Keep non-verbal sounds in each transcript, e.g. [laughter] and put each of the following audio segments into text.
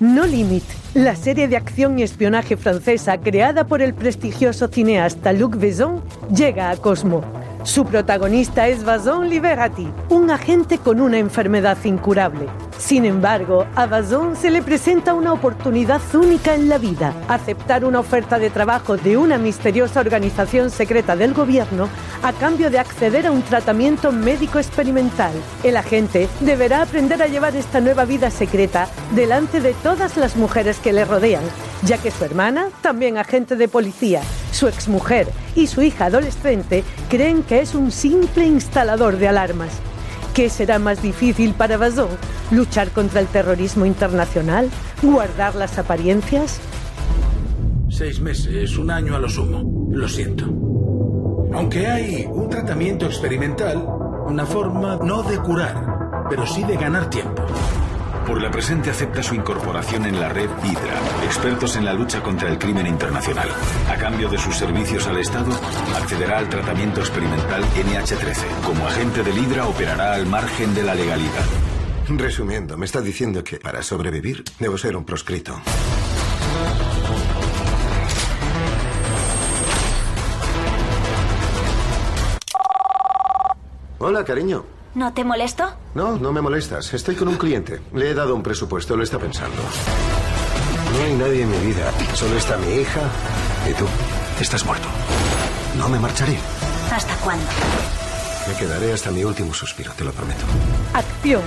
No Limit, la serie de acción y espionaje francesa creada por el prestigioso cineasta Luc Besson, llega a Cosmo. Su protagonista es Bazon Liberati, un agente con una enfermedad incurable. Sin embargo, a Bazon se le presenta una oportunidad única en la vida, aceptar una oferta de trabajo de una misteriosa organización secreta del gobierno a cambio de acceder a un tratamiento médico experimental. El agente deberá aprender a llevar esta nueva vida secreta delante de todas las mujeres que le rodean, ya que su hermana, también agente de policía, su exmujer y su hija adolescente creen que es un simple instalador de alarmas. ¿Qué será más difícil para Bazón? ¿Luchar contra el terrorismo internacional? ¿Guardar las apariencias? Seis meses, un año a lo sumo. Lo siento. Aunque hay un tratamiento experimental, una forma no de curar, pero sí de ganar tiempo. Por la presente acepta su incorporación en la red Hydra, expertos en la lucha contra el crimen internacional. A cambio de sus servicios al Estado, accederá al tratamiento experimental NH13. Como agente del Hydra operará al margen de la legalidad. Resumiendo, me está diciendo que para sobrevivir debo ser un proscrito. Hola, cariño. ¿No te molesto? No, no me molestas. Estoy con un cliente. Le he dado un presupuesto, lo está pensando. No hay nadie en mi vida. Solo está mi hija y tú. Estás muerto. No me marcharé. ¿Hasta cuándo? Me quedaré hasta mi último suspiro, te lo prometo. Acción,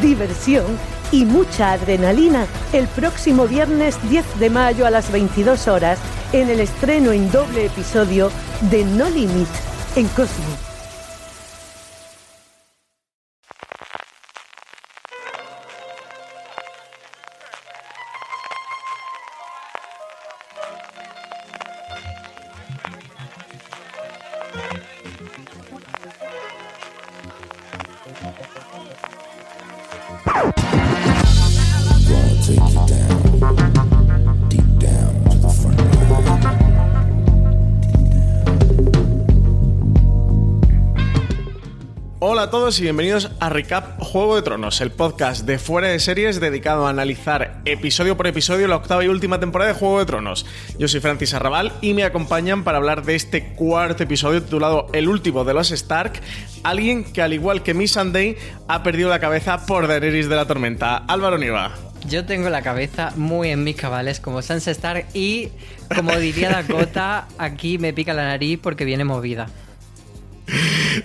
diversión y mucha adrenalina el próximo viernes 10 de mayo a las 22 horas en el estreno en doble episodio de No Limit en Cosmo. Hola a todos y bienvenidos a Recap Juego de Tronos, el podcast de fuera de series dedicado a analizar episodio por episodio la octava y última temporada de Juego de Tronos. Yo soy Francis Arrabal y me acompañan para hablar de este cuarto episodio titulado El último de los Stark, alguien que al igual que Miss Sunday ha perdido la cabeza por Daenerys de la Tormenta. Álvaro Niva. Yo tengo la cabeza muy en mis cabales como Sansa Stark y, como diría [laughs] Dakota, aquí me pica la nariz porque viene movida.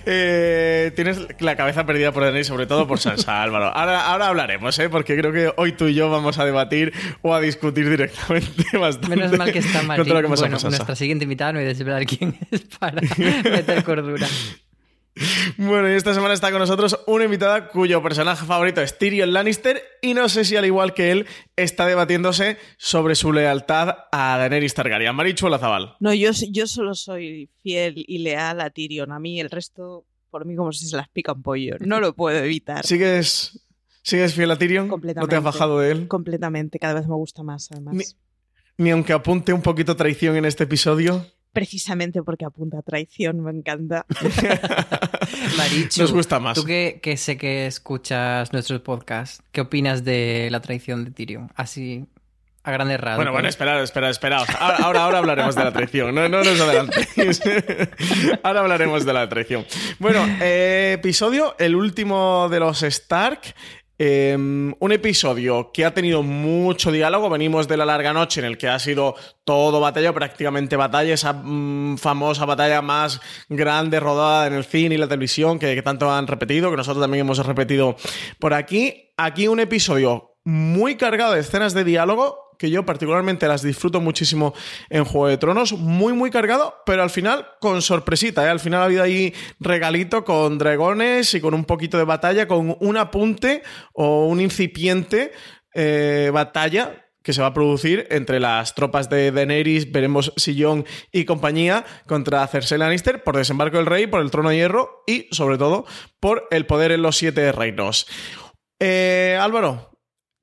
Eh, tienes la cabeza perdida por Daenerys, sobre todo por Sansa, [laughs] Álvaro. Ahora, ahora hablaremos, ¿eh? porque creo que hoy tú y yo vamos a debatir o a discutir directamente [laughs] bastante. Menos mal que está Martín. contra lo que pasa Bueno, con Sansa. nuestra siguiente invitada no he de desvelar quién es para [laughs] meter cordura. Bueno, y esta semana está con nosotros una invitada cuyo personaje favorito es Tyrion Lannister y no sé si al igual que él está debatiéndose sobre su lealtad a Daenerys Targaryen. Marichu Lazabal. No, yo, yo solo soy fiel y leal a Tyrion. A mí el resto, por mí, como si se las pica un pollo. No lo puedo evitar. ¿Sigues, ¿Sigues fiel a Tyrion? ¿No Completamente. te has bajado de él? Completamente. Cada vez me gusta más, además. Ni, ni aunque apunte un poquito traición en este episodio. Precisamente porque apunta a traición, me encanta. [laughs] Marichu, Nos gusta más. Tú que, que sé que escuchas nuestros podcasts, ¿qué opinas de la traición de Tyrion? Así, a grandes rasgos. Bueno, bueno, esperad, esperad, esperad. Ahora, ahora, ahora hablaremos de la traición. No, no nos adelantéis. [laughs] ahora hablaremos de la traición. Bueno, eh, episodio, el último de los Stark. Em, un episodio que ha tenido mucho diálogo. Venimos de la larga noche en el que ha sido todo batalla, prácticamente batalla, esa mm, famosa batalla más grande rodada en el cine y la televisión que, que tanto han repetido, que nosotros también hemos repetido por aquí. Aquí un episodio muy cargado de escenas de diálogo que yo particularmente las disfruto muchísimo en Juego de Tronos, muy muy cargado, pero al final con sorpresita, ¿eh? al final ha habido ahí regalito con dragones y con un poquito de batalla, con un apunte o un incipiente eh, batalla que se va a producir entre las tropas de Daenerys, veremos Sillón y compañía contra Cersei Lannister por desembarco del rey, por el trono de hierro y sobre todo por el poder en los siete reinos. Eh, Álvaro,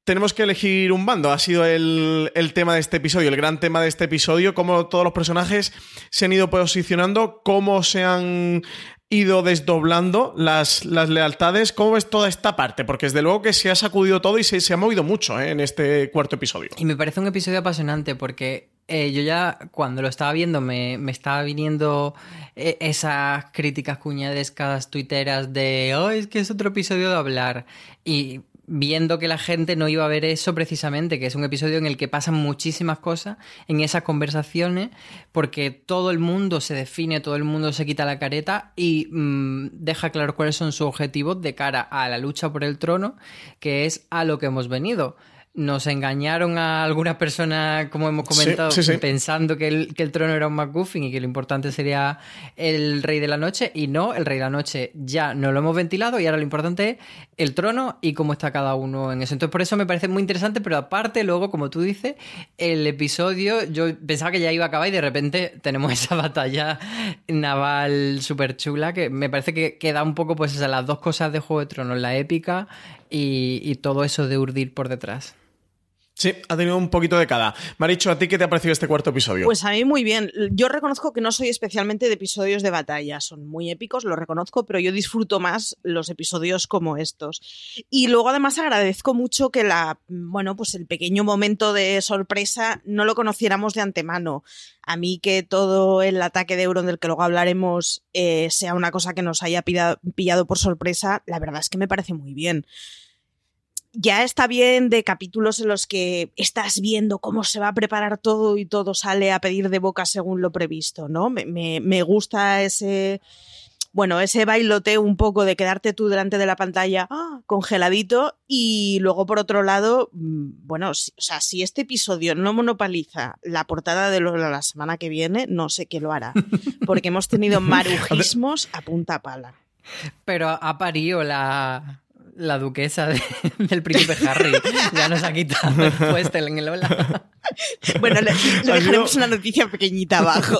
tenemos que elegir un bando. Ha sido el, tema de este episodio, el gran tema de este episodio, cómo todos los personajes se han ido posicionando, cómo se han ido desdoblando las, las lealtades. ¿Cómo ves toda esta parte? Porque desde luego que se ha sacudido todo y se, ha movido mucho ¿eh? en este cuarto episodio. Y me parece un episodio apasionante porque eh, yo ya cuando lo estaba viendo me, me estaba viniendo eh, esas críticas cuñadescas tuiteras de, oh, es que es otro episodio de hablar. Y viendo que la gente no iba a ver eso precisamente, que es un episodio en el que pasan muchísimas cosas en esas conversaciones, porque todo el mundo se define, todo el mundo se quita la careta y mm, deja claro cuáles son sus objetivos de cara a la lucha por el trono, que es a lo que hemos venido nos engañaron a algunas personas, como hemos comentado, pensando que el, que el, trono era un McGuffin y que lo importante sería el rey de la noche. Y no, el rey de la noche ya no lo hemos ventilado y ahora lo importante es el trono y cómo está cada uno en eso. Entonces, por eso me parece muy interesante, pero aparte, luego, como tú dices, el episodio, yo pensaba que ya iba a acabar y de repente tenemos [laughs] esa batalla naval súper chula que me parece que, queda un poco, pues, esas las dos cosas de Juego de Tronos, la épica y, y todo eso de urdir por detrás. Sí, ha tenido un poquito de cada. Maricho, ¿a ti qué te ha parecido este cuarto episodio? Pues a mí muy bien. Yo reconozco que no soy especialmente de episodios de batalla. Son muy épicos, lo reconozco, pero yo disfruto más los episodios como estos. Y luego además agradezco mucho que la, bueno, pues el pequeño momento de sorpresa no lo conociéramos de antemano. A mí que todo el ataque de Euron del que luego hablaremos eh, sea una cosa que nos haya pillado por sorpresa, la verdad es que me parece muy bien ya está bien de capítulos en los que estás viendo cómo se va a preparar todo y todo sale a pedir de boca según lo previsto, ¿no? Me, gusta ese, bueno, ese bailoteo un poco de quedarte tú delante de la pantalla ah, congeladito y luego por otro lado, mm, bueno, o sea, si este episodio no monopoliza la portada de la semana que viene, no sé qué lo hará, [laughs] porque hemos tenido marujismos a punta pala. Pero ha parido la, la duquesa [laughs] del príncipe Harry ya nos ha quitado el puesto en el hola. Bueno, le, dejaremos una noticia pequeñita abajo.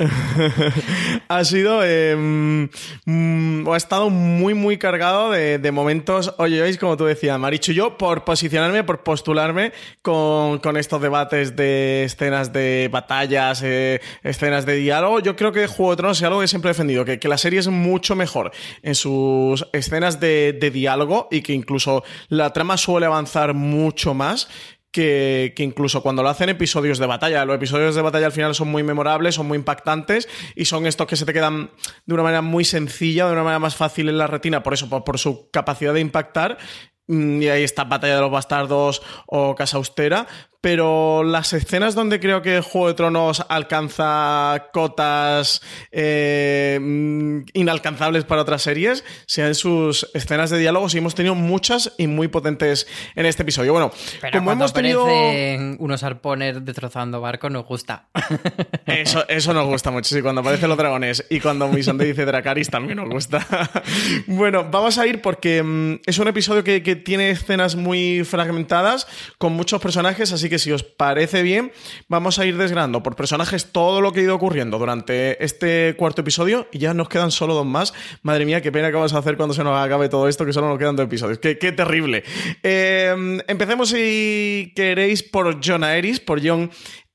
[laughs] ha sido em, mm, ha estado muy muy cargado de, momentos oye oís como tú decías Marichu yo por posicionarme por postularme con, estos debates de escenas de batallas eh, escenas de diálogo yo creo que Juego de Tronos es algo que siempre he defendido que, la serie es mucho mejor en sus escenas de diálogo y que incluso la trama suele avanzar mucho más que, incluso cuando lo hacen episodios de batalla, los episodios de batalla al final son muy memorables, son muy impactantes y son estos que se te quedan de una manera muy sencilla, de una manera más fácil en la retina, por eso, por su capacidad de impactar. Mm, y ahí está Batalla de los Bastardos o Casa Austera, pero las escenas donde creo que Juego de Tronos alcanza cotas eh, mm, inalcanzables para otras series, sean sus escenas de diálogos y hemos tenido muchas y muy potentes en este episodio. Bueno, como hemos tenido unos arpones destrozando barcos nos gusta. [laughs] Eso, eso nos gusta mucho, sí, cuando aparecen los dragones y cuando Misande dice Dracaris también nos gusta. [laughs] Bueno, vamos a ir porque mm, es un episodio que tiene escenas muy fragmentadas con muchos personajes, así que si os parece bien, vamos a ir desgranando por personajes todo lo que ha ido ocurriendo durante este cuarto episodio y ya nos quedan solo dos más. Madre mía, qué pena que vamos a hacer cuando se nos acabe todo esto, que solo nos quedan dos episodios. Qué, terrible. Eh, empecemos si queréis por John Aeris, por John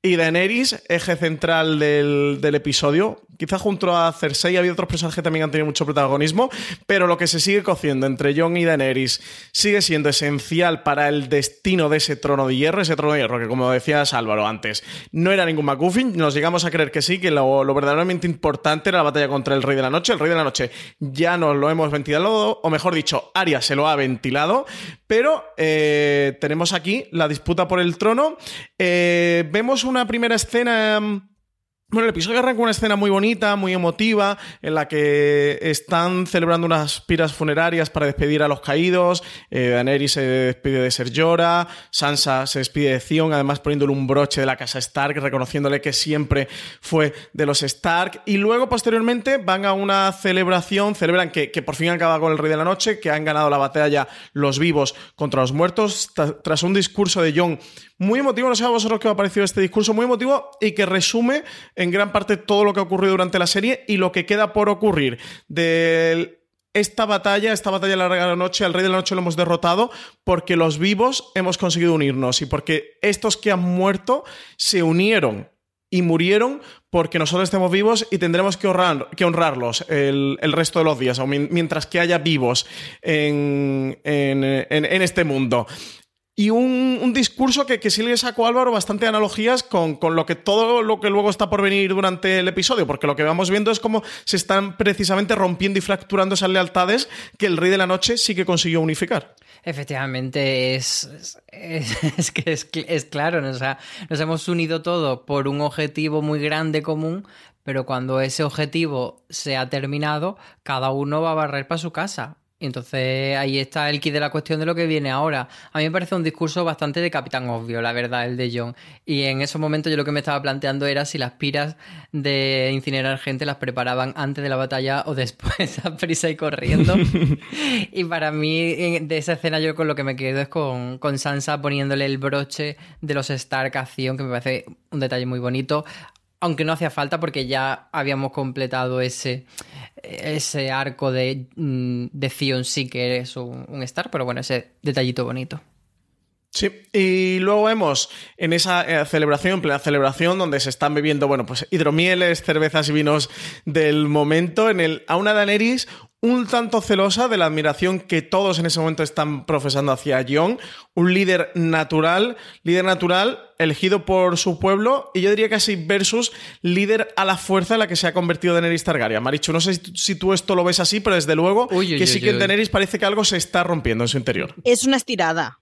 y Daenerys, eje central del, del episodio. Quizá junto a Cersei había otros personajes que también han tenido mucho protagonismo, pero lo que se sigue cociendo entre Jon y Daenerys sigue siendo esencial para el destino de ese trono de hierro, ese trono de hierro que como decías Álvaro antes, no era ningún MacGuffin, nos llegamos a creer que sí, que lo, lo verdaderamente importante era la batalla contra el Rey de la Noche. El Rey de la Noche ya nos lo hemos ventilado, o mejor dicho, Arya se lo ha ventilado, pero eh, tenemos aquí la disputa por el trono. Eh, vemos una primera escena bueno, el episodio arranca una escena muy bonita, muy emotiva, en la que están celebrando unas piras funerarias para despedir a los caídos. Eh, Daenerys se despide de Ser Jorah, Sansa se despide de Theon, además poniéndole un broche de la casa Stark, reconociéndole que siempre fue de los Stark. Y luego, posteriormente, van a una celebración, celebran que, que por fin han acabado con el Rey de la Noche, que han ganado la batalla los vivos contra los muertos, tras un discurso de Jon muy emotivo, no sé a vosotros qué os ha parecido este discurso, muy emotivo y que resume en gran parte todo lo que ha ocurrido durante la serie y lo que queda por ocurrir. De esta batalla, esta batalla larga de la noche, al Rey de la Noche lo hemos derrotado porque los vivos hemos conseguido unirnos y porque estos que han muerto se unieron y murieron porque nosotros estemos vivos y tendremos que, que honrarlos el, resto de los días, mientras que haya vivos en, en este mundo y un, discurso que, que, sí le sacó Álvaro bastante analogías con, lo que todo lo que luego está por venir durante el episodio, porque lo que vamos viendo es cómo se están precisamente rompiendo y fracturando esas lealtades que el Rey de la Noche sí que consiguió unificar. Efectivamente, es, es, [laughs] que es, claro, nos hemos unido todos por un objetivo muy grande común, pero cuando ese objetivo se ha terminado, cada uno va a barrer para su casa. Entonces ahí está el kit de la cuestión de lo que viene ahora. A mí me parece un discurso bastante de capitán obvio, la verdad, el de John. Y en esos momentos yo lo que me estaba planteando era si las piras de incinerar gente las preparaban antes de la batalla o después [laughs] a prisa y corriendo. [laughs] y para mí de esa escena yo con lo que me quedo es con, con Sansa poniéndole el broche de los Stark acción, que me parece un detalle muy bonito aunque no hacía falta porque ya habíamos completado ese, ese arco de, mm, de sí que es un, un Star, pero bueno, ese detallito bonito. Sí, y luego vemos en esa eh, celebración, en plena celebración, donde se están bebiendo, bueno, pues hidromieles, cervezas y vinos del momento, en el, a una Daenerys un tanto celosa de la admiración que todos en ese momento están profesando hacia Jon, un líder natural, líder natural elegido por su pueblo y yo diría casi versus líder a la fuerza en la que se ha convertido Daenerys Targaryen. Marichu, no sé si tú esto lo ves así, pero desde luego que sí que en Daenerys parece que algo se está rompiendo en su interior. Es una estirada.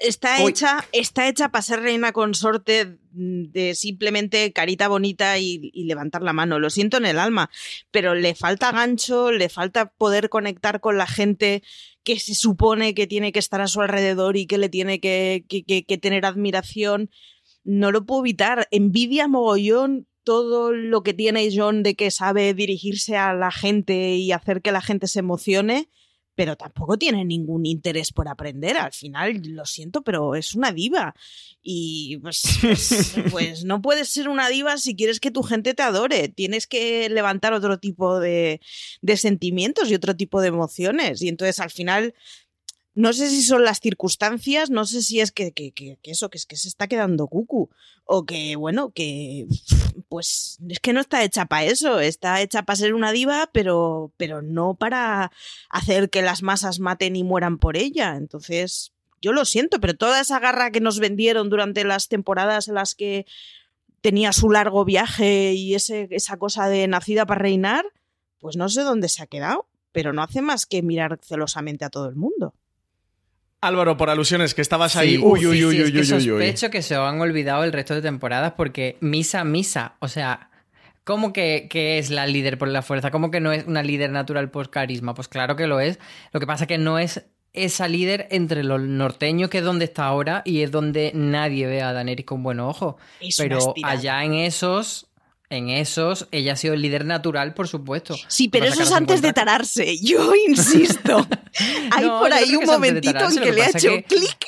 Está hecha, está hecha para ser reina consorte de simplemente carita bonita y, levantar la mano. Lo siento en el alma, pero le falta gancho, le falta poder conectar con la gente que se supone que tiene que estar a su alrededor y que le tiene que, que tener admiración. No lo puedo evitar. Envidia mogollón todo lo que tiene John de que sabe dirigirse a la gente y hacer que la gente se emocione pero tampoco tiene ningún interés por aprender. Al final, lo siento, pero es una diva. Y pues, pues, [laughs] pues, no puedes ser una diva si quieres que tu gente te adore. Tienes que levantar otro tipo de, de sentimientos y otro tipo de emociones. Y entonces al final no sé si son las circunstancias, no sé si es que, eso, que es que se está quedando cucu. O que, bueno, que pues es que no está hecha para eso, está hecha para ser una diva, pero, pero no para hacer que las masas maten y mueran por ella. Entonces, yo lo siento, pero toda esa garra que nos vendieron durante las temporadas en las que tenía su largo viaje y ese, esa cosa de nacida para reinar, pues no sé dónde se ha quedado, pero no hace más que mirar celosamente a todo el mundo. Álvaro, por alusiones, que estabas ahí. uy, uy, uy, uy, uy, sospecho que se han olvidado el resto de temporadas porque misa, misa. O sea, ¿cómo que, que, es la líder por la fuerza? ¿Cómo que no es una líder natural por carisma? Pues claro que lo es. Lo que pasa es que no es esa líder entre los norteños, que es donde está ahora, y es donde nadie ve a Daenerys con buen ojo. Pero allá en esos en esos, ella ha sido el líder natural, por supuesto. Sí, pero eso [laughs] [laughs] es antes de tararse. Yo insisto. Hay por ahí un momentito en que le ha hecho clic.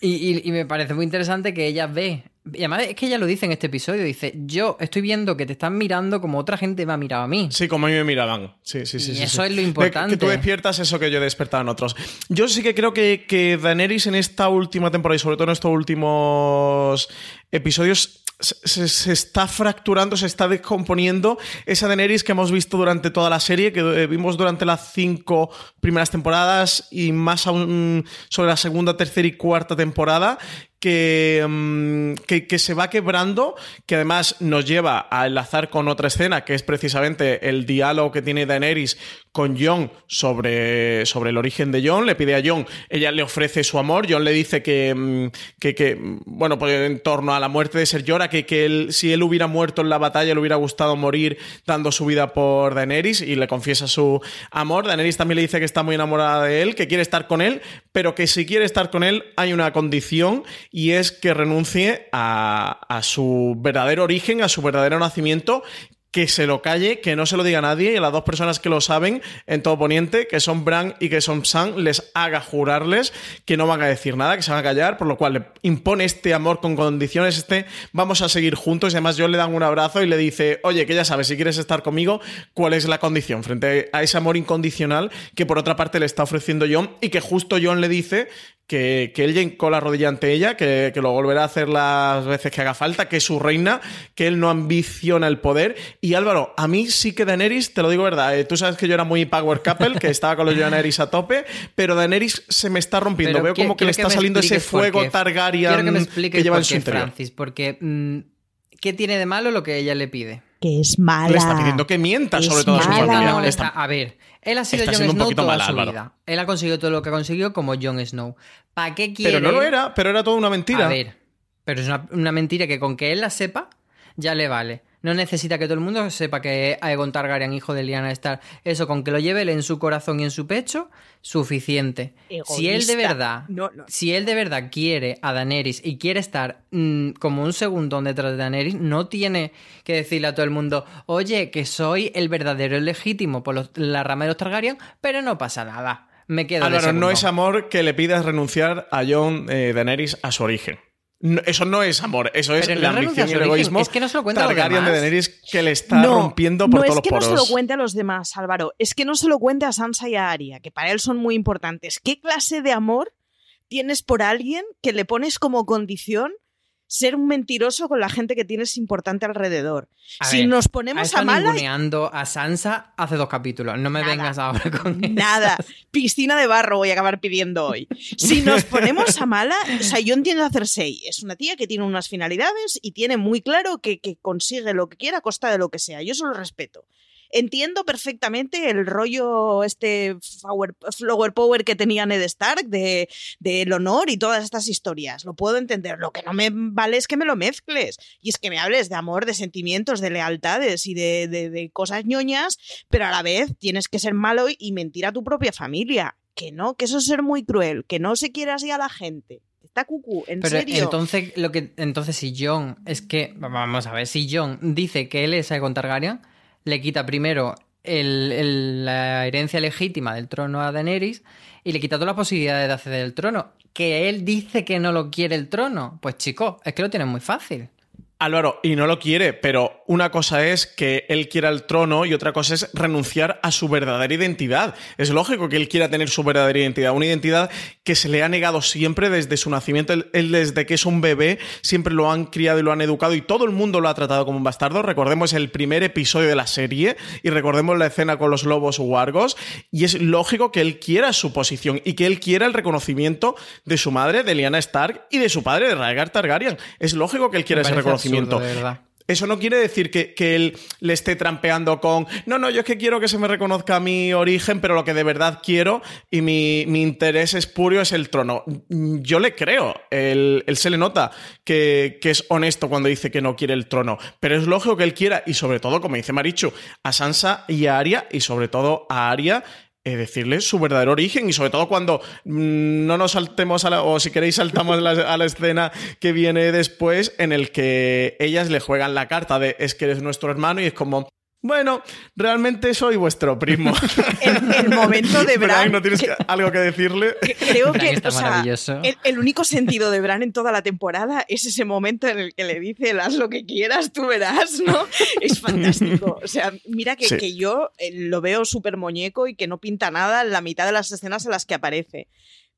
Y, me parece muy interesante que ella ve. Y además es que ella lo dice en este episodio. Dice, yo estoy viendo que te están mirando como otra gente me ha mirado a mí. Sí, como a mí me miraban. Sí, sí, sí. Y eso es lo importante. Que, tú despiertas eso que yo he despertado en otros. Yo sí que creo que, que Daenerys en esta última temporada y sobre todo en estos últimos episodios se, está fracturando, se está descomponiendo esa Daenerys que hemos visto durante toda la serie, que eh, vimos durante las cinco primeras temporadas y más aún sobre la segunda, tercera y cuarta temporada, Mm, que, que, se va quebrando, que además nos lleva a enlazar con otra escena, que es precisamente el diálogo que tiene Daenerys con Jon sobre, sobre el origen de Jon. Le pide a Jon, ella le ofrece su amor, Jon le dice que, mm, que, bueno, pues en torno a la muerte de Ser Jorah, que, que él, si él hubiera muerto en la batalla le hubiera gustado morir dando su vida por Daenerys y le confiesa su amor. Daenerys también le dice que está muy enamorada de él, que quiere estar con él, pero que si quiere estar con él hay una condición y es que renuncie a, su verdadero origen, a su verdadero nacimiento, que se lo calle, que no se lo diga a nadie y a las dos personas que lo saben en todo Poniente, que son Bran y que son Sam, les haga jurarles que no van a decir nada, que se van a callar, por lo cual le impone este amor con condiciones, este vamos a seguir juntos y además yo le dan un abrazo y le dice, oye, que ya sabes, si quieres estar conmigo, ¿cuál es la condición? Frente a ese amor incondicional que por otra parte le está ofreciendo John y que justo John le dice que, que él hincó la rodilla ante ella, que, que, lo volverá a hacer las veces que haga falta, que es su reina, que él no ambiciona el poder. Y Álvaro, a mí sí que Daenerys, te lo digo verdad, eh, tú sabes que yo era muy Power Couple, que estaba con los Daenerys a tope, pero Daenerys se me está rompiendo. Veo como que le está saliendo ese fuego Targaryen que, me que lleva en su interior. Francis, porque mm, ¿qué tiene de malo lo que ella le pide? Que es mala. Le está pidiendo que mienta sobre todo a su familia. a ver, él ha sido Jon Snow toda su vida. Él ha conseguido todo lo que ha conseguido como Jon Snow. ¿Para qué quiere? Pero no lo era, pero era toda una mentira. A ver, pero es una, mentira que con que él la sepa, ya le vale. No necesita que todo el mundo sepa que Aegon Targaryen, hijo de Lyanna Stark, eso con que lo lleve él en su corazón y en su pecho, suficiente. Si él de verdad, si él de verdad quiere a Daenerys y quiere estar mm, como un segundo detrás de Daenerys, no tiene que decirle a todo el mundo, oye, que soy el verdadero legítimo por la rama de los Targaryen, pero no pasa nada. Me quedo Álvaro, no es amor que le pidas renunciar a Jon eh, Daenerys a su origen eso no es amor, eso es la ambición y el egoísmo. Es que no se lo cuenta a los demás. de Daenerys que le está rompiendo por todos los poros. No es que no se lo cuente a los demás, Álvaro. Es que no se lo cuente a Sansa y a Arya, que para él son muy importantes. ¿Qué clase de amor tienes por alguien que le pones como condición ser un mentiroso con la gente que tienes importante alrededor. si nos ponemos a, a malas... a Sansa hace dos capítulos. No me vengas ahora con [laughs] Nada. Piscina de barro voy a acabar pidiendo hoy. Si nos [laughs] ponemos a mala... O sea, yo entiendo a Cersei. Es una tía que tiene unas finalidades y tiene muy claro que, que consigue lo que quiera a costa de lo que sea. Yo eso lo respeto entiendo perfectamente el rollo, este flower power que tenía Ned Stark del de, honor y todas estas historias. Lo puedo entender. Lo que no me vale es que me lo mezcles. Y es que me hables de amor, de sentimientos, de lealtades y de, de cosas ñoñas, pero a la vez tienes que ser malo y mentir a tu propia familia. Que no, que eso es ser muy cruel, que no se quiere así a la gente. Está cucú, en Pero serio. Entonces, lo que, entonces, si John, es que, vamos a ver, si John dice que él es Aegon Targaryen, le quita primero la herencia legítima del trono a Daenerys y le quita todas las posibilidades de acceder al trono. Que él dice que no lo quiere el trono. Pues chicos, es que lo tienen muy fácil. Álvaro, y no lo quiere, pero una cosa es que él quiera el trono y otra cosa es renunciar a su verdadera identidad. Es lógico que él quiera tener su verdadera identidad, una identidad que se le ha negado siempre desde su nacimiento. Él, desde que es un bebé siempre lo han criado y lo han educado y todo el mundo lo ha tratado como un bastardo. Recordemos el primer episodio de la serie y recordemos la escena con los lobos wargos y es lógico que él quiera su posición y que él quiera el reconocimiento de su madre, de Lyanna Stark y de su padre, de Rhaegar Targaryen. Es lógico que él quiera ese reconocimiento eso no quiere decir que, él le esté trampeando con, no, no, yo es que quiero que se me reconozca mi origen, pero lo que de verdad quiero y mi, interés espurio es el trono. Yo le creo, él, se le nota que, que, es honesto cuando dice que no quiere el trono, pero es lógico que él quiera y sobre todo, como dice Marichu, a Sansa y a Arya y sobre todo a Arya eh, decirle su verdadero origen y sobre todo cuando mm, no nos saltemos a la, o si queréis saltamos a la escena que viene después en el que ellas le juegan la carta de es que eres nuestro hermano y es como bueno, realmente soy vuestro primo. [laughs] el, momento de [laughs] Bran. ¿No tienes algo que decirle? [laughs] Creo que el, único sentido de Bran en toda la temporada es ese momento en el que le dice, haz lo que quieras, tú verás, ¿no? Es fantástico. O sea, mira que, que yo eh, lo veo súper muñeco y que no pinta nada en la mitad de las escenas en las que aparece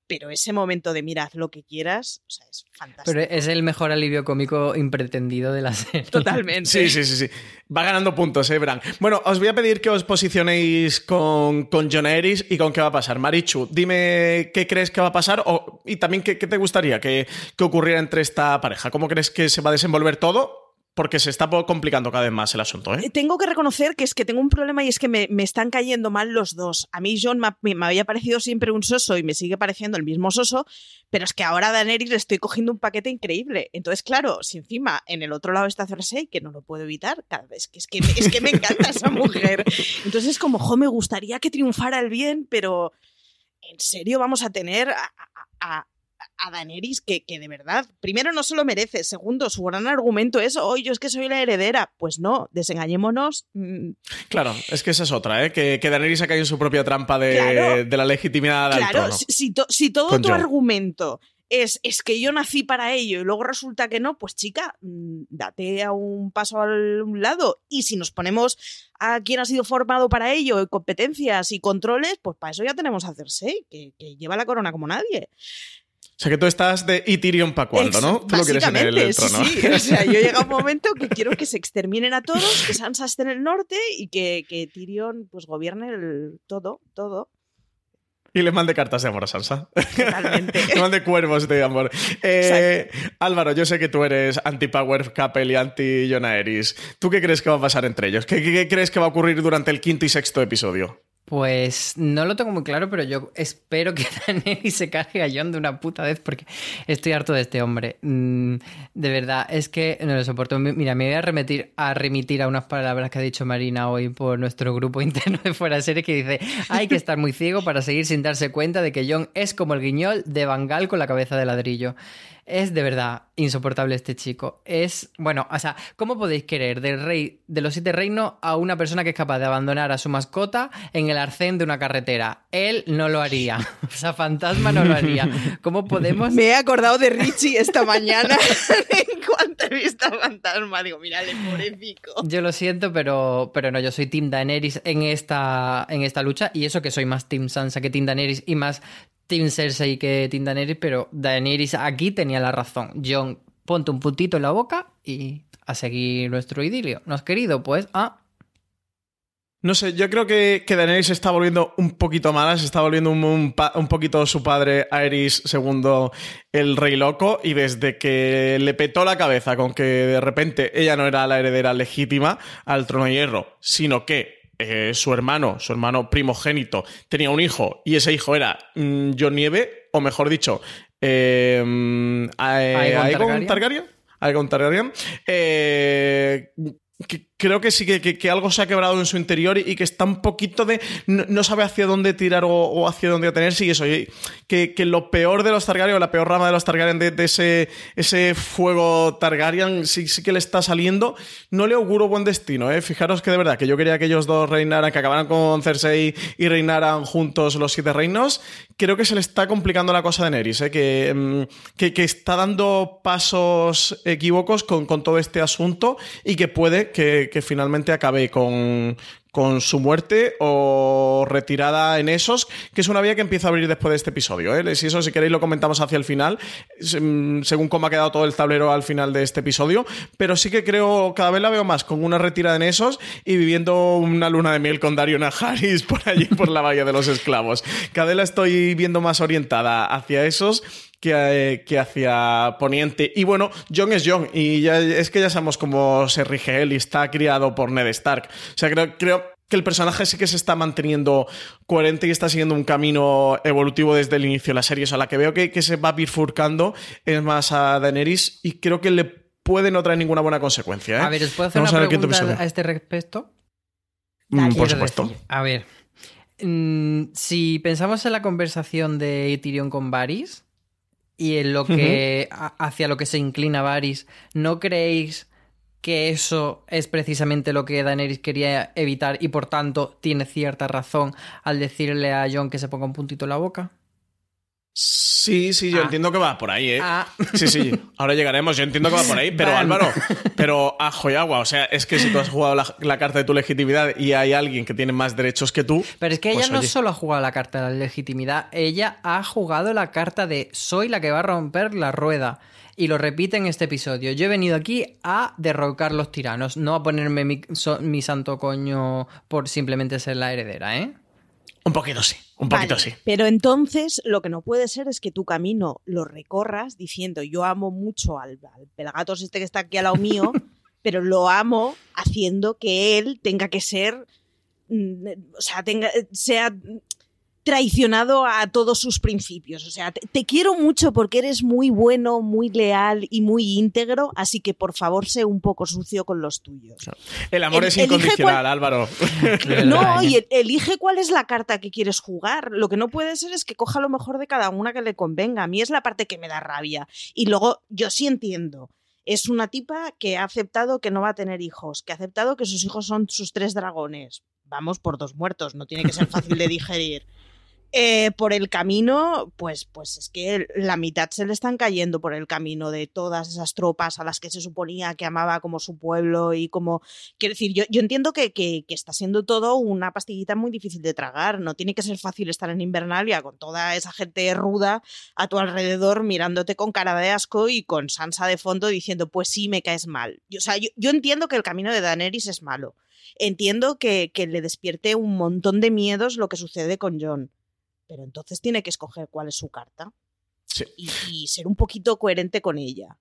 pero ese momento de mira, haz lo que quieras, o sea, es fantástico. Pero es el mejor alivio cómico impretendido de la [laughs] serie. Totalmente. Sí, sí, sí, sí. Va ganando puntos, eh, Bran. Bueno, os voy a pedir que os posicionéis con, con John Eris y con qué va a pasar. Marichu, dime qué crees que va a pasar o, y también qué, qué te gustaría que, que ocurriera entre esta pareja. ¿Cómo crees que se va a desenvolver todo? Porque se está complicando cada vez más el asunto, ¿eh? Tengo que reconocer que es que tengo un problema y es que me, me están cayendo mal los dos. A mí John me, me, había parecido siempre un soso y me sigue pareciendo el mismo soso, pero es que ahora a Daenerys le estoy cogiendo un paquete increíble. Entonces, claro, si encima en el otro lado está Cersei, que no lo puedo evitar, cada vez que es que, es que me encanta esa mujer. Entonces es como, jo, me gustaría que triunfara el bien, pero ¿en serio vamos a tener a Daenerys que, que, de verdad, primero no se lo merece, segundo, su gran argumento es, oye, yo es que soy la heredera. Pues no, desengañémonos. Mm. Claro, es que esa es otra, ¿eh? que, que Daenerys ha caído en su propia trampa de, Claro. de la legitimidad del Claro, trono. si, si to- si todo Con tu argumento es, es que yo nací para ello y luego resulta que no, pues chica, mm, date a un paso al un lado. Y si nos ponemos a quien ha sido formado para ello, y competencias y controles, pues para eso ya tenemos a Cersei, que, que lleva la corona como nadie. O sea que tú estás de ¿y Tyrion para cuándo, no? Tú lo quieres en el, trono. sí, sí. O sea, yo llega un [laughs] momento que quiero que se exterminen a todos, que Sansa esté en el norte y que, que Tyrion pues gobierne el todo, todo. Y le mande cartas de amor a Sansa. Totalmente. [laughs] le mande cuervos de amor. Eh, Álvaro, yo sé que tú eres anti-Power Couple y anti-Jon Aerys. ¿Tú qué crees que va a pasar entre ellos? ¿Qué, qué- qué crees que va a ocurrir durante el quinto y sexto episodio? Pues no lo tengo muy claro, pero yo espero que [laughs] Daenerys se cargue a Jon de una puta vez porque estoy harto de este hombre. Mm, de verdad, es que no lo soporto. Mi- Mira, me voy a remitir, a remitir a unas palabras que ha dicho Marina hoy por nuestro grupo [laughs] interno de Fuera de Serie que dice hay que estar muy ciego para seguir sin darse cuenta de que Jon es como el guiñol de Bangal con la cabeza de ladrillo. Es de verdad insoportable este chico. Es, bueno, o sea, ¿cómo podéis querer del rey de los siete reinos a una persona que es capaz de abandonar a su mascota en el arcén de una carretera? Él no lo haría. [laughs] O sea, fantasma no lo haría. ¿Cómo podemos...? Me he acordado de Richie esta mañana [laughs] en cuanto he visto a Fantasma. Digo, mírale, pobrecito. Yo lo siento, pero, pero no, yo soy Team Daenerys en esta, en esta lucha y eso que soy más Team Sansa que Team Daenerys y más Team Cersei que Team Daenerys, pero Daenerys aquí tenía la razón. John, ponte un puntito en la boca y a seguir nuestro idilio. ¿No has querido? Pues, ah, No sé, yo creo que, que Daenerys se está volviendo un poquito mala, se está volviendo un, un poquito su padre Aerys segundo el rey loco y desde que le petó la cabeza con que de repente ella no era la heredera legítima al trono de hierro, sino que eh, su hermano, su hermano primogénito, tenía un hijo y ese hijo era mm, Jon Nieve, o mejor dicho, eh, mm, eh, Aegon. Targaryen. Aegon Targaryen. Eh, que- creo que sí que, que- que algo se ha quebrado en su interior y, y que está un poquito de. No, no sabe hacia dónde tirar o, o hacia dónde atenerse y eso. y que, que lo peor de los Targaryen, o la peor rama de los Targaryen, de, de ese, ese fuego Targaryen, sí, sí que le está saliendo. No le auguro buen destino, ¿eh? Fijaros que de verdad, que yo quería que ellos dos reinaran, que acabaran con Cersei y reinaran juntos los siete reinos. Creo que se le está complicando la cosa de Neris, ¿eh? Que, mm, que, que está dando pasos equívocos con, con todo este asunto y que puede que, que finalmente acabe con, con su muerte o retirada en esos, que es una vía que empieza a abrir después de este episodio. ¿eh? Si eso, si queréis, lo comentamos hacia el final, se- según cómo ha quedado todo el tablero al final de este episodio. Pero sí que creo, cada vez la veo más con una retirada en esos y viviendo una luna de miel con Dario Najaris por allí, por la Bahía de los Esclavos. Cada vez la estoy viendo más orientada hacia esos que, eh, que hacia Poniente. Y bueno, Jon es Jon, y ya, es que ya sabemos cómo se rige él y está criado por Ned Stark. O sea, creo, creo que el personaje sí que se está manteniendo coherente y está siguiendo un camino evolutivo desde el inicio de la serie. O sea, la que veo que, que se va bifurcando es más a Daenerys y creo que le puede no traer ninguna buena consecuencia. ¿eh? a ver, ¿os puedo hacer Vamos una pregunta a este respecto? Mm, por supuesto. decir, a ver, mm, si pensamos en la conversación de Tyrion con Varys y en lo que hacia lo que se inclina Varys, ¿no creéis que eso es precisamente lo que Daenerys quería evitar y por tanto tiene cierta razón al decirle a Jon que se ponga un puntito en la boca? Sí, sí, yo Ah. entiendo que va por ahí, ¿eh? Ah. Sí, sí, ahora llegaremos, yo entiendo que va por ahí, pero Van. Álvaro, pero ajo y agua, o sea, es que si tú has jugado la, la carta de tu legitimidad y hay alguien que tiene más derechos que tú... Pero es que ella pues, no oye. solo ha jugado la carta de la legitimidad, ella ha jugado la carta de soy la que va a romper la rueda. Y lo repite en este episodio. Yo he venido aquí a derrocar los tiranos, no a ponerme mi, so- mi santo coño por simplemente ser la heredera, ¿eh? Un poquito sí, un Vale, poquito sí. Pero entonces lo que no puede ser es que tu camino lo recorras diciendo yo amo mucho al, al pelagatos este que está aquí al lado mío, [laughs] pero lo amo haciendo que él tenga que ser, mm, o sea, tenga, sea traicionado a todos sus principios. O sea, te, te quiero mucho porque eres muy bueno, muy leal y muy íntegro, así que por favor sé un poco sucio con los tuyos. El amor El- es incondicional, cuál- Álvaro. [laughs] No, y el- elige cuál es la carta que quieres jugar. Lo que no puede ser es que coja lo mejor de cada una que le convenga. A mí es la parte que me da rabia. Y luego, yo sí entiendo. Es una tipa que ha aceptado que no va a tener hijos, que ha aceptado que sus hijos son sus tres dragones. Vamos por dos muertos, no tiene que ser fácil de [laughs] digerir. Eh, por el camino, pues, pues es que la mitad se le están cayendo por el camino de todas esas tropas a las que se suponía que amaba como su pueblo y como... Quiero decir, yo, entiendo que, que- está siendo todo una pastillita muy difícil de tragar. No tiene que ser fácil estar en Invernalia con toda esa gente ruda a tu alrededor mirándote con cara de asco y con Sansa de fondo diciendo, pues sí, me caes mal. Yo, o sea, yo, entiendo que el camino de Daenerys es malo. Entiendo que, que le despierte un montón de miedos lo que sucede con Jon. Pero entonces tiene que escoger cuál es su carta Sí. y, y ser un poquito coherente con ella.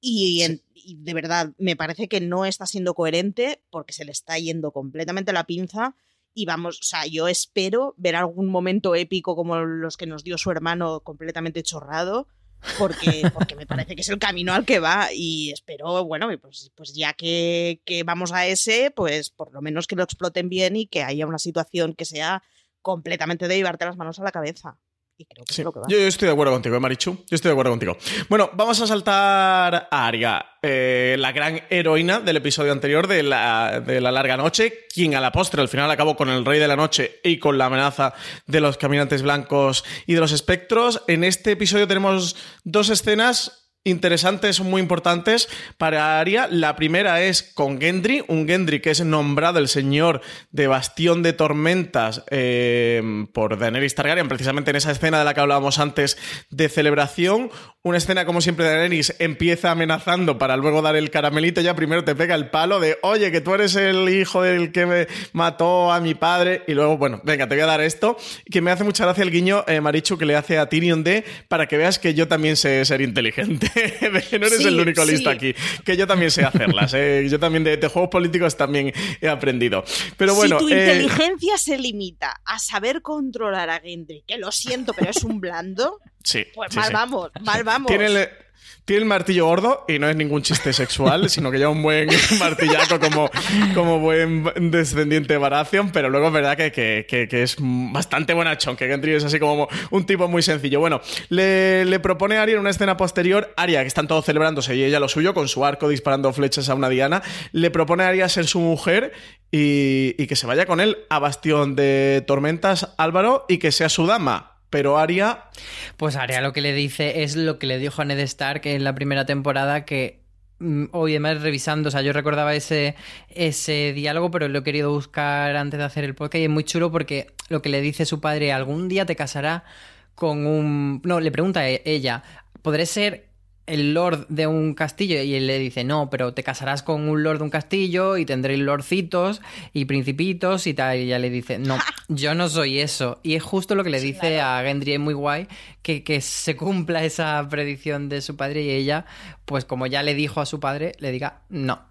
Y, en- y de verdad, me parece que no está siendo coherente porque se le está yendo completamente la pinza. Y vamos, o sea, yo espero ver algún momento épico como los que nos dio su hermano completamente chorrado, porque, [laughs] porque me parece que es el camino al que va. Y espero, bueno, pues, pues ya que, que vamos a ese, pues por lo menos que lo exploten bien y que haya una situación que sea completamente de llevarte las manos a la cabeza. Y creo que Sí. es lo que va. Yo, yo estoy de acuerdo contigo, ¿eh, Marichu. Yo estoy de acuerdo contigo. Bueno, vamos a saltar a Arya, eh, la gran heroína del episodio anterior de la, de la larga noche, quien a la postre al final acabó con el rey de la noche y con la amenaza de los caminantes blancos y de los espectros. En este episodio tenemos dos escenas interesantes, son muy importantes para Arya. La primera es con Gendry, un Gendry que es nombrado el señor de Bastión de Tormentas eh, por Daenerys Targaryen, precisamente en esa escena de la que hablábamos antes de celebración. Una escena, como siempre, Daenerys empieza amenazando para luego dar el caramelito. Ya primero te pega el palo de, oye, que tú eres el hijo del que me mató a mi padre. Y luego, bueno, venga, te voy a dar esto. Que me hace mucha gracia el guiño, eh, Marichu, que le hace a Tyrion de, para que veas que yo también sé ser inteligente. [laughs] De que no eres Sí, el único sí. listo aquí. Que yo también sé hacerlas. eh. Yo también de, de juegos políticos también he aprendido. Pero bueno. si tu eh, inteligencia se limita a saber controlar a Gendry, que lo siento, pero es un blando, sí, pues sí, mal sí. vamos, mal vamos. Tiene el, tiene el martillo gordo y no es ningún chiste sexual, [laughs] sino que lleva un buen [laughs] martillaco como, como buen descendiente de Baratheon, pero luego es verdad que, que- que- que es bastante bonachón, que Gendry es así como un tipo muy sencillo. Bueno, le, le propone a Arya en una escena posterior, Arya, que están todos celebrándose y ella lo suyo, con su arco disparando flechas a una diana, le propone a Arya ser su mujer y, y que se vaya con él a Bastión de Tormentas, Álvaro, y que sea su dama. Pero Arya Pues Arya lo que le dice es lo que le dijo a Ned Stark en la primera temporada que mm, hoy además revisando, o sea, yo recordaba ese, ese diálogo, pero lo he querido buscar antes de hacer el podcast y es muy chulo porque lo que le dice su padre, algún día te casará con un... No, le pregunta ella, ¿podré ser el lord de un castillo? Y él le dice, no, pero te casarás con un lord de un castillo y tendréis lordcitos y principitos y tal. Y ella le dice, no, [laughs] yo no soy eso. Y es justo lo que le dice a Gendry, es muy guay, que, que se cumpla esa predicción de su padre y ella, pues como ya le dijo a su padre, le diga, no.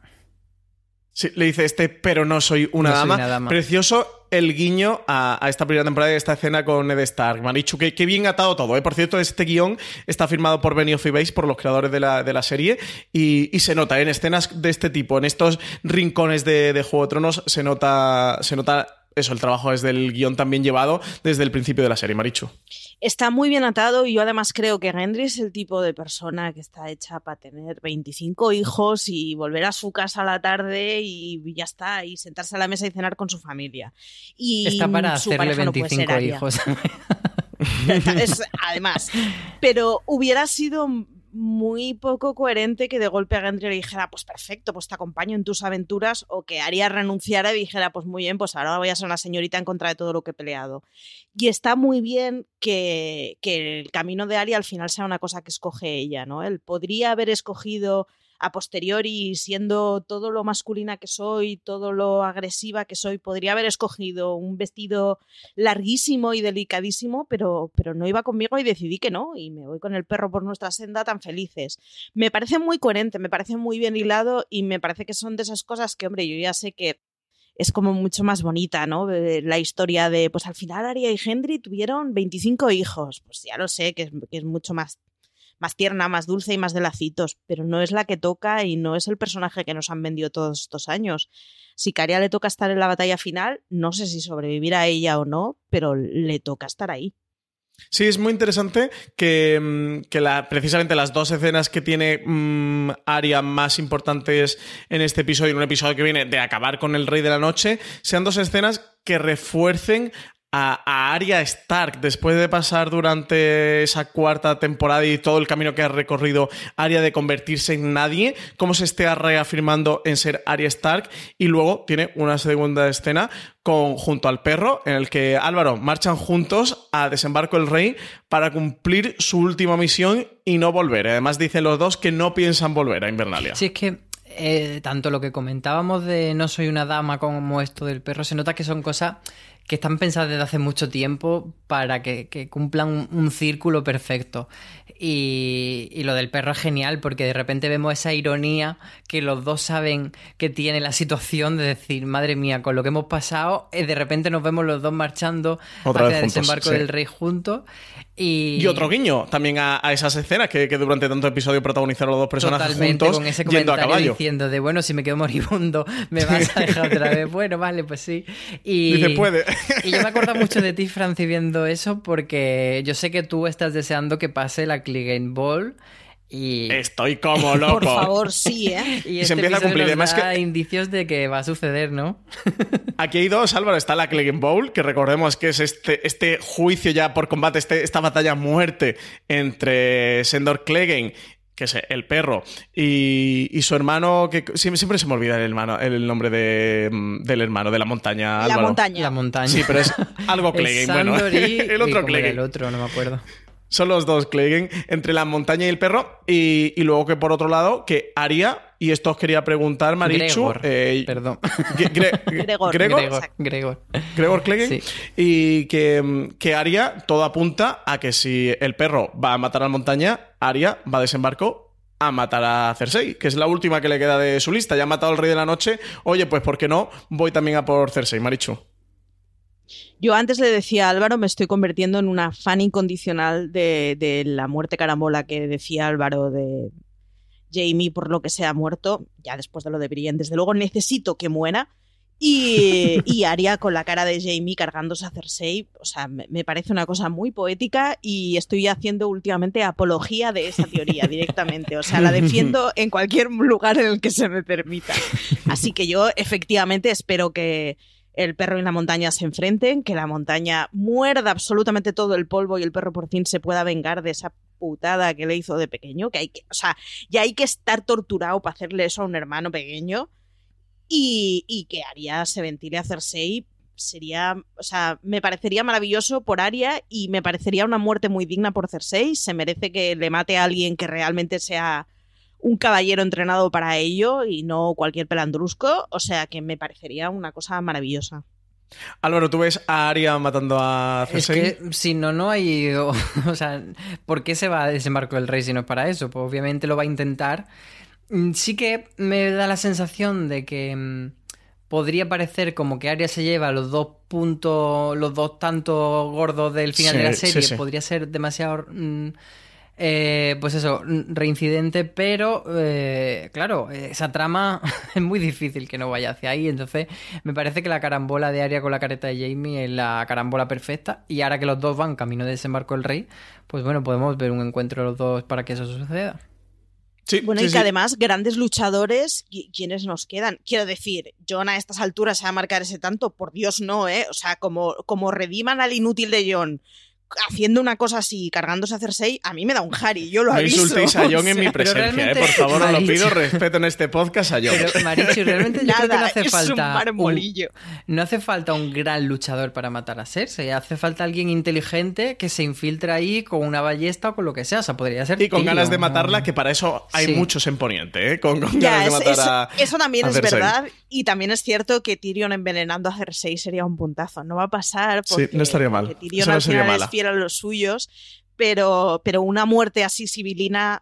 Sí, le dice este, pero no soy una, No soy dama. una dama. Precioso el guiño a, a esta primera temporada y esta escena con Ned Stark. Dicho que, que bien atado todo. ¿eh? Por cierto, este guion está firmado por Benioff y Weiss, por los creadores de la, serie, y, se nota en escenas de este tipo, en estos rincones de, de Juego de Tronos, se nota, se nota eso, el trabajo desde el guion también llevado desde el principio de la serie, Marichu. Está muy bien atado y yo además creo que Gendry es el tipo de persona que está hecha para tener 25 hijos y volver a su casa a la tarde y ya está, y sentarse a la mesa y cenar con su familia. Y Está para su hacerle pareja no puede 25 ser Arya. hijos. [laughs] Es- además. Pero hubiera sido muy poco coherente que de golpe a Gendry le dijera, pues perfecto, pues te acompaño en tus aventuras, o que Arya renunciara y dijera, pues muy bien, pues ahora voy a ser una señorita en contra de todo lo que he peleado. Y está muy bien que, que el camino de Arya al final sea una cosa que escoge ella, ¿no? Él podría haber escogido a posteriori, siendo todo lo masculina que soy, todo lo agresiva que soy, podría haber escogido un vestido larguísimo y delicadísimo, pero, pero no iba conmigo y decidí que no, y me voy con el perro por nuestra senda tan felices. Me parece muy coherente, me parece muy bien hilado y me parece que son de esas cosas que, hombre, yo ya sé que es como mucho más bonita, ¿no? Eh, La historia de, pues al final Aria y Hendry tuvieron 25 hijos, pues ya lo sé, que es, que es mucho más más tierna, más dulce y más de lacitos, pero no es la que toca y no es el personaje que nos han vendido todos estos años. Si a Arya le toca estar en la batalla final, no sé si sobrevivirá a ella o no, pero le toca estar ahí. Sí, es muy interesante que, mm, que la- precisamente las dos escenas que tiene mm, Arya más importantes en este episodio, en un episodio que viene de acabar con el Rey de la Noche, sean dos escenas que refuercen a, Arya Stark después de pasar durante esa cuarta temporada y todo el camino que ha recorrido Arya de convertirse en nadie, cómo se esté reafirmando en ser Arya Stark y luego tiene una segunda escena con, junto al perro en el que Álvaro marchan juntos a desembarco el rey para cumplir su última misión y no volver. Además dicen los dos que no piensan volver a Invernalia. Sí, es que eh, tanto lo que comentábamos de no soy una dama como esto del perro, se nota que son cosas que están pensadas desde hace mucho tiempo para que, que cumplan un, un círculo perfecto. Y, y lo del perro es genial porque de repente vemos esa ironía que los dos saben que tiene la situación de decir, madre mía, con lo que hemos pasado, eh, de repente nos vemos los dos marchando Otra hacia el juntos, desembarco sí. del rey juntos. Y, Y otro guiño también a, a esas escenas que, que durante tanto episodio protagonizaron los dos personajes Totalmente, juntos con ese yendo a comentario caballo. diciendo de bueno, si me quedo moribundo, me vas a [laughs] dejar otra vez. Bueno, vale, pues sí. Y, Dice, puede. [laughs] Y yo me acuerdo mucho de ti, Franci, viendo eso, porque yo sé que tú estás deseando que pase la Clegane Ball. Y, Estoy como [laughs] loco. Por favor, [laughs] sí, ¿eh? y Y este se empieza a cumplir. Además da que- indicios de que va a suceder, ¿no? Aquí hay dos, Álvaro. Está la Clegane Bowl, que recordemos que es este, este juicio ya por combate, este- esta batalla a muerte entre Sendor Clegane, que es el perro, y, y su hermano, que siempre, siempre se me olvida el, hermano, el nombre de, mm, del hermano, de la montaña. La Álvaro. montaña. La montaña. Sí, pero es [laughs] algo Clegane, bueno. Y- [laughs] el otro ¿cómo era Clegane. El otro, no me acuerdo. Son los dos Clegane, entre la montaña y el perro. Y, y luego que por otro lado, que Aria, y esto os quería preguntar, Marichu. Gregor, eh, perdón. Gre- Gre- [laughs] Gregor. Gregor, Gregor. Gregor. Sí. Y que, que Aria, todo apunta a que si el perro va a matar a la montaña, Aria va a desembarco a matar a Cersei, que es la última que le queda de su lista. Ya ha matado al Rey de la Noche. Oye, pues ¿por qué no? Voy también a por Cersei, Marichu. Yo antes le decía a Álvaro, me estoy convirtiendo en una fan incondicional de, de la muerte carambola que decía Álvaro de Jamie por lo que se ha muerto, ya después de lo de Brienne. Desde luego necesito que muera. Y, [laughs] y Arya con la cara de Jamie cargándose a Cersei, o sea, me, me parece una cosa muy poética y estoy haciendo últimamente apología de esa teoría directamente. O sea, la defiendo [laughs] en cualquier lugar en el que se me permita. Así que yo efectivamente espero que, el perro y la montaña se enfrenten, que la montaña muerda absolutamente todo el polvo y el perro por fin se pueda vengar de esa putada que le hizo de pequeño, que hay que, o sea, ya hay que estar torturado para hacerle eso a un hermano pequeño y, y que Arya se ventile a Cersei sería, o sea, me parecería maravilloso por Arya y me parecería una muerte muy digna por Cersei, se merece que le mate a alguien que realmente sea un caballero entrenado para ello y no cualquier pelandrusco, o sea que me parecería una cosa maravillosa. Álvaro, ¿tú ves a Aria matando a Es Cersei? que si no, no hay. O, [laughs] o sea, ¿por qué se va a desembarco del rey si no es para eso? Pues obviamente lo va a intentar. Mm, Sí que me da la sensación de que mm, podría parecer como que Arya se lleva los dos puntos, los dos tantos gordos del final Sí, de la serie. sí. Podría ser demasiado. mm, eh, pues eso, reincidente, pero eh, claro, esa trama [laughs] es muy difícil que no vaya hacia ahí. Entonces, me parece que la carambola de Arya con la careta de Jamie es la carambola perfecta. Y ahora que los dos van camino de desembarco del rey, pues bueno, podemos ver un encuentro de los dos para que eso suceda. Sí, Bueno, sí, y que sí. además, grandes luchadores, qui- ¿quiénes nos quedan? Quiero decir, John a estas alturas se va a marcar ese tanto, por Dios no, ¿eh? O sea, como, como rediman al inútil de John haciendo una cosa así, cargándose a Cersei, a mí me da un Harry, yo lo No aviso. insultéis a Jon [laughs] O en sea, mi presencia, ¿eh? por favor, os lo pido, respeto en este podcast a Jon. Pero, Marichu, realmente yo creo que no Nada, hace es un falta. marmolillo. no hace falta un gran luchador para matar a Cersei. Hace falta alguien inteligente que se infiltre ahí con una ballesta o con lo que sea. O sea, podría ser. Y con ganas de ¿no? matarla, que para eso hay Sí. muchos en Poniente, ¿eh? Con, con Ya, ganas de es- matar eso, a. eso también a es Cersei. verdad. Y también es cierto que Tyrion envenenando a Cersei sería un puntazo. No va a pasar Sí, porque, no estaría mal. Tyrion Eso no sería mala. es fiel a los suyos, pero, pero una muerte así sibilina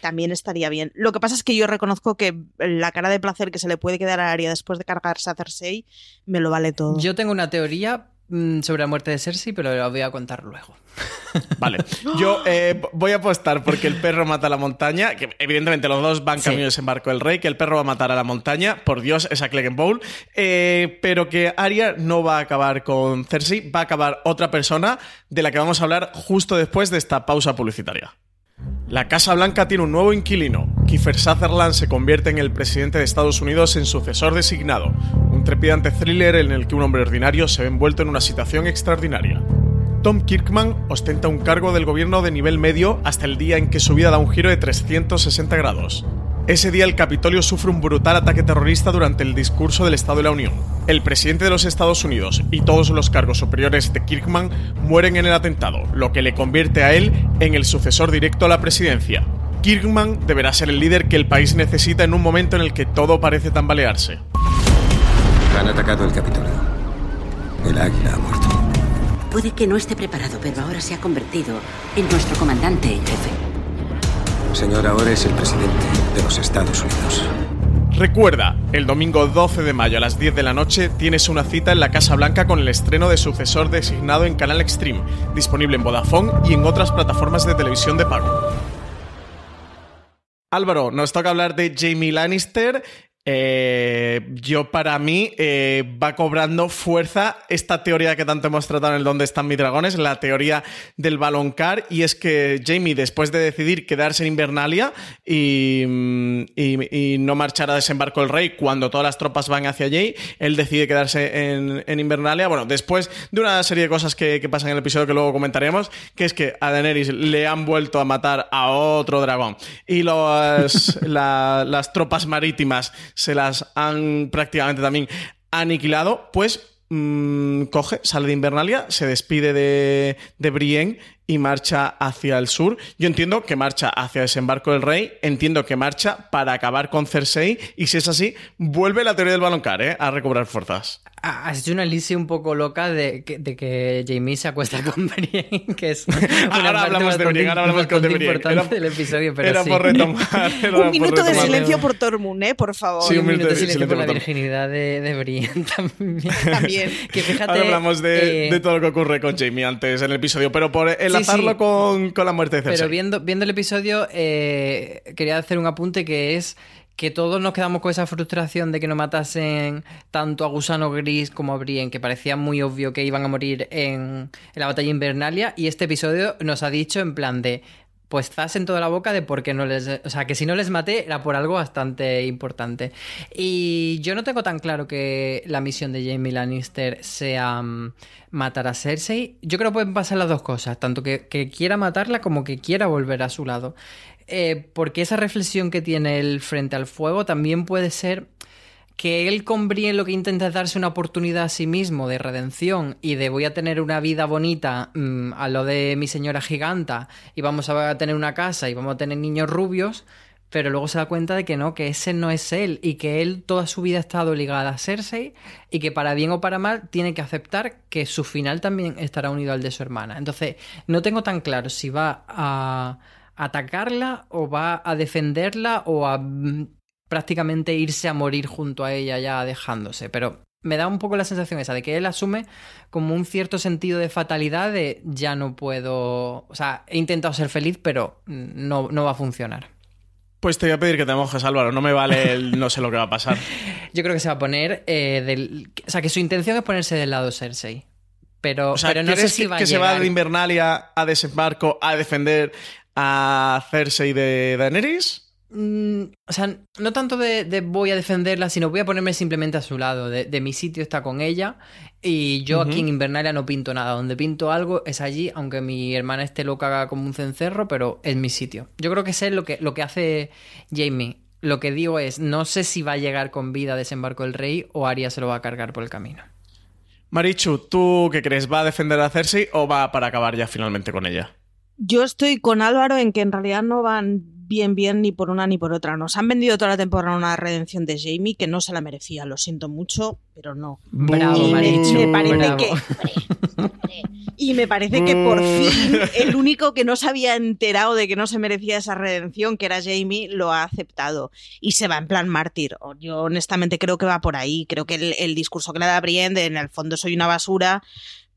también estaría bien. Lo que pasa es que yo reconozco que la cara de placer que se le puede quedar a Arya después de cargarse a Cersei me lo vale todo. Yo tengo una teoría sobre la muerte de Cersei, pero la voy a contar luego. [laughs] Vale. Yo eh, voy a apostar porque el perro mata a la montaña. Que evidentemente los dos van Sí. camino de desembarco del rey. Que el perro va a matar a la montaña. Por Dios, esa Clegane Bowl. Eh, pero que Arya no va a acabar con Cersei. Va a acabar otra persona de la que vamos a hablar justo después de esta pausa publicitaria. La Casa Blanca tiene un nuevo inquilino. Kiefer Sutherland se convierte en el presidente de Estados Unidos en sucesor designado. Un trepidante thriller en el que un hombre ordinario se ve envuelto en una situación extraordinaria. Tom Kirkman ostenta un cargo del gobierno de nivel medio hasta el día en que su vida da un giro de 360 grados. Ese día el Capitolio sufre un brutal ataque terrorista durante el discurso del Estado de la Unión. El presidente de los Estados Unidos y todos los cargos superiores de Kirkman mueren en el atentado, lo que le convierte a él en el sucesor directo a la presidencia. Kirkman deberá ser el líder que el país necesita en un momento en el que todo parece tambalearse. Han atacado el Capitolio. El águila ha muerto. Puede que no esté preparado, pero ahora se ha convertido en nuestro comandante en jefe. Señor, ahora es el presidente de los Estados Unidos. Recuerda, el domingo 12 de mayo a las 10 de la noche tienes una cita en la Casa Blanca con el estreno de sucesor designado en Canal Extreme, disponible en Vodafone y en otras plataformas de televisión de pago. Álvaro, nos toca hablar de Jamie Lannister. Eh, yo para mí eh, va cobrando fuerza esta teoría que tanto hemos tratado en el Dónde están mis dragones, la teoría del baloncar, y es que Jamie, después de decidir quedarse en Invernalia y, mm, y- y no marchar a desembarco del rey cuando todas las tropas van hacia allí, él decide quedarse en, en Invernalia. Bueno, después de una serie de cosas que, pasan en el episodio que luego comentaremos, que es que a Daenerys le han vuelto a matar a otro dragón. Y los- [laughs] la- las tropas marítimas se las han prácticamente también aniquilado, pues mm, coge, sale de Invernalia, se despide de, de Brienne y marcha hacia el sur. Yo entiendo que marcha hacia Desembarco del Rey, entiendo que marcha para acabar con Cersei y si es así, vuelve la teoría del baloncar, ¿eh? A recobrar fuerzas. Ha- Has hecho una lisia un poco loca de que, de que Jamie se acuesta con [laughs] Brienne, que es Ahora hablamos de Brienne, ahora hablamos con de Brienne. Era- del episodio, pero Era sí. por retomar. [laughs] era un minuto de retomar. silencio por Tormund, ¿eh? Por favor. Sí, un minuto de silencio por la por- virginidad de, de Brienne [laughs] también. También. que fíjate, Ahora hablamos de, eh, de todo lo que ocurre con Jamie antes en el episodio, pero por enlazarlo sí. Con, con la muerte de Cersei. Pero viendo, viendo el episodio, eh, quería hacer un apunte que es que todos nos quedamos con esa frustración de que no matasen tanto a Gusano Gris como a Brienne, que parecía muy obvio que iban a morir en, en la batalla invernalia, y este episodio nos ha dicho en plan de pues zas en toda la boca de por qué no les... O sea, que si no les maté era por algo bastante importante. Y yo no tengo tan claro que la misión de Jamie Lannister sea mm, matar a Cersei. Yo creo que pueden pasar las dos cosas, tanto que, que quiera matarla como que quiera volver a su lado. Eh, porque esa reflexión que tiene él frente al fuego también puede ser que él con Brienne lo que intenta es darse una oportunidad a sí mismo de redención y de voy a tener una vida bonita mm, a lo de mi señora giganta y vamos a tener una casa y vamos a tener niños rubios, pero luego se da cuenta de que no, que ese no es él y que él toda su vida ha estado ligada a Cersei y que para bien o para mal tiene que aceptar que su final también estará unido al de su hermana. Entonces, no tengo tan claro si va a atacarla o va a defenderla o a mm, prácticamente irse a morir junto a ella ya dejándose, pero me da un poco la sensación esa de que él asume como un cierto sentido de fatalidad de ya no puedo, o sea, he intentado ser feliz, pero no, no va a funcionar. Pues te voy a pedir que te mojes, Álvaro. No me vale el no sé lo que va a pasar. [laughs] Yo creo que se va a poner eh, del, o sea, que su intención es ponerse del lado Cersei. Pero, O sea, pero no sé ¿crees si que, va a que se va de Invernalia a desembarco a defender a Cersei de Daenerys? Mm, o sea, no tanto de, voy a defenderla, sino voy a ponerme simplemente a su lado. De, mi sitio está con ella. Y yo aquí en Invernalia no pinto nada. Donde pinto algo es allí, aunque mi hermana esté loca como un cencerro, pero es mi sitio. Yo creo que sé lo que, lo que hace Jamie. Lo que digo es, no sé si va a llegar con vida a desembarco del rey o Arya se lo va a cargar por el camino. Marichu, ¿tú qué crees? ¿Va a defender a Cersei o va para acabar ya finalmente con ella? Yo estoy con Álvaro en que en realidad no van bien, bien ni por una ni por otra. Nos han vendido toda la temporada una redención de Jamie que no se la merecía. Lo siento mucho, pero no. Bravo, y me, parece que. y me parece que por fin el único que no se había enterado de que no se merecía esa redención, que era Jamie, lo ha aceptado. Y se va en plan mártir. Yo honestamente creo que va por ahí. Creo que el, discurso que le da Brienne de en el fondo soy una basura,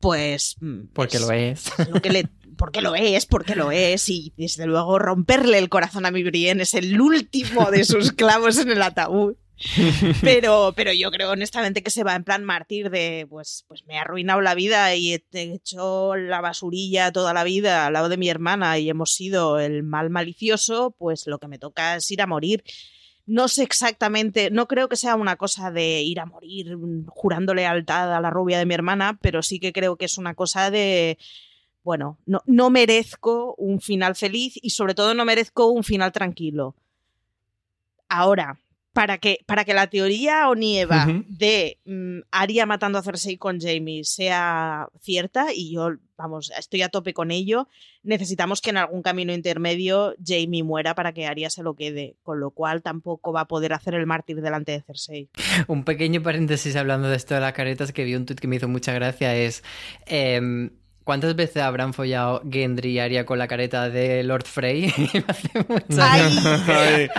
pues. Porque lo es. Lo que le porque lo es, porque lo es, y desde luego romperle el corazón a mi Brienne es el último de sus [laughs] clavos en el ataúd. Pero, pero yo creo honestamente que se va en plan mártir de, pues, pues me ha arruinado la vida y he hecho la basurilla toda la vida al lado de mi hermana y hemos sido el mal malicioso, pues lo que me toca es ir a morir. No sé exactamente, no creo que sea una cosa de ir a morir jurando lealtad a la rubia de mi hermana, pero sí que creo que es una cosa de bueno, no, no merezco un final feliz y sobre todo no merezco un final tranquilo. Ahora, para que, para que la teoría o nieva de um, Arya matando a Cersei con Jamie sea cierta, y yo, vamos, estoy a tope con ello, necesitamos que en algún camino intermedio Jamie muera para que Arya se lo quede, con lo cual tampoco va a poder hacer el mártir delante de Cersei. [laughs] Un pequeño paréntesis hablando de esto de las caretas que vi un tweet que me hizo mucha gracia es... Em, ¿Cuántas veces habrán follado Gendry y Arya con la careta de Lord Frey? [laughs] Me hace Ay.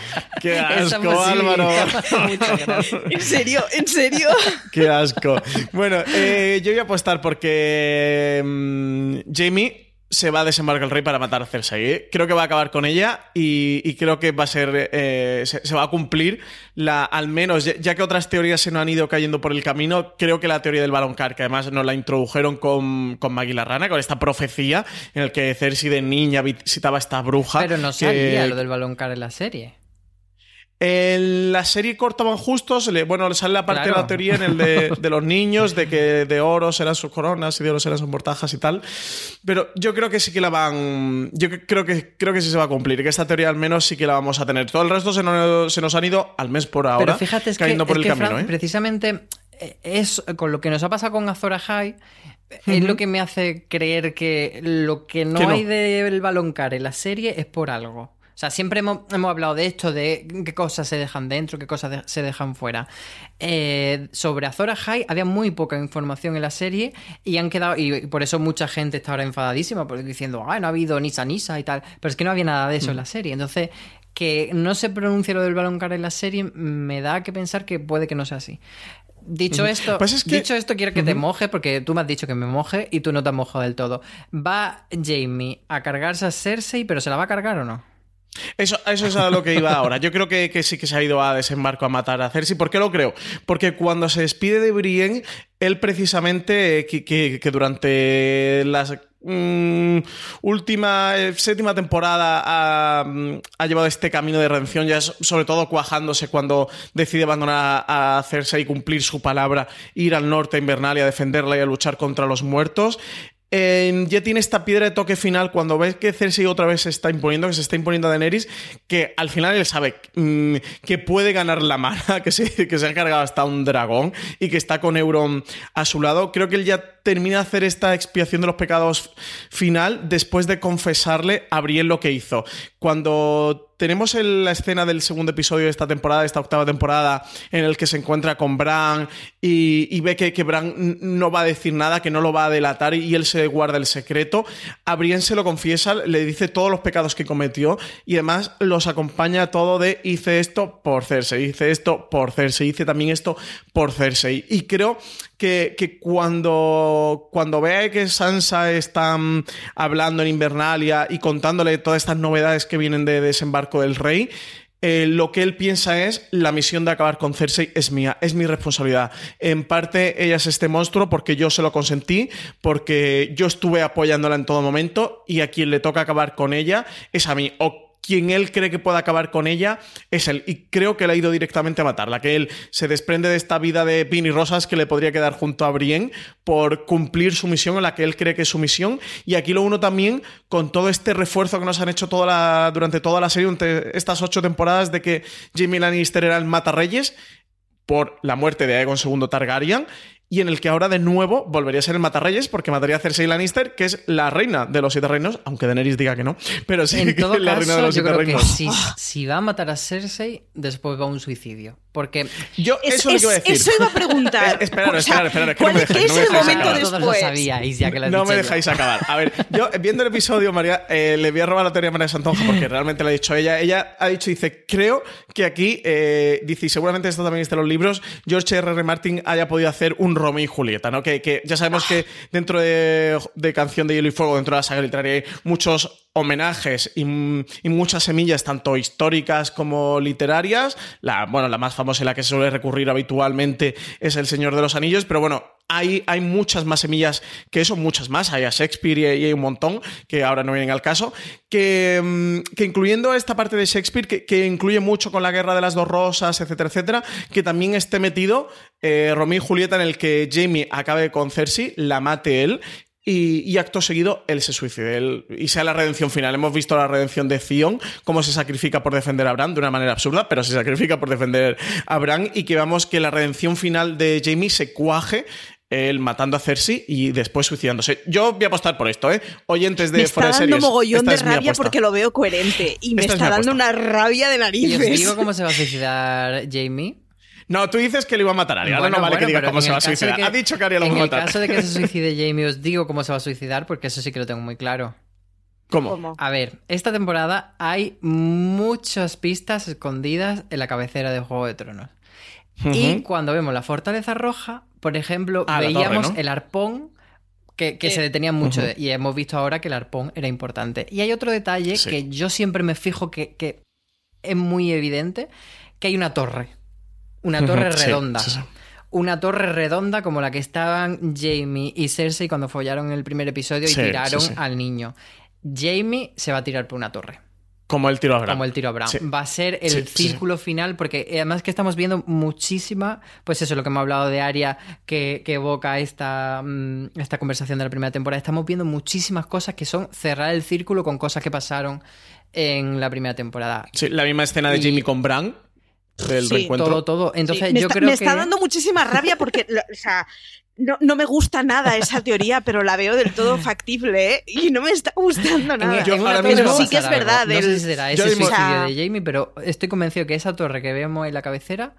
¡Qué asco, Álvaro! [laughs] ¿En serio? ¿En serio? [laughs] ¡Qué asco! Bueno, eh, yo voy a apostar porque mm, Jamie se va a desembarcar el rey para matar a Cersei. ¿eh? Creo que va a acabar con ella y, creo que va a ser. Eh, se, va a cumplir la. Al menos, ya, que otras teorías se nos han ido cayendo por el camino, creo que la teoría del Baloncar, que además nos la introdujeron con, con Maggie la Rana, con esta profecía en el que Cersei de niña visitaba a esta bruja. Pero no sabía lo del Baloncar en la serie. En la serie cortaban justos, bueno, le sale la parte de la teoría en el de, los niños, de que de oro serán sus coronas y de oro serán sus mortajas y tal. Pero yo creo que sí que la van. Yo creo que, creo que sí se va a cumplir, que esta teoría al menos sí que la vamos a tener. Todo el resto se nos, han ido al mes por ahora. Pero fíjate, es cayendo por el camino. ¿eh? Precisamente eh, es con lo que nos ha pasado con Azora High. Es lo que me hace creer que lo que no, hay del baloncar en la serie es por algo. O sea, siempre hemos, hablado de esto, de qué cosas se dejan dentro, qué cosas se dejan fuera. Eh, sobre Azora High había muy poca información en la serie y han quedado, y por eso mucha gente está ahora enfadadísima, porque diciendo, ah, no ha habido Nisa Nisa y tal, pero es que no había nada de eso en la mm. serie. Entonces, que no se pronuncie lo del balón cara en la serie me da que pensar que puede que no sea así. Dicho esto, pues dicho esto, quiero que te mojes porque tú me has dicho que me moje y tú no te has mojado del todo. ¿Va Jamie a cargarse a Cersei, pero se la va a cargar o no? Eso, eso es a lo que iba ahora. Yo creo que, sí que se ha ido a desembarco a matar a Cersei. ¿Por qué lo creo? Porque cuando se despide de Brienne, él precisamente, que, durante la mm, última, eh, séptima temporada mm, ha, llevado este camino de redención, ya sobre todo cuajándose cuando decide abandonar a Cersei y cumplir su palabra, ir al norte a Invernalia a defenderla y a luchar contra los muertos ya tiene esta piedra de toque final cuando ves que Cersei otra vez se está imponiendo, que se está imponiendo a Daenerys, que al final él sabe mm, que puede ganar la mala, [laughs] que se, que se ha cargado hasta un dragón y que está con Euron a su lado. Creo que él ya termina de hacer esta expiación de los pecados final después de confesarle a Brienne lo que hizo. Cuando tenemos la escena del segundo episodio de esta temporada, de esta octava temporada, en el que se encuentra con Bran y, ve que, que, Bran no va a decir nada, que no lo va a delatar y, él se guarda el secreto. A Brienne se lo confiesa, le dice todos los pecados que cometió y además los acompaña todo de hice esto por Cersei, hice esto por Cersei, hice también esto por Cersei. Y creo que, cuando, cuando vea que Sansa está mm, hablando en Invernalia y contándole todas estas novedades que vienen de desembarco del rey, eh, lo que él piensa es la misión de acabar con Cersei es mía, es mi responsabilidad. En parte ella es este monstruo porque yo se lo consentí, porque yo estuve apoyándola en todo momento y a quien le toca acabar con ella es a mí. O quien él cree que puede acabar con ella es él. Y creo que le ha ido directamente a matarla. Que él se desprende de esta vida de pin y rosas que le podría quedar junto a Brienne por cumplir su misión en la que él cree que es su misión. Y aquí lo uno también con todo este refuerzo que nos han hecho durante toda la serie, estas ocho temporadas, de que Jamie Lannister era el matarreyes por la muerte de Aegon II Targaryen y en el que ahora de nuevo volvería a ser el Matarreyes porque mataría a Cersei Lannister, que es la reina de los siete reinos, aunque Daenerys diga que no, pero sí en que es la caso, reina de los yo siete creo que reinos. si, si va a matar a Cersei, después va a un suicidio. Porque yo Es- eso es lo que iba a es- decir. eso iba a preguntar. [laughs] Esperad, O sea, esperad, esperad, que no ¿cuál me es- dejáis, qué no me es el dejáis momento acabar. todos lo después? sabíais ya que lo has No dicho me yo. dejáis acabar. A ver, yo viendo el episodio, María, eh, le voy a robar la teoría a María Santonja porque realmente le ha dicho ella. Ella ha dicho, dice, creo que aquí, eh, dice, y seguramente esto también está en los libros, George R. R. Martin haya podido hacer un Romeo y Julieta, ¿no? Que, que ya sabemos que dentro de, de Canción de Hielo y Fuego, dentro de la saga literaria, hay muchos homenajes y, muchas semillas, tanto históricas como literarias. La, bueno, la más famosa y la que se suele recurrir habitualmente es El Señor de los Anillos, pero bueno, hay, hay muchas más semillas que eso, muchas más. Hay a Shakespeare y hay, un montón que ahora no vienen al caso. Que, mm, que incluyendo esta parte de Shakespeare, que, incluye mucho con la guerra de las dos rosas, etcétera, etcétera, que también esté metido eh, y Julieta en el que Jamie acabe con Cersei, la mate él. Y, y acto seguido, él se suicide él- y sea la redención final. Hemos visto la redención de Theon, cómo se sacrifica por defender a Bran de una manera absurda, pero se sacrifica por defender a Bran y que veamos que la redención final de Jamie se cuaje él matando a Cersei y después suicidándose. Yo voy a apostar por esto, ¿eh? Oyentes de Me está Fuera de dando mogollón de rabia porque lo veo coherente y me Esta está dando una rabia de Y os narices. digo cómo se va a suicidar Jamie. No, tú dices que le iba a matar a. Ahora Bueno, no vale bueno, que diga cómo se va a suicidar. que- Ha dicho que Arya lo va a En el matar. caso de que se [laughs] suicide Jamie, os digo cómo se va a suicidar, porque eso sí que lo tengo muy claro. ¿Cómo? A ver, esta temporada hay muchas pistas escondidas en la cabecera de Juego de Tronos. Y cuando vemos la Fortaleza Roja, por ejemplo, Ah, torre, veíamos ¿no? el arpón que, que Eh, se detenía mucho y hemos visto ahora que el arpón era importante. Y hay otro detalle Sí. que yo siempre me fijo que, que es muy evidente, que hay una torre. Una torre redonda. sí, sí. Una torre redonda como la que estaban Jamie y Cersei cuando follaron en el primer episodio y tiraron al niño. Jamie se va a tirar por una torre. Como el tiro a Bran. Como el tiro a Bran. Sí. Va a ser el Sí, sí, sí. círculo final, porque además que estamos viendo muchísima, pues eso, lo que hemos hablado de Aria, que, que evoca esta, mm, esta conversación de la primera temporada. Estamos viendo muchísimas cosas que son cerrar el círculo con cosas que pasaron en la primera temporada. Sí, la misma escena de Y- Jamie con Bran del Sí, reencuentro. Todo, todo. Entonces Sí, yo está, creo me que... está dando muchísima rabia porque, o sea, no, no me gusta nada esa teoría, pero la veo del todo [laughs] factible ¿eh? y no me está gustando nada. Yo a sí que es verdad. No el- sé si será ese suicidio de Jamie, pero estoy convencido que esa torre que vemos en la cabecera,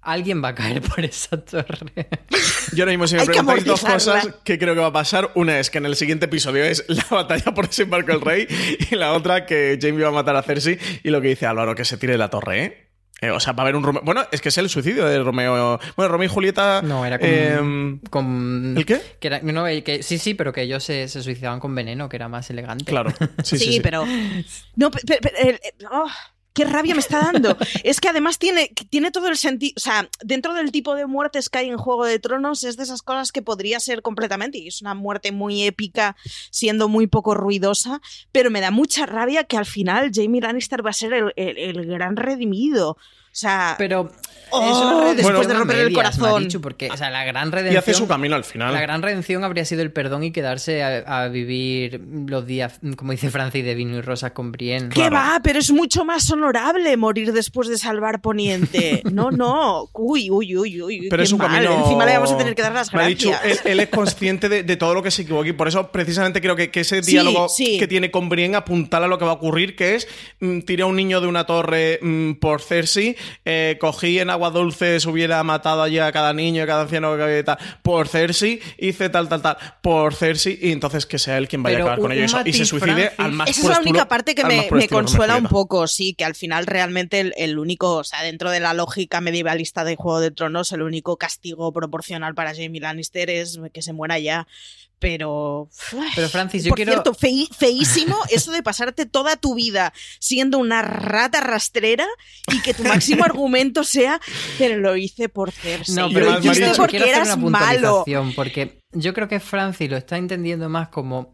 alguien va a caer por esa torre. [laughs] Yo ahora mismo si me Hay que preguntáis dos cosas que creo que va a pasar, una es que en el siguiente episodio es la batalla por desembarco del rey y la otra que Jamie va a matar a Cersei y lo que dice Álvaro, que se tire de la torre, ¿eh? Eh, o sea, va a haber un Romeo... Bueno, es que es el suicidio de Romeo... Bueno, Romeo y Julieta... No, era con. em, con- ¿El qué? Que era- no, que, sí, sí, pero que ellos se, se suicidaban con veneno, que era más elegante. Claro. Sí, Sí, sí, sí. pero. No, pe- pe- pe- el- eh, oh, qué rabia me está dando. es que además tiene, tiene todo el sentido. O sea, dentro del tipo de muertes que hay en Juego de Tronos, es de esas cosas que podría ser completamente. Y es una muerte muy épica, siendo muy poco ruidosa. Pero me da mucha rabia que al final Jamie Lannister va a ser el, el- el gran redimido. O sea. Pero Oh, es una redención después de romper el corazón. Marichu, porque, o sea, la gran Y redención. hace su camino al final. La gran redención habría sido el perdón y quedarse a, a vivir los días, como dice Francis, de vino y rosas con Brienne. ¿Qué va? Pero es mucho más honorable morir después de salvar Poniente. [laughs] No, no. Uy, uy, uy, uy. Pero es un mal. camino. Encima le vamos a tener que dar las dicho, gracias. él, él es consciente de, de todo lo que se equivoca y por eso precisamente creo que, que ese diálogo sí. que tiene con Brienne apuntala a lo que va a ocurrir, que es mm, tiré a un niño de una torre mm, por Cersei, eh, cogí en agua dulce, se hubiera matado allí a cada niño, a cada anciano que había y tal, por Cersei, hice tal, tal, tal, por Cersei, y entonces que sea él quien vaya Pero a acabar con ello y eso, y se suicide Francis. al más Esa es la única estilo- parte que me, consuela un poco, sí, que al final realmente el, el único, o sea, dentro de la lógica medievalista de Juego de Tronos, el único castigo proporcional para Jamie Lannister es que se muera ya. Pero. Pero, Francis, yo Por quiero- cierto, feí- feísimo [laughs] eso de pasarte toda tu vida siendo una rata rastrera y que tu máximo argumento sea, pero lo hice por Cersei. No, pero lo hiciste porque eras una malo. porque yo creo que Francis lo está entendiendo más como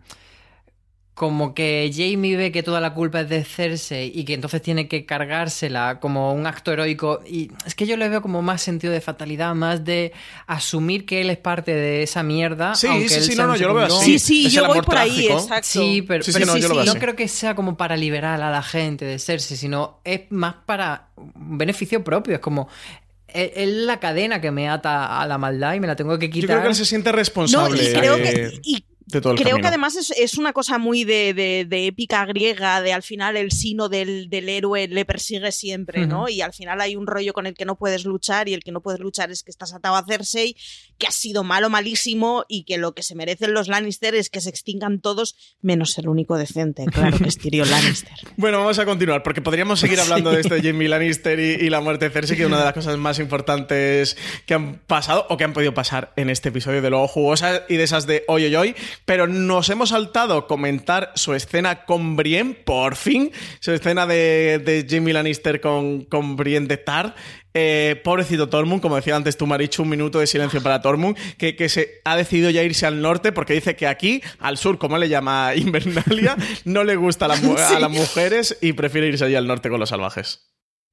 como que Jamie ve que toda la culpa es de Cersei y que entonces tiene que cargársela como un acto heroico. Y es que yo le veo como más sentido de fatalidad, más de asumir que él es parte de esa mierda. Sí, aunque sí, él sí, no, no, yo lo veo así. Sí, sí, Es yo el voy amor por ahí, trágico. exacto. Sí, pero, Sí, sí, pero no, yo lo veo no así. creo que sea como para liberar a la gente de Cersei, sino es más para un beneficio propio. Es como es es la cadena que me ata a la maldad y me la tengo que Yo quitar. creo que él se siente No, responsable y creo de, que, y de todo el creo que además es, es una cosa muy de, de- de épica griega, de al final el sino del, del héroe le persigue siempre, ¿no? Y al final hay un rollo con el que no puedes luchar y el que no puedes luchar es que estás atado a Cersei, que ha sido malo, malísimo y que lo que se merecen los Lannister es que se extingan todos, menos el único decente, claro que es Tyrion [laughs] Lannister. Bueno, vamos a continuar, porque podríamos seguir hablando de esto de Jamie Lannister y, y la muerte de Cersei, que es una de las cosas más importantes que han pasado o que han podido pasar en este episodio de Luego Jugosas y de esas de hoy hoy hoy, pero nos hemos saltado comentar su escena con Brienne, por fin, su escena de, de Jamie Lannister con, con Brienne de Tard. Eh, pobrecito Tormund, como decía antes tú, Marichu, un minuto de silencio para Tormund, que, que se ha decidido ya irse al norte porque dice que aquí, al sur, como le llama [laughs] Invernalia, no le gusta a, la mu- a las mujeres y prefiere irse allí al norte con los salvajes.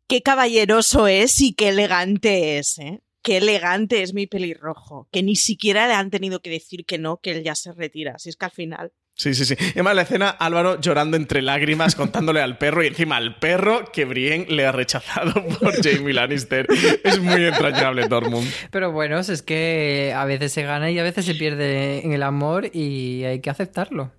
Qué caballeroso es y qué elegante es, ¿eh? Qué elegante es mi pelirrojo, que ni siquiera le han tenido que decir que no, que él ya se retira. Si es que al final Sí, sí, sí. Y además la escena, Álvaro llorando entre lágrimas, contándole al perro y encima al perro que Brienne le ha rechazado [laughs] por Jamie Lannister. Es muy entrañable, Tormund. Pero bueno, es que a veces se gana y a veces se pierde en el amor y hay que aceptarlo.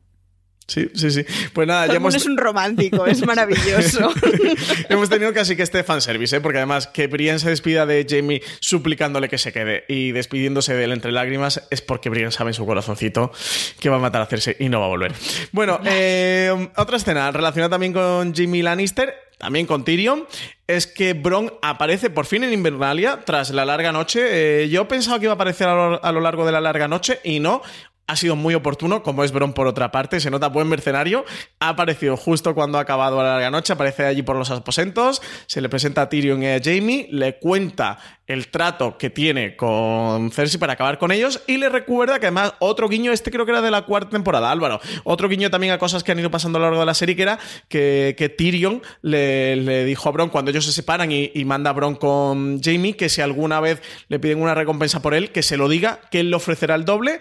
Sí, sí, sí. Pues nada, ya hemos, es un romántico, es [laughs] maravilloso. [laughs] hemos tenido casi que este fanservice, ¿eh? porque además que Brienne se despida de Jamie suplicándole que se quede y despidiéndose de él entre lágrimas es porque Brienne sabe en su corazoncito que va a matar a Cersei y no va a volver. Bueno, eh, otra escena relacionada también con Jamie Lannister, también con Tyrion, es que Bron aparece por fin en Invernalia tras la larga noche. Eh, yo pensaba que iba a aparecer a lo, a lo largo de la larga noche y no. Ha sido muy oportuno, como es Bron por otra parte, se nota buen mercenario. Ha aparecido justo cuando ha acabado la larga noche, aparece allí por los aposentos, se le presenta a Tyrion y a Jamie, le cuenta el trato que tiene con Cersei para acabar con ellos y le recuerda que además otro guiño, este creo que era de la cuarta temporada, Álvaro, otro guiño también a cosas que han ido pasando a lo largo de la serie, que era que, que Tyrion le, dijo a Bron cuando ellos se separan y, y manda a Bron con Jamie que si alguna vez le piden una recompensa por él, que se lo diga, que él le ofrecerá el doble.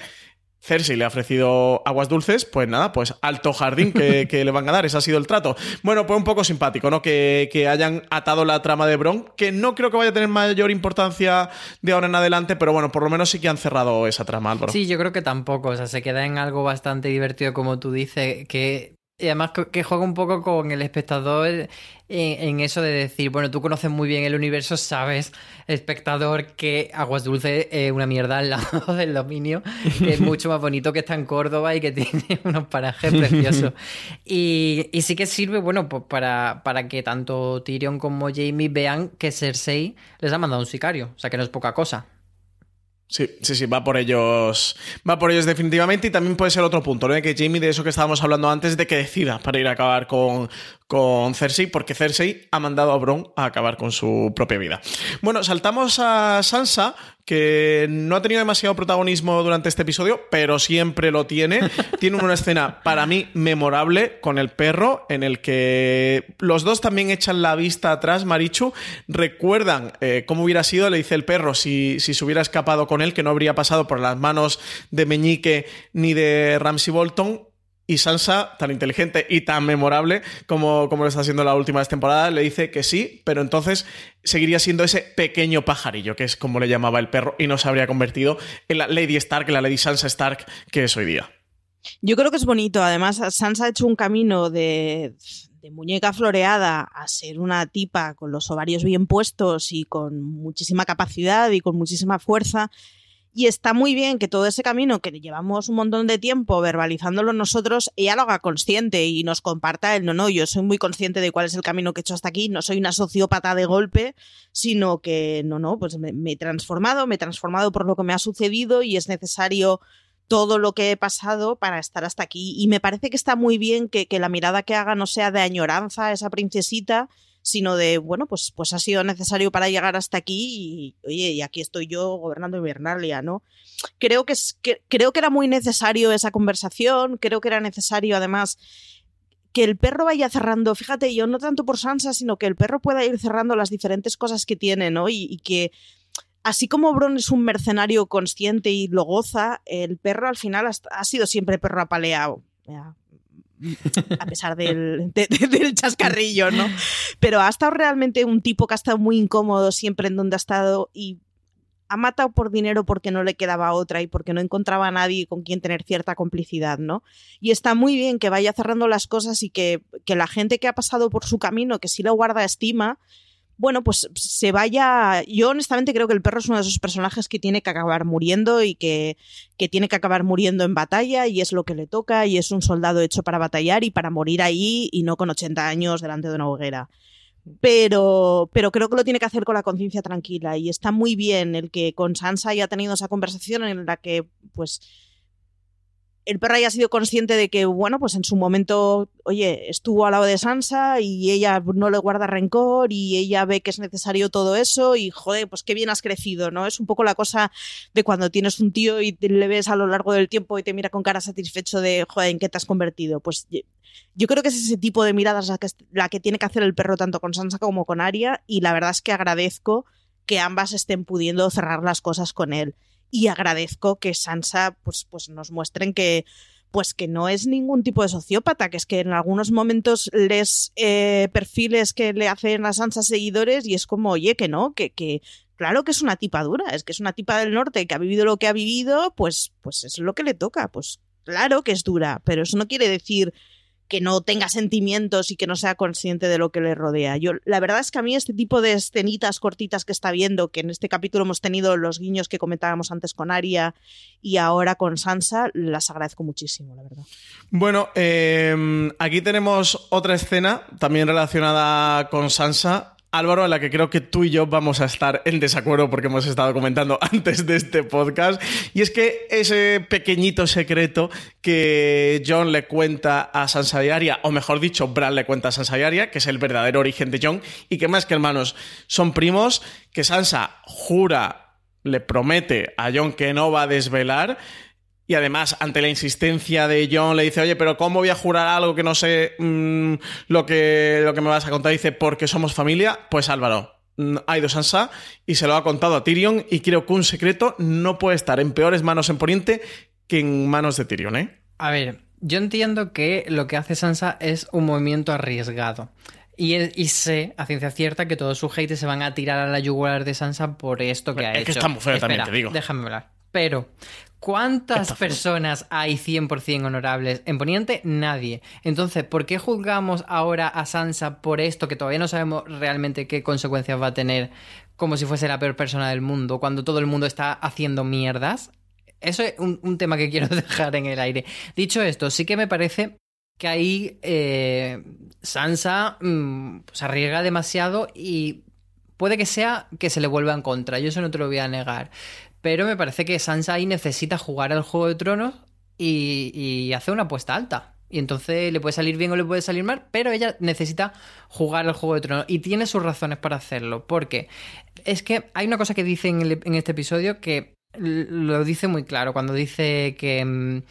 Cersei le ha ofrecido aguas dulces, pues nada, pues alto jardín que, [laughs] que le van a dar, ese ha sido el trato. Bueno, pues un poco simpático, ¿no? Que, que hayan atado la trama de Bron, que no creo que vaya a tener mayor importancia de ahora en adelante, pero bueno, por lo menos sí que han cerrado esa trama, Álvaro. Sí, yo creo que tampoco. O sea, se queda en algo bastante divertido, como tú dices, que. Y además que- juega un poco con el espectador en, en eso de decir, bueno, tú conoces muy bien el universo, sabes, espectador, que Aguas Dulces es una mierda al lado [laughs] del dominio, que es mucho más bonito que está en Córdoba y que tiene [laughs] unos parajes preciosos. [laughs] Y, y sí que sirve, bueno, pues para, para que tanto Tyrion como Jamie vean que Cersei les ha mandado un sicario, o sea que no es poca cosa. Sí, sí, sí, va por ellos. Va por ellos definitivamente. Y también puede ser otro punto, ¿no? Que Jamie, de eso que estábamos hablando antes, de que decida para ir a acabar con, con Cersei, porque Cersei ha mandado a Bron a acabar con su propia vida. Bueno, saltamos a Sansa, que no ha tenido demasiado protagonismo durante este episodio, pero siempre lo tiene. [laughs] tiene una escena para mí memorable con el perro, en el que los dos también echan la vista atrás, Marichu, recuerdan eh, cómo hubiera sido, le dice el perro, si, si se hubiera escapado con él, que no habría pasado por las manos de Meñique ni de Ramsay Bolton. Y Sansa, tan inteligente y tan memorable como, como lo está haciendo la última temporada, le dice que sí, pero entonces seguiría siendo ese pequeño pajarillo, que es como le llamaba el perro, y no se habría convertido en la Lady Stark, la Lady Sansa Stark que es hoy día. Yo creo que es bonito. Además, Sansa ha hecho un camino de, de muñeca floreada a ser una tipa con los ovarios bien puestos y con muchísima capacidad y con muchísima fuerza. Y está muy bien que todo ese camino que llevamos un montón de tiempo verbalizándolo nosotros, ella lo haga consciente y nos comparta el no, no, yo soy muy consciente de cuál es el camino que he hecho hasta aquí, no soy una sociópata de golpe, sino que no, no, pues me, he transformado, me he transformado por lo que me ha sucedido y es necesario todo lo que he pasado para estar hasta aquí. Y me parece que está muy bien que, que la mirada que haga no sea de añoranza a esa princesita, sino de, bueno, pues, pues ha sido necesario para llegar hasta aquí y, oye, y aquí estoy yo gobernando Invernalia, ¿no? Creo que, es, que, creo que era muy necesario esa conversación, creo que era necesario además que el perro vaya cerrando, fíjate, yo no tanto por Sansa, sino que el perro pueda ir cerrando las diferentes cosas que tiene, ¿no? Y, que así como Bron es un mercenario consciente y lo goza, el perro al final ha, sido siempre perro apaleado. A pesar del, chascarrillo, ¿no? Pero ha estado realmente un tipo que ha estado muy incómodo siempre en donde ha estado y ha matado por dinero porque no le quedaba otra y porque no encontraba a nadie con quien tener cierta complicidad, ¿no? Y está muy bien que vaya cerrando las cosas y que, que la gente que ha pasado por su camino, que sí lo guarda estima, bueno, pues se vaya. Yo honestamente creo que el perro es uno de esos personajes que tiene que acabar muriendo y que, que, tiene que acabar muriendo en batalla y es lo que le toca y es un soldado hecho para batallar y para morir ahí y no con 80 años delante de una hoguera. Pero, pero creo que lo tiene que hacer con la conciencia tranquila y está muy bien el que con Sansa haya tenido esa conversación en la que pues el perro haya sido consciente de que, bueno, pues en su momento, oye, estuvo al lado de Sansa y ella no le guarda rencor y ella ve que es necesario todo eso y, joder, pues qué bien has crecido, ¿no? Es un poco la cosa de cuando tienes un tío y le ves a lo largo del tiempo y te mira con cara satisfecho de, joder, ¿en qué te has convertido? Pues yo creo que es ese tipo de miradas la que, la que tiene que hacer el perro tanto con Sansa como con Arya y la verdad es que agradezco que ambas estén pudiendo cerrar las cosas con él y agradezco que Sansa pues, pues nos muestren que pues que no es ningún tipo de sociópata, que es que en algunos momentos les eh, perfiles que le hacen a Sansa seguidores y es como, oye, que no, que, que claro que es una tipa dura, es que es una tipa del norte que ha vivido lo que ha vivido, pues, pues es lo que le toca, pues claro que es dura, pero eso no quiere decir que no tenga sentimientos y que no sea consciente de lo que le rodea. Yo, la verdad es que a mí este tipo de escenitas cortitas que está viendo, que en este capítulo hemos tenido los guiños que comentábamos antes con Aria y ahora con Sansa, las agradezco muchísimo, la verdad. Bueno, em, aquí tenemos otra escena también relacionada con Sansa. Álvaro, en la que creo que tú y yo vamos a estar en desacuerdo porque hemos estado comentando [laughs] antes de este podcast. Y es que ese pequeñito secreto que John le cuenta a Sansa y Arya, o mejor dicho, Bran le cuenta a Sansa y Arya, que es el verdadero origen de John, y que más que hermanos son primos, que Sansa jura, le promete a John que no va a desvelar. Y además, ante la insistencia de John, le dice, oye, pero ¿cómo voy a jurar algo que no sé mm, lo, que, lo que me vas a contar? Dice, porque somos familia. Pues Álvaro, mm, ha ido Sansa y se lo ha contado a Tyrion y creo que un secreto no puede estar en peores manos en Poniente que en manos de Tyrion, ¿eh? A ver, yo entiendo que lo que hace Sansa es un movimiento arriesgado. Y, y, sé, a ciencia cierta, que todos sus haters se van a tirar a la yugular de Sansa por esto que ha hecho. Es que está muy feo también, te digo. Déjame hablar. Pero, ¿cuántas personas hay 100% honorables en Poniente? Nadie. Entonces, ¿por qué juzgamos ahora a Sansa por esto que todavía no sabemos realmente qué consecuencias va a tener como si fuese la peor persona del mundo cuando todo el mundo está haciendo mierdas? Eso es un, tema que quiero [laughs] dejar en el aire. Dicho esto, sí que me parece que ahí eh, Sansa mm, se arriesga demasiado y puede que sea que se le vuelva en contra. Yo eso no te lo voy a negar. Pero me parece que Sansa ahí necesita jugar al Juego de Tronos y, y hacer una apuesta alta. Y entonces le puede salir bien o le puede salir mal, pero ella necesita jugar al Juego de Tronos. Y tiene sus razones para hacerlo. Porque es que hay una cosa que dice en, en este episodio que lo dice muy claro. Cuando dice que, mm,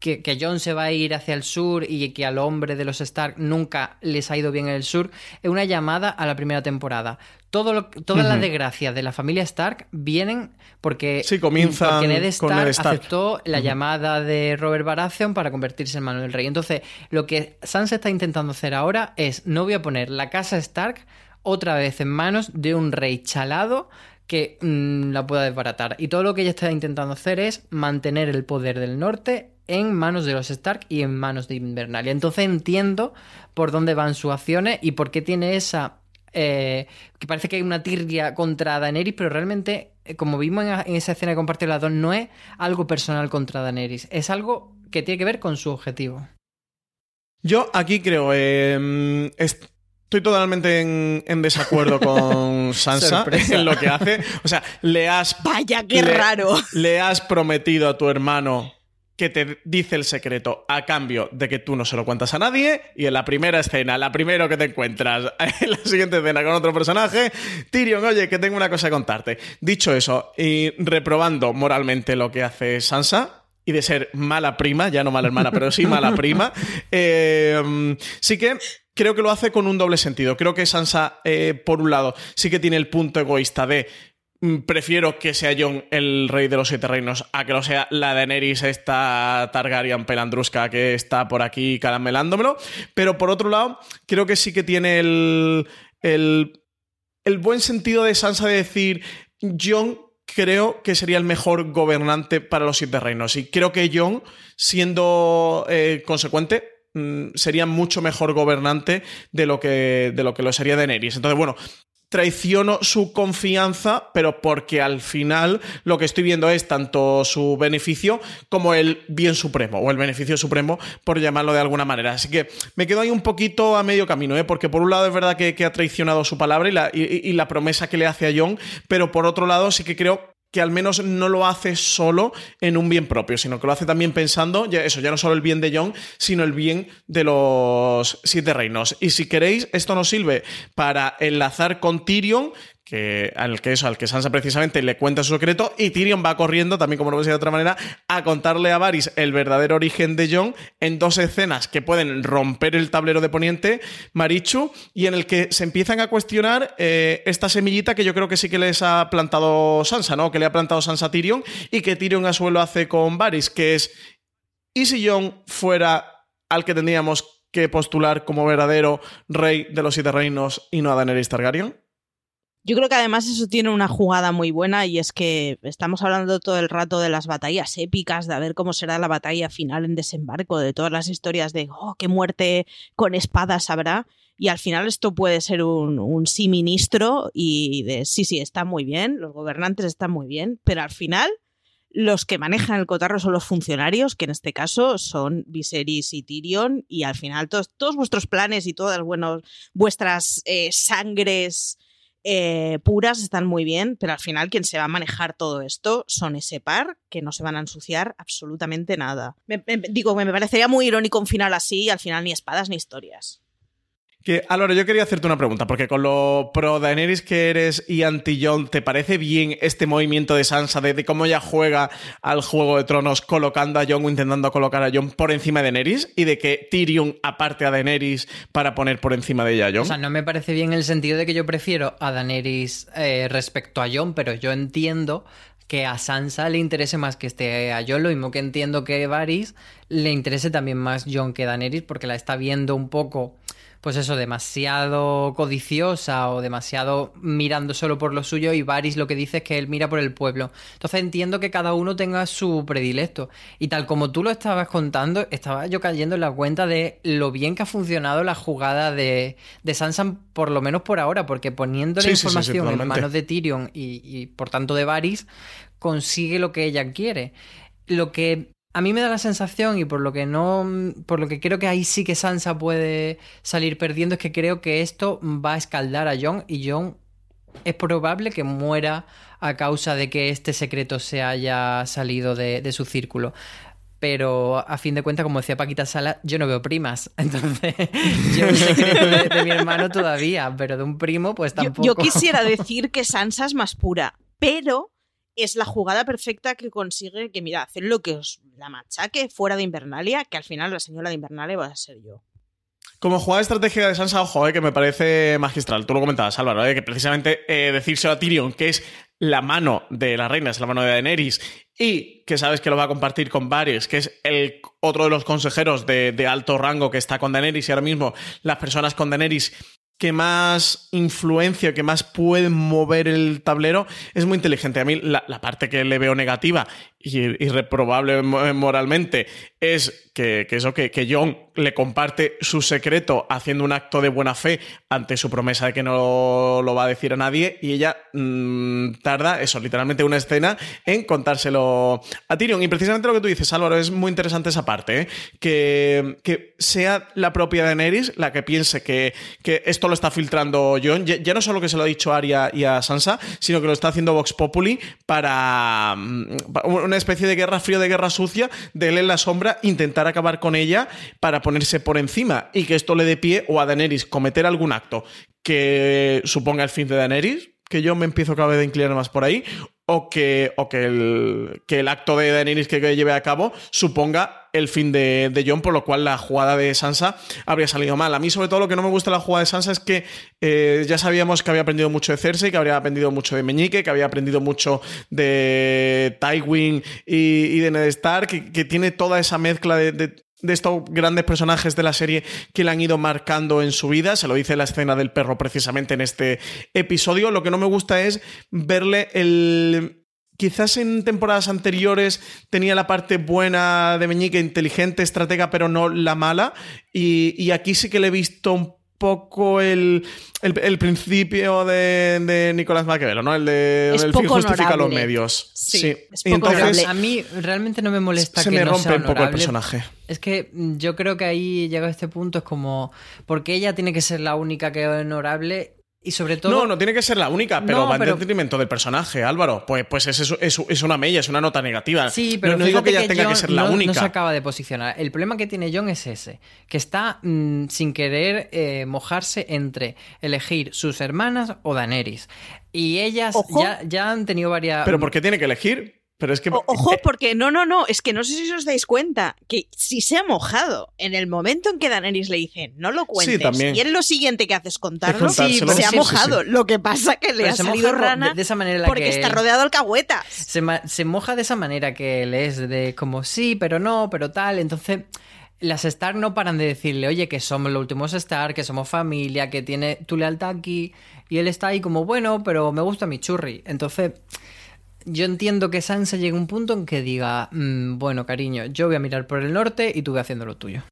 que, que, John se va a ir hacia el sur y que al hombre de los Stark nunca les ha ido bien en el sur, es una llamada a la primera temporada. Todo lo, todas las desgracias de la familia Stark vienen porque, sí, comienza Ned Stark, aceptó la llamada de Robert Baratheon para convertirse en mano del rey. Entonces, lo que Sansa está intentando hacer ahora es, no voy a poner la casa Stark otra vez en manos de un rey chalado que mm, la pueda desbaratar. Y todo lo que ella está intentando hacer es mantener el poder del norte en manos de los Stark y en manos de Invernalia. Entonces entiendo por dónde van sus acciones y por qué tiene esa... Eh, que parece que hay una tirria contra Daenerys, pero realmente, eh, como vimos en, esa escena que compartió las dos, no es algo personal contra Daenerys, es algo que tiene que ver con su objetivo. Yo aquí creo, eh, Estoy totalmente en, desacuerdo con [laughs] Sansa en lo que hace. O sea, le has. ¡Vaya, qué raro! Le has prometido a tu hermano que te dice el secreto a cambio de que tú no se lo cuentas a nadie. Y en la primera escena, la primero que te encuentras, [laughs] en la siguiente escena con otro personaje, Tyrion, oye, que tengo una cosa que contarte. Dicho eso, y reprobando moralmente lo que hace Sansa, y de ser mala prima, ya no mala hermana, pero sí mala prima, [laughs] eh, sí que creo que lo hace con un doble sentido. Creo que Sansa, eh, por un lado, sí que tiene el punto egoísta de Mm, prefiero que sea Jon el rey de los siete reinos a que lo sea la Daenerys esta Targaryen pelandrusca que está por aquí caramelándomelo. Pero por otro lado, creo que sí que tiene el, el, buen sentido de Sansa de decir, Jon creo que sería el mejor gobernante para los siete reinos. Y creo que Jon, siendo eh, consecuente, mm, sería mucho mejor gobernante de lo que, de lo, que lo sería Daenerys. Entonces, bueno, traiciono su confianza, pero porque al final lo que estoy viendo es tanto su beneficio como el bien supremo, o el beneficio supremo, por llamarlo de alguna manera. Así que me quedo ahí un poquito a medio camino, ¿eh? porque por un lado es verdad que, ha traicionado su palabra y la, y la promesa que le hace a John, pero por otro lado sí que creo que al menos no lo hace solo en un bien propio, sino que lo hace también pensando, ya eso, ya no solo el bien de Jon, sino el bien de los siete reinos. Y si queréis, esto nos sirve para enlazar con Tyrion, que, al que eso, al que Sansa precisamente le cuenta su secreto, y Tyrion va corriendo, también como puede ser de otra manera, a contarle a Varys el verdadero origen de Jon en dos escenas que pueden romper el tablero de Poniente, Marichu, y en el que se empiezan a cuestionar eh, esta semillita que yo creo que sí que les ha plantado Sansa, ¿no? Que le ha plantado Sansa a Tyrion y que Tyrion a su lo hace con Varys, que es, ¿y si Jon fuera al que tendríamos que postular como verdadero rey de los siete reinos y no a Daenerys Targaryen? Yo creo que además eso tiene una jugada muy buena y es que estamos hablando todo el rato de las batallas épicas, de ver cómo será la batalla final en desembarco, de todas las historias de, oh, qué muerte con espadas habrá. Y al final esto puede ser un, un sí ministro y de, sí, sí, está muy bien, los gobernantes están muy bien, pero al final los que manejan el cotarro son los funcionarios, que en este caso son Viserys y Tyrion, y al final todos, todos vuestros planes y todas buenos, vuestras eh, sangres eh, puras están muy bien, pero al final quien se va a manejar todo esto son ese par que no se van a ensuciar absolutamente nada. digo, me parecería muy irónico un final así y al final ni espadas ni historias. Que, Alora, yo quería hacerte una pregunta, porque con lo pro Daenerys que eres y anti-Jon, ¿te parece bien este movimiento de Sansa de, cómo ella juega al Juego de Tronos colocando a Jon o intentando colocar a Jon por encima de Daenerys? Y de que Tyrion aparte a Daenerys para poner por encima de ella a Jon. O sea, no me parece bien el sentido de que yo prefiero a Daenerys eh, respecto a Jon, pero yo entiendo que a Sansa le interese más que esté a Jon, lo mismo que entiendo que Varys le interese también más Jon que Daenerys, porque la está viendo un poco pues eso, demasiado codiciosa o demasiado mirando solo por lo suyo y Varys lo que dice es que él mira por el pueblo. Entonces entiendo que cada uno tenga su predilecto. Y tal como tú lo estabas contando, estaba yo cayendo en la cuenta de lo bien que ha funcionado la jugada de, de Sansa, por lo menos por ahora, porque poniendo la información en manos de Tyrion y, y por tanto de Varys, consigue lo que ella quiere. Lo que a mí me da la sensación, y por lo que no. Por lo que creo que ahí sí que Sansa puede salir perdiendo, es que creo que esto va a escaldar a Jon y Jon es probable que muera a causa de que este secreto se haya salido de, su círculo. Pero a fin de cuentas, como decía Paquita Sala, yo no veo primas. [laughs] Entonces, yo el secreto de, mi hermano todavía, pero de un primo, pues tampoco. yo quisiera decir que Sansa es más pura, pero es la jugada perfecta que consigue que, mira, hacer lo que os la machaque fuera de Invernalia, que al final la señora de Invernalia va a ser yo. Como jugada estratégica de Sansa, ojo, eh, que me parece magistral. Tú lo comentabas, Álvaro, eh, que precisamente eh, decírselo a Tyrion, que es la mano de la reina, es la mano de Daenerys, y que sabes que lo va a compartir con Varys, que es el otro de los consejeros de, de, alto rango que está con Daenerys, y ahora mismo las personas con Daenerys que más influencia, que más pueden mover el tablero, es muy inteligente. A mí la, parte que le veo negativa y irreprobable moralmente es que, eso, que, que, John le comparte su secreto haciendo un acto de buena fe ante su promesa de que no lo va a decir a nadie y ella mm, tarda, eso, literalmente una escena en contárselo a Tyrion. Y precisamente lo que tú dices, Álvaro, es muy interesante esa parte, ¿eh? que, que sea la propia Daenerys la que piense que, que esto lo está filtrando John, ya, no solo que se lo ha dicho a Arya y a Sansa, sino que lo está haciendo Vox Populi para mm, pa- una especie de guerra fría, de guerra sucia, de él en la sombra, intentar acabar con ella para ponerse por encima y que esto le dé pie o a Daenerys cometer algún acto que suponga el fin de Daenerys, que yo me empiezo cada vez a inclinar más por ahí, o que, o que, el, que el acto de Daenerys que, lleve a cabo suponga el fin de, de Jon, por lo cual la jugada de Sansa habría salido mal. A mí, sobre todo, lo que no me gusta de la jugada de Sansa es que eh, ya sabíamos que había aprendido mucho de Cersei, que habría aprendido mucho de Meñique, que había aprendido mucho de Tywin y, de Ned Stark, que, tiene toda esa mezcla de, de estos grandes personajes de la serie que le han ido marcando en su vida. Se lo dice la escena del perro precisamente en este episodio. Lo que no me gusta es verle el... Quizás en temporadas anteriores tenía la parte buena de Meñique, inteligente, estratega, pero no la mala. Y, y aquí sí que le he visto un poco el, el, el principio de, de Nicolás Maquiavelo, ¿no? El de Es el fin justifica los medios. Sí, Sí. es poco entonces, honorable. A mí realmente no me molesta se que me no rompe sea un poco el personaje. Es que yo creo que ahí llega a este punto, es como. Porque ella tiene que ser la única que es honorable y sobre todo. No, no tiene que ser la única, pero No, va en pero- detrimento del personaje, Álvaro. Pues, pues es, es, es- es una mella, es una nota negativa. Sí, pero no, no digo que ella tenga que ser la no, única. No se acaba de posicionar. El problema que tiene John es ese, que está mm, sin querer eh, mojarse entre elegir sus hermanas o Daenerys. Y ellas ya, ya han tenido varias... Pero ¿por qué tiene que elegir? Pero es que. O- Ojo, porque no, no, no, es que no sé si os dais cuenta que si se ha mojado en el momento en que Daenerys le dice no lo cuentes también. y él lo siguiente que hace es contarlo, Es contárselo. se ha Sí, sí, mojado. sí. Lo que pasa que le Pero ha salido rana de, de esa manera porque que está él- rodeado de alcahuetas. se, se moja de esa manera que él es, de como sí, pero no, pero tal. Entonces, las Stark no paran de decirle, oye, que somos los últimos Stark, que somos familia, que tiene tu lealtad aquí. Y él está ahí como, bueno, pero me gusta mi churri. Entonces, yo entiendo que Sansa llegue a un punto en que diga, "Mm, bueno, cariño, yo voy a mirar por el norte y tú ve haciendo lo tuyo.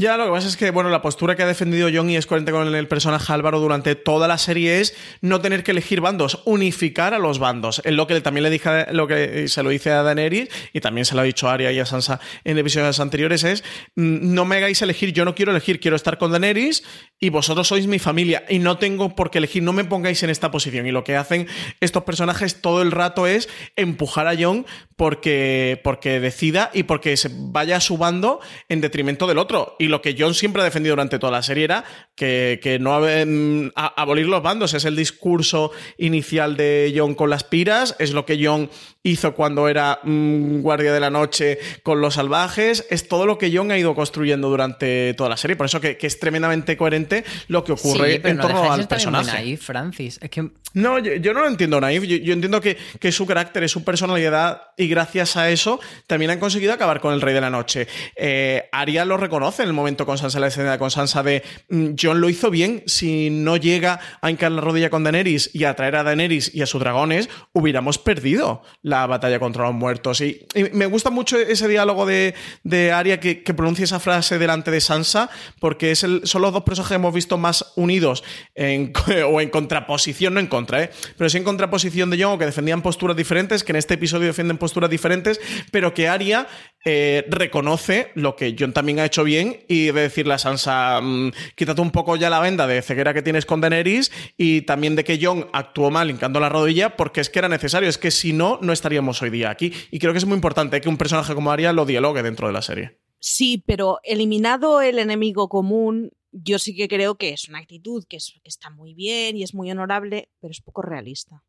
Ya, lo que pasa es que, bueno, la postura que ha defendido John y es coherente con el personaje Álvaro durante toda la serie es no tener que elegir bandos, unificar a los bandos. Es lo que también le dije, lo que se lo dice a Daenerys y también se lo ha dicho a Arya y a Sansa en episodios anteriores es mm, no me hagáis elegir, yo no quiero elegir, quiero estar con Daenerys y vosotros sois mi familia y no tengo por qué elegir, no me pongáis en esta posición. Y lo que hacen estos personajes todo el rato es empujar a John porque, porque decida y porque se vaya a su bando en detrimento del otro. Lo que John siempre ha defendido durante toda la serie era que, que no mm, a- abolir los bandos. Es el discurso inicial de John con las piras, es lo que John hizo cuando era mm, guardia de la noche con los salvajes, es todo lo que John ha ido construyendo durante toda la serie. Por eso que, que es tremendamente coherente lo que ocurre sí, pero en no torno al personaje. naif, Francis. Es que No, yo, yo no lo entiendo, Naif. Yo, yo entiendo que, su carácter, es su personalidad y gracias a eso también han conseguido acabar con el Rey de la Noche. Eh, Arya lo reconoce en el momento con Sansa, la escena con Sansa de mm, John lo hizo bien. Si no llega a hincar la rodilla con Daenerys y a traer a Daenerys y a sus dragones, hubiéramos perdido la batalla contra los muertos. Y, me gusta mucho ese diálogo de, de Arya que, que pronuncia esa frase delante de Sansa, porque es el- son los dos personajes que hemos visto más unidos [laughs] o en contraposición, no en contra, ¿eh? pero sí en contraposición de Jon, que defendían posturas diferentes, que en este episodio defienden posturas diferentes, pero que Arya eh, reconoce lo que Jon también ha hecho bien y de decirle a Sansa, mm, quítate un poco ya la venda de ceguera que tienes con Daenerys y también de que Jon actuó mal hincando la rodilla porque es que era necesario, es que si no, no estaríamos hoy día aquí. Y creo que es muy importante que un personaje como Arya lo dialogue dentro de la serie. Sí, pero eliminado el enemigo común, yo sí que creo que es una actitud que, es- que está muy bien y es muy honorable, pero es poco realista.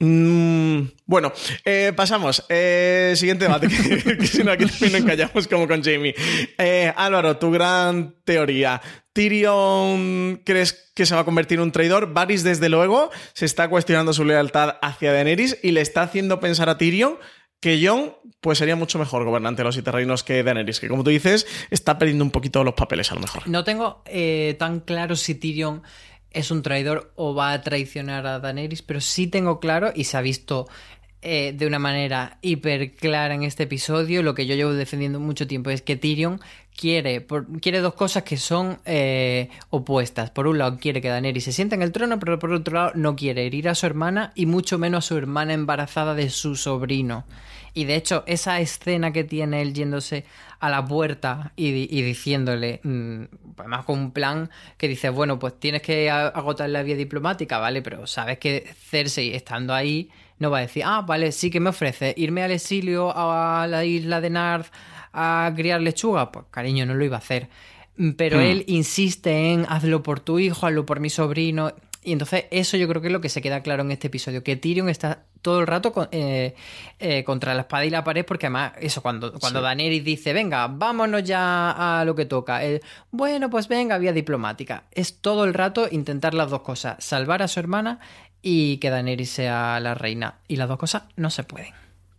Mm, bueno, eh, pasamos. Eh, siguiente debate, [laughs] que, si no aquí también nos encallamos como con Jamie. Eh, Álvaro, tu gran teoría. ¿Tyrion crees que se va a convertir en un traidor? Varys, desde luego, se está cuestionando su lealtad hacia Daenerys y le está haciendo pensar a Tyrion que Jon pues sería mucho mejor gobernante de los siete reinos que Daenerys, que como tú dices, está perdiendo un poquito los papeles a lo mejor. No tengo tan claro si Tyrion es un traidor o va a traicionar a Daenerys, pero sí tengo claro y se ha visto eh, de una manera hiper clara en este episodio, lo que yo llevo defendiendo mucho tiempo es que Tyrion quiere, quiere dos cosas que son eh, opuestas. Por un lado, quiere que Daenerys se sienta en el trono, pero por otro lado, no quiere herir a su hermana y mucho menos a su hermana embarazada de su sobrino. Y de hecho, esa escena que tiene él yéndose a la puerta y, diciéndole, mm, además con un plan que dice, bueno, pues tienes que agotar la vía diplomática, ¿vale? Pero sabes que Cersei, estando ahí, no va a decir, ah, vale, sí que me ofrece irme al exilio a la isla de Nard a criar lechuga. Pues cariño, no lo iba a hacer. Pero hmm. él insiste en hazlo por tu hijo, hazlo por mi sobrino. Y entonces eso yo creo que es lo que se queda claro en este episodio, que Tyrion está todo el rato eh, eh, contra la espada y la pared, porque además eso, cuando, cuando Daenerys dice, venga, vámonos ya a lo que toca, bueno, pues venga, vía diplomática, es todo el rato intentar las dos cosas, salvar a su hermana y que Daenerys sea la reina. Y las dos cosas no se pueden.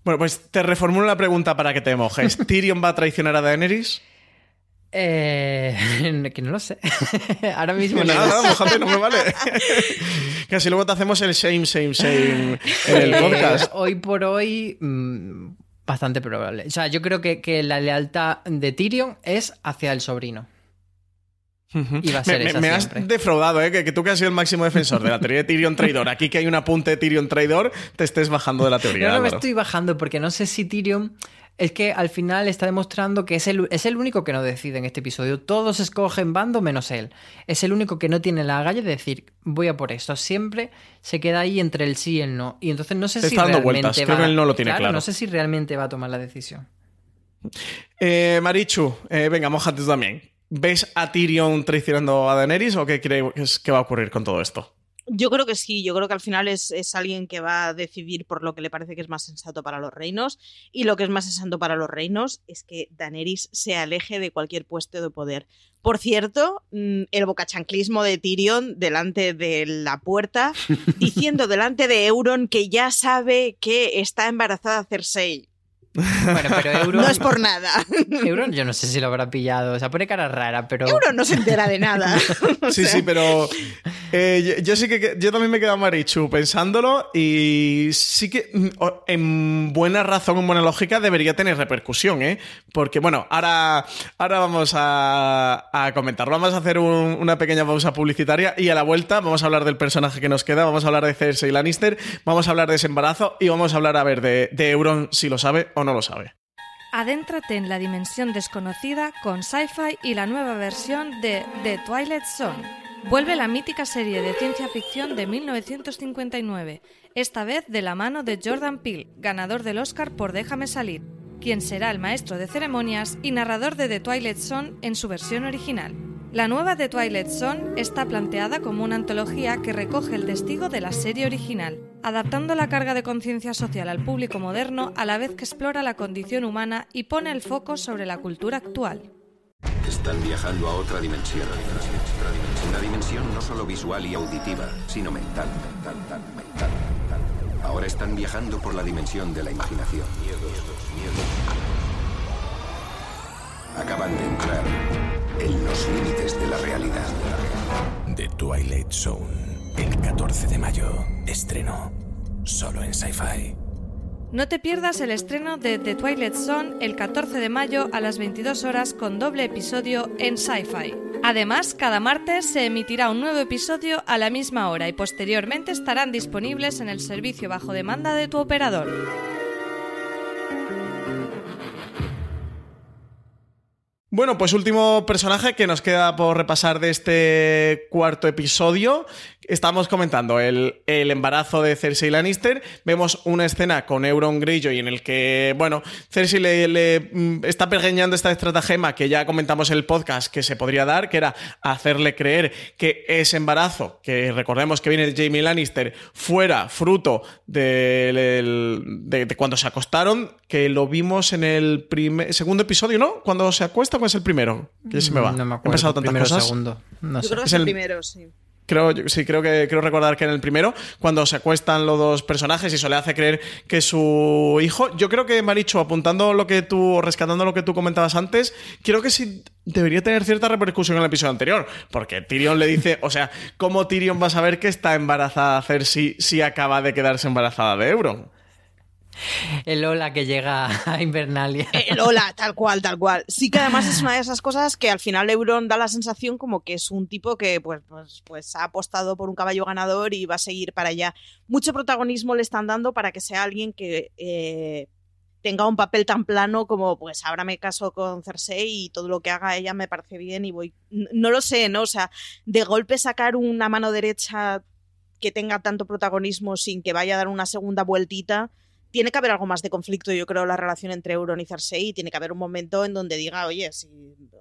Bueno, pues te reformulo la pregunta para que te mojes. [laughs] ¿Tyrion va a traicionar a Daenerys? Eh, [laughs] que no lo sé. [laughs] Ahora mismo no. Nada, mojate, no me vale. [laughs] Casi luego te hacemos el same, same, same en el eh, podcast. hoy por hoy, mm, bastante probable. O sea, yo creo que, que la lealtad de Tyrion es hacia el sobrino. Y va a ser me, me has defraudado, ¿eh? Que, tú que has sido el máximo defensor de la teoría de Tyrion traidor, aquí que hay un apunte de Tyrion traidor, te estés bajando de la teoría. No, no me estoy bajando porque no sé si Tyrion es que al final está demostrando que es el, es el único que no decide en este episodio. Todos escogen bando menos él. Es el único que no tiene la galla de decir, voy a por esto. Siempre se queda ahí entre el sí y el no. Y entonces no sé si realmente va, no lo tiene claro, No sé si realmente va a tomar la decisión. Eh, Marichu, eh, venga, mojate tú también. ¿Ves a Tyrion traicionando a Daenerys o qué crees que va a ocurrir con todo esto? Yo creo que sí, yo creo que al final es, alguien que va a decidir por lo que le parece que es más sensato para los reinos y lo que es más sensato para los reinos es que Daenerys se aleje de cualquier puesto de poder. Por cierto, mm, el bocachanclismo de Tyrion delante de la puerta, [laughs] diciendo delante de Euron que ya sabe que está embarazada Cersei. Bueno, pero [laughs] Euron. No es por nada. [laughs] Euron, yo no sé si lo habrá pillado. O sea, pone cara rara, pero. Euron no se entera de nada. [laughs] sí, sí, pero. Eh, yo, sí que. Yo también me he quedado marichu pensándolo y sí que mm, en buena razón, en buena lógica, debería tener repercusión, ¿eh? Porque, bueno, ahora, ahora vamos a, a comentarlo. Vamos a hacer una pequeña pausa publicitaria y a la vuelta vamos a hablar del personaje que nos queda. Vamos a hablar de Cersei Lannister, vamos a hablar de ese embarazo y vamos a hablar, a ver, de, de Euron, si lo sabe o no lo sabe. Adéntrate en la dimensión desconocida con Sci-Fi y la nueva versión de The Twilight Zone. Vuelve la mítica serie de ciencia ficción de 1959, esta vez de la mano de Jordan Peele, ganador del Oscar por Déjame salir, quien será el maestro de ceremonias y narrador de The Twilight Zone en su versión original. La nueva The Twilight Zone está planteada como una antología que recoge el testigo de la serie original, adaptando la carga de conciencia social al público moderno a la vez que explora la condición humana y pone el foco sobre la cultura actual. Están viajando a otra dimensión. Una dimensión no solo visual y auditiva, sino mental, mental, mental, mental. Ahora están viajando por la dimensión de la imaginación. Acaban de entrar en los límites de la realidad. The Twilight Zone, el 14 de mayo, estreno solo en Sci-Fi. No te pierdas el estreno de The Twilight Zone el 14 de mayo a las 22 horas con doble episodio en Sci-Fi. Además, cada martes se emitirá un nuevo episodio a la misma hora y posteriormente estarán disponibles en el servicio bajo demanda de tu operador. Bueno, pues último personaje que nos queda por repasar de este cuarto episodio. Estamos comentando el, embarazo de Cersei Lannister. Vemos una escena con Euron Greyjoy en el que, bueno, Cersei le, mm, está pergeñando esta estratagema que ya comentamos en el podcast que se podría dar, que era hacerle creer que ese embarazo, que recordemos que viene de Jamie Lannister, fuera fruto de, cuando se acostaron, que lo vimos en el primer, segundo episodio, ¿no? Cuando se acuesta es el primero? Que se me va. No me acuerdo. He pasado tantas primero, cosas. segundo. No Yo creo que es el, primero, sí. Creo, sí, creo que creo recordar que en el primero, cuando se acuestan los dos personajes y eso le hace creer que su hijo. Yo creo que, Maricho, apuntando lo que tú, rescatando lo que tú comentabas antes, creo que sí debería tener cierta repercusión en el episodio anterior. Porque Tyrion le dice, o sea, ¿cómo Tyrion va a saber que está embarazada Cersei si acaba de quedarse embarazada de Euron? [laughs] El hola que llega [laughs] a Invernalia. El hola, tal cual, tal cual. Sí que además es una de esas cosas que al final Euron da la sensación como que es un tipo que pues, pues, pues ha apostado por un caballo ganador y va a seguir para allá. Mucho protagonismo le están dando para que sea alguien que eh, tenga un papel tan plano como pues ahora me caso con Cersei y todo lo que haga ella me parece bien y voy... No lo sé, ¿no? O sea, de golpe sacar una mano derecha que tenga tanto protagonismo sin que vaya a dar una segunda vueltita tiene que haber algo más de conflicto, yo creo, la relación entre Euron y Cersei. Tiene que haber un momento en donde diga, oye, si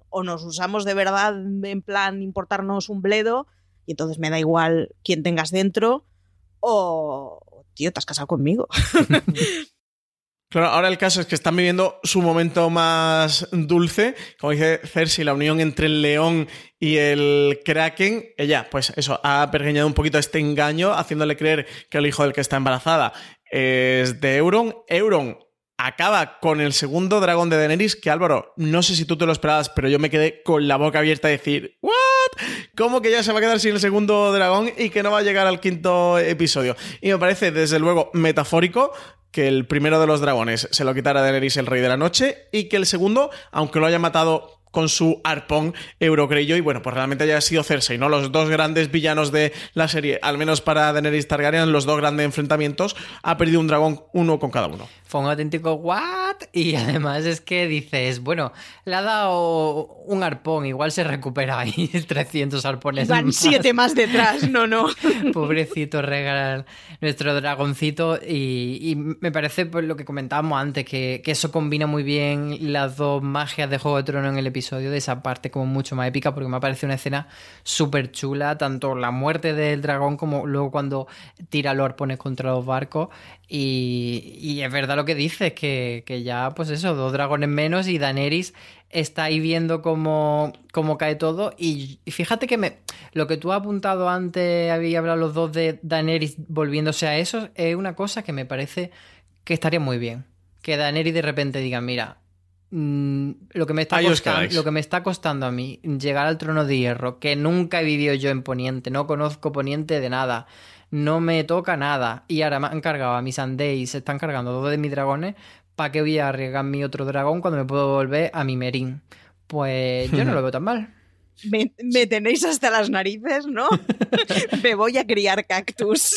o nos usamos de verdad en plan importarnos un bledo, y entonces me da igual quién tengas dentro, o, tío, te has casado conmigo. [laughs] Claro, ahora el caso es que están viviendo su momento más dulce, como dice Cersei, la unión entre el león y el kraken. Ella, pues eso, ha pergeñado un poquito este engaño, haciéndole creer que el hijo del que está embarazada es de Euron. Euron acaba con el segundo dragón de Daenerys, que Álvaro, no sé si tú te lo esperabas, pero yo me quedé con la boca abierta a decir, ¿what? ¿Cómo que ya se va a quedar sin el segundo dragón y que no va a llegar al quinto episodio? Y me parece, desde luego, metafórico que el primero de los dragones se lo quitara Daenerys el Rey de la Noche y que el segundo, aunque lo haya matado con su arpón Eurocreyo y bueno, pues realmente haya sido Cersei, ¿no? Los dos grandes villanos de la serie, al menos para Daenerys Targaryen, los dos grandes enfrentamientos, ha perdido un dragón uno con cada uno. Fue un auténtico what y [laughs] además es que dices, bueno, le ha dado un arpón, igual se recupera ahí [laughs] 300 arpones. Van siete más detrás, no, no. [laughs] Pobrecito regalar nuestro dragoncito y, me parece pues, lo que comentábamos antes, que, que eso combina muy bien las dos magias de Juego de Trono en el episodio de esa parte como mucho más épica porque me parece una escena súper chula, tanto la muerte del dragón como luego cuando tira los arpones contra los barcos y, es verdad lo que dices, que, que, ya pues eso, dos dragones menos y Daenerys está ahí viendo cómo, cómo cae todo y, fíjate que me, lo que tú has apuntado antes, había hablado los dos de Daenerys volviéndose a eso, es una cosa que me parece que estaría muy bien. Que Daenerys de repente diga, mira, Mm, lo, que me está costando, lo que me está costando a mí llegar al trono de hierro, que nunca he vivido yo en Poniente, no conozco Poniente de nada, no me toca nada, y ahora me han cargado a mis y se están cargando dos de mis dragones, ¿para qué voy a arriesgar mi otro dragón cuando me puedo volver a mi Merín? Pues yo no lo veo tan mal. [laughs] Me, tenéis hasta las narices, ¿no? [laughs] me voy a criar cactus.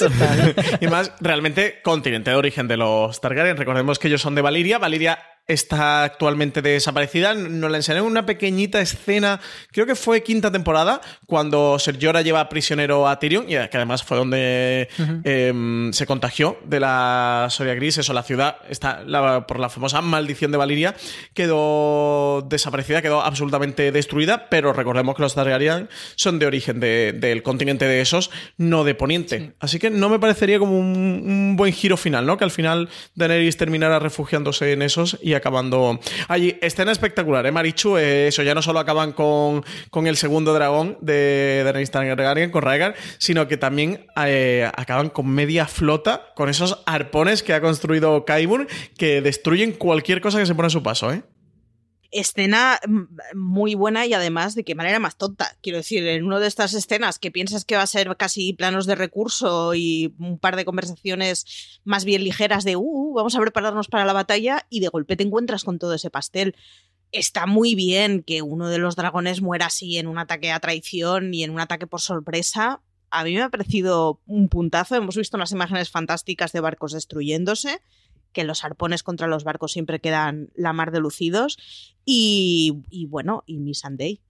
y más, realmente, continente de origen de los Targaryen. Recordemos que ellos son de Valiria. Valiria está actualmente desaparecida. Nos la enseñaron en una pequeñita escena, creo que fue quinta temporada, cuando Ser Jorah lleva prisionero a Tyrion, y que además fue donde em, se contagió de la Soria Gris. Eso, la ciudad, está por la famosa maldición de Valiria, quedó desaparecida, quedó absolutamente destruida, pero recordemos que los Targaryen son de origen del continente de esos, no de Poniente. Así que no me parecería como un, un, buen giro final, ¿no? Que al final Daenerys terminara refugiándose en esos y acabando allí. Escena espectacular, ¿eh, Marichu? Eh, eso ya no solo acaban con, con el segundo dragón de Daenerys Targaryen, con Rhaegar, sino que también eh, acaban con media flota, con esos arpones que ha construido Kaibur, que destruyen cualquier cosa que se pone a su paso, ¿eh? Escena mm, muy buena y además de qué manera más tonta. Quiero decir, en una de estas escenas que piensas que va a ser casi planos de recurso y un par de conversaciones más bien ligeras de, uh, uh, vamos a prepararnos para la batalla y de golpe te encuentras con todo ese pastel. Está muy bien que uno de los dragones muera así en un ataque a traición y en un ataque por sorpresa. A mí me ha parecido un puntazo. Hemos visto unas imágenes fantásticas de barcos destruyéndose que los arpones contra los barcos siempre quedan la mar de lucidos. Y, bueno, y mi Sunday.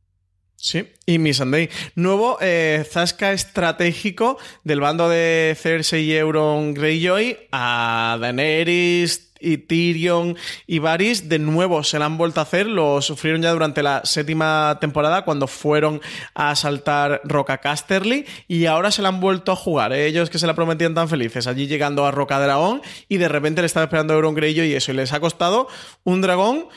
Sí, y mi Sunday. Nuevo eh, zasca estratégico del bando de Cersei y Euron Greyjoy a Daenerys, y Tyrion y Varys de nuevo se la han vuelto a hacer, lo sufrieron ya durante la séptima temporada cuando fueron a asaltar Roca Casterly y ahora se la han vuelto a jugar, ¿eh? ellos que se la prometían tan felices, allí llegando a Roca Dragón y de repente le estaba esperando a Euron Greyjoy y eso, y les ha costado un dragón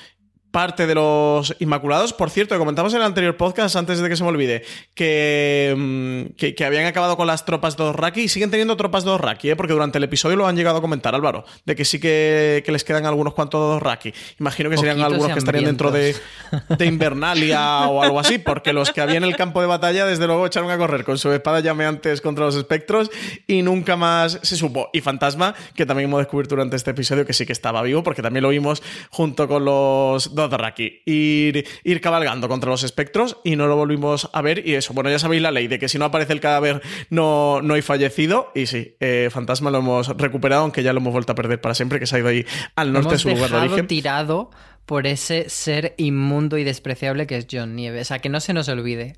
parte de los Inmaculados. Por cierto, comentamos en el anterior podcast, antes de que se me olvide, que, mm, que, que habían acabado con las tropas de Raki y siguen teniendo tropas de Raki, ¿eh? porque durante el episodio lo han llegado a comentar, Álvaro, de que sí que, que les quedan algunos cuantos Raki. Imagino que serían algunos que estarían dentro de, [laughs] de Invernalia o algo así, porque los que había en el campo de batalla, desde luego, echaron a correr con su espada llameantes contra los espectros y nunca más se supo. Y Fantasma, que también hemos descubierto durante este episodio que sí que estaba vivo, porque también lo vimos junto con los Dothraki, ir, ir cabalgando contra los espectros y no lo volvimos a ver. Y eso, bueno, ya sabéis la ley de que si no aparece el cadáver no, no hay fallecido. Y sí, eh, Fantasma lo hemos recuperado, aunque ya lo hemos vuelto a perder para siempre, que se ha ido ahí al norte de su lugar de origen. tirado por ese ser inmundo y despreciable que es John Nieve. O sea, que no se nos olvide.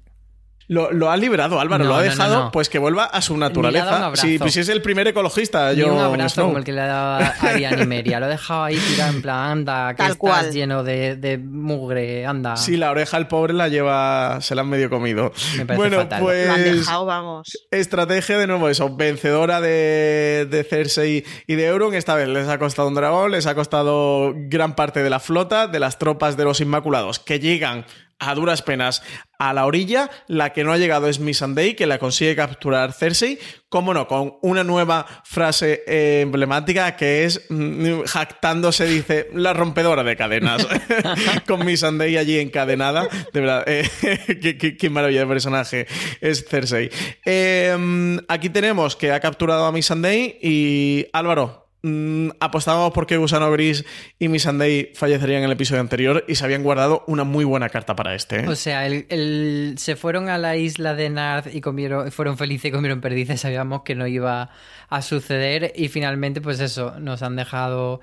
Lo, lo ha liberado, Álvaro, No, lo ha no, no, dejado no. pues que vuelva a su Ni ha naturaleza. Si, pues, si es el primer ecologista, Ni yo un abrazo como el que le ha dado a Ariane [laughs] y Meria. Lo he dejado ahí tirado en plan, anda, que Tal estás cual. lleno de, de mugre, anda. Sí, la oreja el pobre la lleva, se la han medio comido. Me parece Bueno, fatal. pues Lo han dejado, vamos. estrategia de nuevo eso, vencedora de, de Cersei y de Euron. Esta vez les ha costado un dragón, les ha costado gran parte de la flota, de las tropas de los Inmaculados, que llegan a duras penas a la orilla. La que no ha llegado es Missandei, que la consigue capturar Cersei. Cómo no, con una nueva frase eh, emblemática que es, mm, jactándose, dice, la rompedora de cadenas. [laughs] con Missandei allí encadenada. De verdad, eh, [laughs] qué, maravilla de personaje es Cersei. Eh, aquí tenemos que ha capturado a Missandei y Álvaro. Mm, apostábamos porque Gusano Gris y Missandei fallecerían en el episodio anterior y se habían guardado una muy buena carta para este. ¿eh? O sea, el, el- se fueron a la isla de Nard y comieron, fueron felices y comieron perdices. Sabíamos que no iba a suceder y finalmente, pues eso, nos han dejado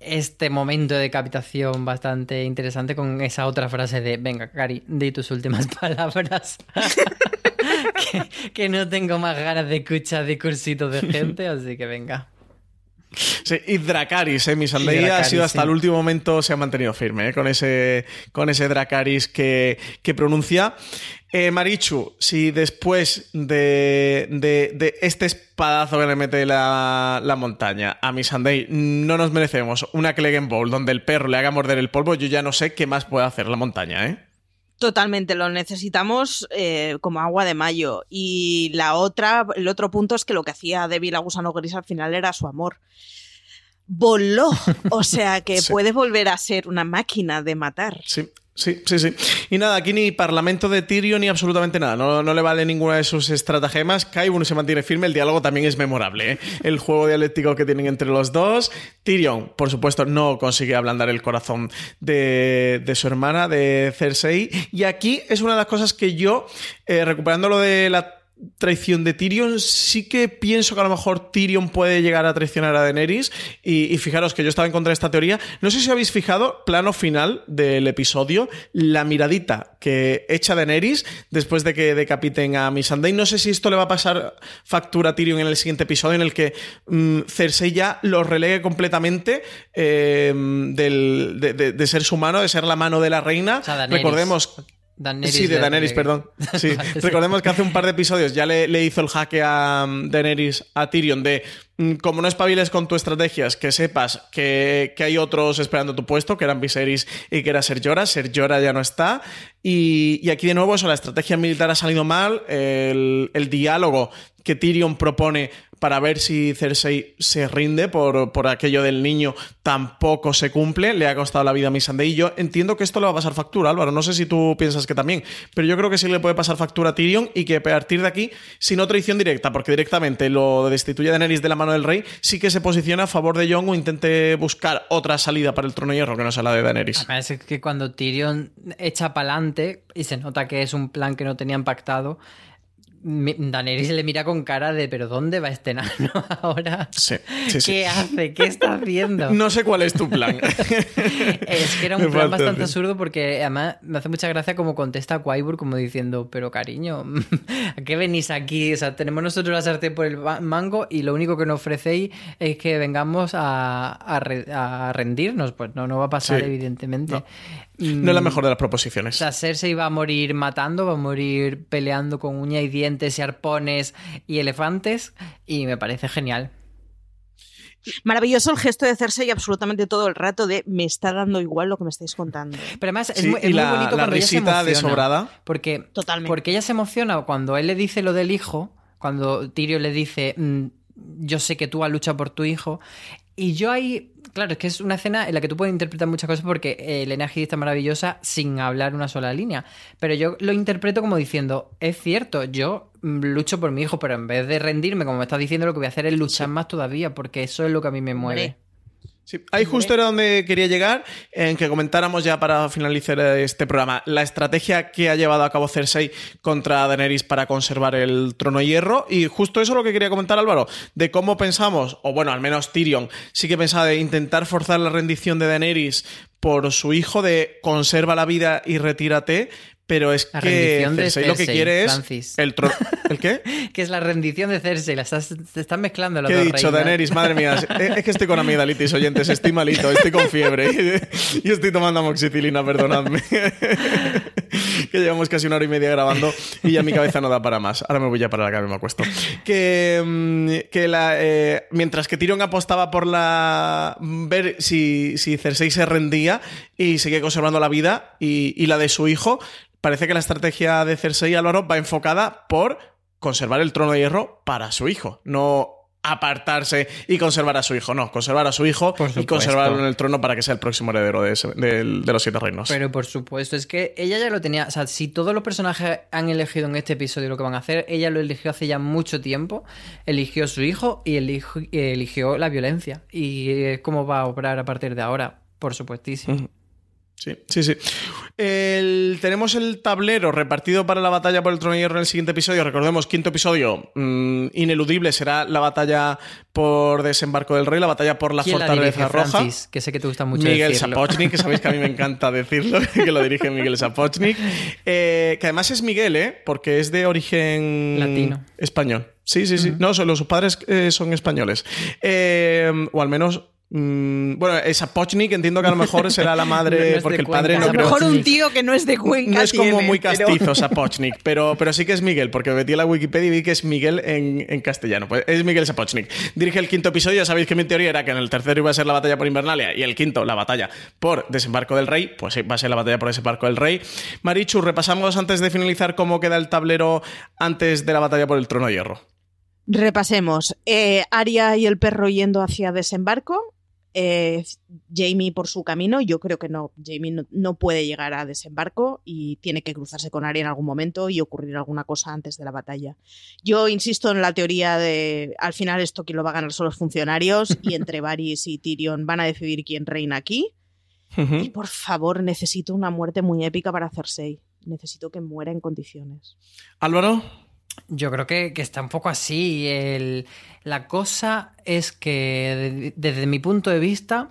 este momento de decapitación bastante interesante con esa otra frase de, venga, Cari, di tus últimas [laughs] palabras. [laughs] que, que no tengo más ganas de escuchar discursitos de gente, así que venga. Sí, y Dracaris, ¿eh? Missandei Y ha sido hasta sí. el último momento, se ha mantenido firme ¿eh? con, ese, con ese Dracaris que, que pronuncia. Eh, Marichu, si después de, de- de este espadazo que le mete la, la montaña a Missandei no nos merecemos una Clegane Bowl donde el perro le haga morder el polvo, yo ya no sé qué más puede hacer la montaña, ¿eh? Totalmente, lo necesitamos eh, como agua de mayo. Y la otra, el otro punto es que lo que hacía débil a Gusano Gris al final era su amor. Voló, o sea que [laughs] Sí. puede volver a ser una máquina de matar. Sí. Sí, sí, sí. Y nada, aquí ni parlamento de Tyrion ni absolutamente nada. No, no le vale ninguna de sus estratagemas. Kaibun se mantiene firme. El diálogo también es memorable. ¿eh? El juego dialéctico que tienen entre los dos. Tyrion, por supuesto, no consigue ablandar el corazón de, de su hermana, de Cersei. Y aquí es una de las cosas que yo, eh, recuperando lo de la traición de Tyrion, sí que pienso que a lo mejor Tyrion puede llegar a traicionar a Daenerys. Y, y fijaros que yo estaba en contra de esta teoría. No sé si habéis fijado, plano final del episodio, la miradita que echa Daenerys después de que decapiten a Missandei. No sé si esto le va a pasar factura a Tyrion en el siguiente episodio, en el que mm, Cersei ya lo relegue completamente eh, del- de, de- de ser su mano, de ser la mano de la reina. sea. Recordemos Daenerys sí, de Daenerys, perdón. [laughs] Sí. Recordemos que hace un par de episodios ya le, le hizo el jaque a um, Daenerys, a Tyrion, de mm, como no espabiles con tus estrategias, que sepas que, que hay otros esperando tu puesto, que eran Viserys y que era Ser Jorah. Ser Jorah ya no está. Y, y aquí de nuevo eso, la estrategia militar ha salido mal, el, el diálogo que Tyrion propone para ver si Cersei se rinde por, por aquello del niño tampoco se cumple, le ha costado la vida a Missandei y yo entiendo que esto le va a pasar factura, Álvaro, no sé si tú piensas que también, pero yo creo que sí le puede pasar factura a Tyrion y que a partir de aquí, si no traición directa, porque directamente lo destituye Daenerys de la mano del rey, sí que se posiciona a favor de Jon o intente buscar otra salida para el trono hierro que no sea la de Daenerys. Además, es que cuando Tyrion echa para adelante y se nota que es un plan que no tenían pactado, Daenerys le mira con cara de ¿pero dónde va este nano [laughs] ahora? Sí, sí, sí. ¿Qué hace? ¿Qué está haciendo? [laughs] No sé cuál es tu plan. [laughs] Es que era un Me plan bastante absurdo porque además me hace mucha gracia como contesta Quaibur como diciendo, pero cariño, ¿a qué venís aquí? O sea, tenemos nosotros la sartén por el mango y lo único que nos ofrecéis es que vengamos a, a re- a rendirnos. Pues no, no va a pasar Sí. evidentemente. No es la Mm, mejor de las O proposiciones. sea, Cersei va a morir matando, va a morir peleando con uña y y arpones y elefantes y me parece genial. Maravilloso el gesto de Cersei absolutamente todo el rato de me está dando igual lo que me estáis contando. Pero además es, Sí, muy, es y muy la- bonito la cuando ella se risita emociona. de sobrada. Porque, Totalmente. porque ella se emociona cuando él le dice lo del hijo, cuando Tyrion le dice, "Mm, yo sé que tú has luchado por tu hijo. Y yo ahí, claro, es que es una escena en la que tú puedes interpretar muchas cosas porque eh, Elena Gil está maravillosa sin hablar una sola línea. Pero yo lo interpreto como diciendo, es cierto, yo mm, lucho por mi hijo, pero en vez de rendirme, como me estás diciendo, lo que voy a hacer es luchar más todavía, porque eso es lo que a mí me mueve. Sí, ahí justo era donde quería llegar, en que comentáramos ya para finalizar este programa la estrategia que ha llevado a cabo Cersei contra Daenerys para conservar el trono hierro. Y justo eso es lo que quería comentar Álvaro, de cómo pensamos, o bueno, al menos Tyrion sí que pensaba de intentar forzar la rendición de Daenerys por su hijo de conserva la vida y retírate. Pero es La que de Cersei lo que quiere es el trono. ¿El qué? [laughs] que es la rendición de Cersei, la estás, te están mezclando las ¿Qué he dos dicho, reinas. Daenerys? Madre mía, [laughs] es, que estoy con amigdalitis, oyentes, estoy malito, estoy con fiebre [laughs] y estoy tomando amoxicilina, perdonadme. que llevamos casi una hora y media grabando y ya mi cabeza no da para más. Ahora me voy ya para la cama y me acuesto. Que, mm, que la, eh, mientras que Tyrion apostaba por la ver si, si Cersei se rendía y seguía conservando la vida y, y la de su hijo, parece que la estrategia de Cersei Álvaro va enfocada por conservar el trono de hierro para su hijo, no apartarse y conservar a su hijo, no, conservar a su hijo y conservarlo en el trono para que sea el próximo heredero de, ese- de los siete reinos. Pero por supuesto, es que ella ya lo tenía. O sea, si todos los personajes han elegido en este episodio lo que van a hacer, ella lo eligió hace ya mucho tiempo. Eligió a su hijo y y eligió la violencia. Y es cómo va a obrar a partir de ahora, por supuestísimo. Sí, sí, sí. El- tenemos el tablero repartido para la batalla por el trono de hierro en el siguiente episodio. Recordemos, quinto episodio, mm, ineludible, será la batalla por desembarco del rey, la batalla por la ¿Quién la fortaleza dirige, roja. Francis? Que sé que te gusta mucho Miguel decirlo. Sapochnik, que sabéis que a mí me encanta [laughs] decirlo, [laughs] que lo dirige Miguel Sapochnik. Eh, que además es Miguel, ¿eh? Porque es de origen Latino. español. Sí, sí, sí. No, son- los sus padres eh, son españoles. Eh, o al menos. Mm, bueno, es Sapochnik, entiendo que a lo mejor será la [laughs] madre, No es de porque el Cuenca, padre A no lo creo. mejor un tío que no es de Cuenca No es como tiene, muy pero- castizo Sapochnik, [laughs] pero, pero sí que es Miguel, porque metí a la Wikipedia y vi que es Miguel en, en castellano. Pues es Miguel Sapochnik. Dirige el quinto episodio. Ya sabéis que mi teoría era que en el tercero iba a ser la batalla por Invernalia y el quinto la batalla por desembarco del rey. Pues sí, va a ser la batalla por desembarco del rey. Marichu, repasamos antes de finalizar cómo queda el tablero antes de la batalla por el trono de hierro. Repasemos. Eh, Arya y el perro yendo hacia desembarco. Eh, Jamie por su camino. Yo creo que no. Jamie no, no puede llegar a desembarco y tiene que cruzarse con Arya en algún momento y ocurrir alguna cosa antes de la batalla. Yo insisto en la teoría de al final esto quien lo va a ganar son los funcionarios y [laughs] entre Varys y Tyrion van a decidir quién reina aquí. Y por favor, necesito una muerte muy épica para Cersei. Necesito que muera en condiciones. Álvaro. Yo creo que, que está un poco así. El- la cosa es que de- desde mi punto de vista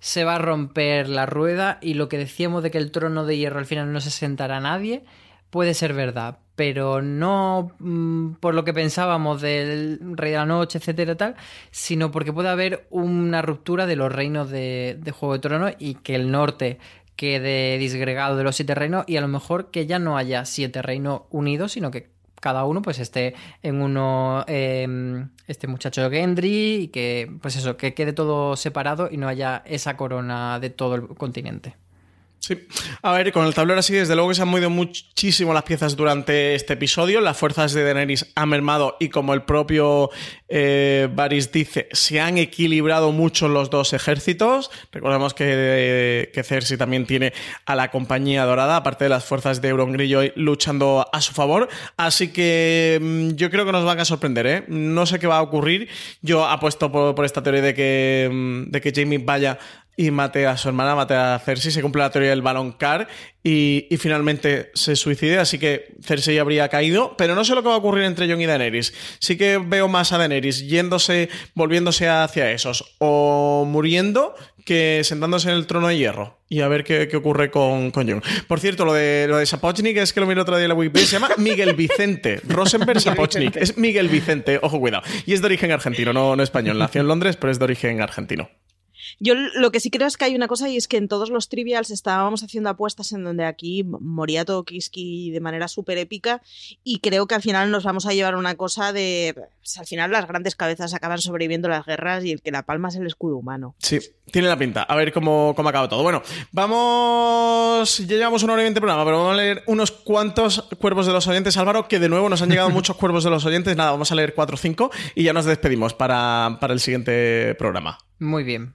se va a romper la rueda y lo que decíamos de que el trono de hierro al final no se sentará a nadie puede ser verdad, pero no mm, por lo que pensábamos del Rey de la Noche, etcétera, tal, sino porque puede haber una ruptura de los reinos de, de Juego de Tronos y que el norte quede disgregado de los siete reinos y a lo mejor que ya no haya siete reinos unidos, sino que cada uno pues esté en uno eh, este muchacho Gendry y que pues eso, que quede todo separado y no haya esa corona de todo el continente. Sí. A ver, con el tablero así, desde luego que se han movido muchísimo las piezas durante este episodio. Las fuerzas de Daenerys han mermado y como el propio eh, Varys dice, se han equilibrado mucho los dos ejércitos. Recordemos que, que Cersei también tiene a la compañía dorada, aparte de las fuerzas de Euron luchando a su favor. Así que mm, yo creo que nos van a sorprender, ¿eh? No sé qué va a ocurrir. Yo apuesto por, por esta teoría de que, mm, de que Jamie vaya y mate a su hermana, mate a Cersei, se cumple la teoría del balón car y, y finalmente se suicide, así que Cersei habría caído, pero no sé lo que va a ocurrir entre Jon y Daenerys. Sí que veo más a Daenerys yéndose, volviéndose hacia esos, o muriendo que sentándose en el trono de hierro y a ver qué, qué ocurre con, con Jon. Por cierto, lo de, lo de Sapochnik es que lo miré otro día en la Wikipedia, se llama Miguel Vicente, Rosenberg Sapochnik, es Miguel Vicente, ojo cuidado, y es de origen argentino, no, no español, nació en Londres, pero es de origen argentino. Yo lo que sí creo es que hay una cosa y es que en todos los trivials estábamos haciendo apuestas en donde aquí moría todo Kiski de manera súper épica y creo que al final nos vamos a llevar una cosa de... Pues, al final las grandes cabezas acaban sobreviviendo las guerras y el que la palma es el escudo humano. Sí, tiene la pinta. A ver cómo, cómo acaba todo. Bueno, vamos... Ya llevamos una hora y veinte programa, pero vamos a leer unos cuantos cuervos de los oyentes, Álvaro, que de nuevo nos han llegado [laughs] muchos cuervos de los oyentes. Nada, vamos a leer cuatro o cinco y ya nos despedimos para, para el siguiente programa. Muy bien.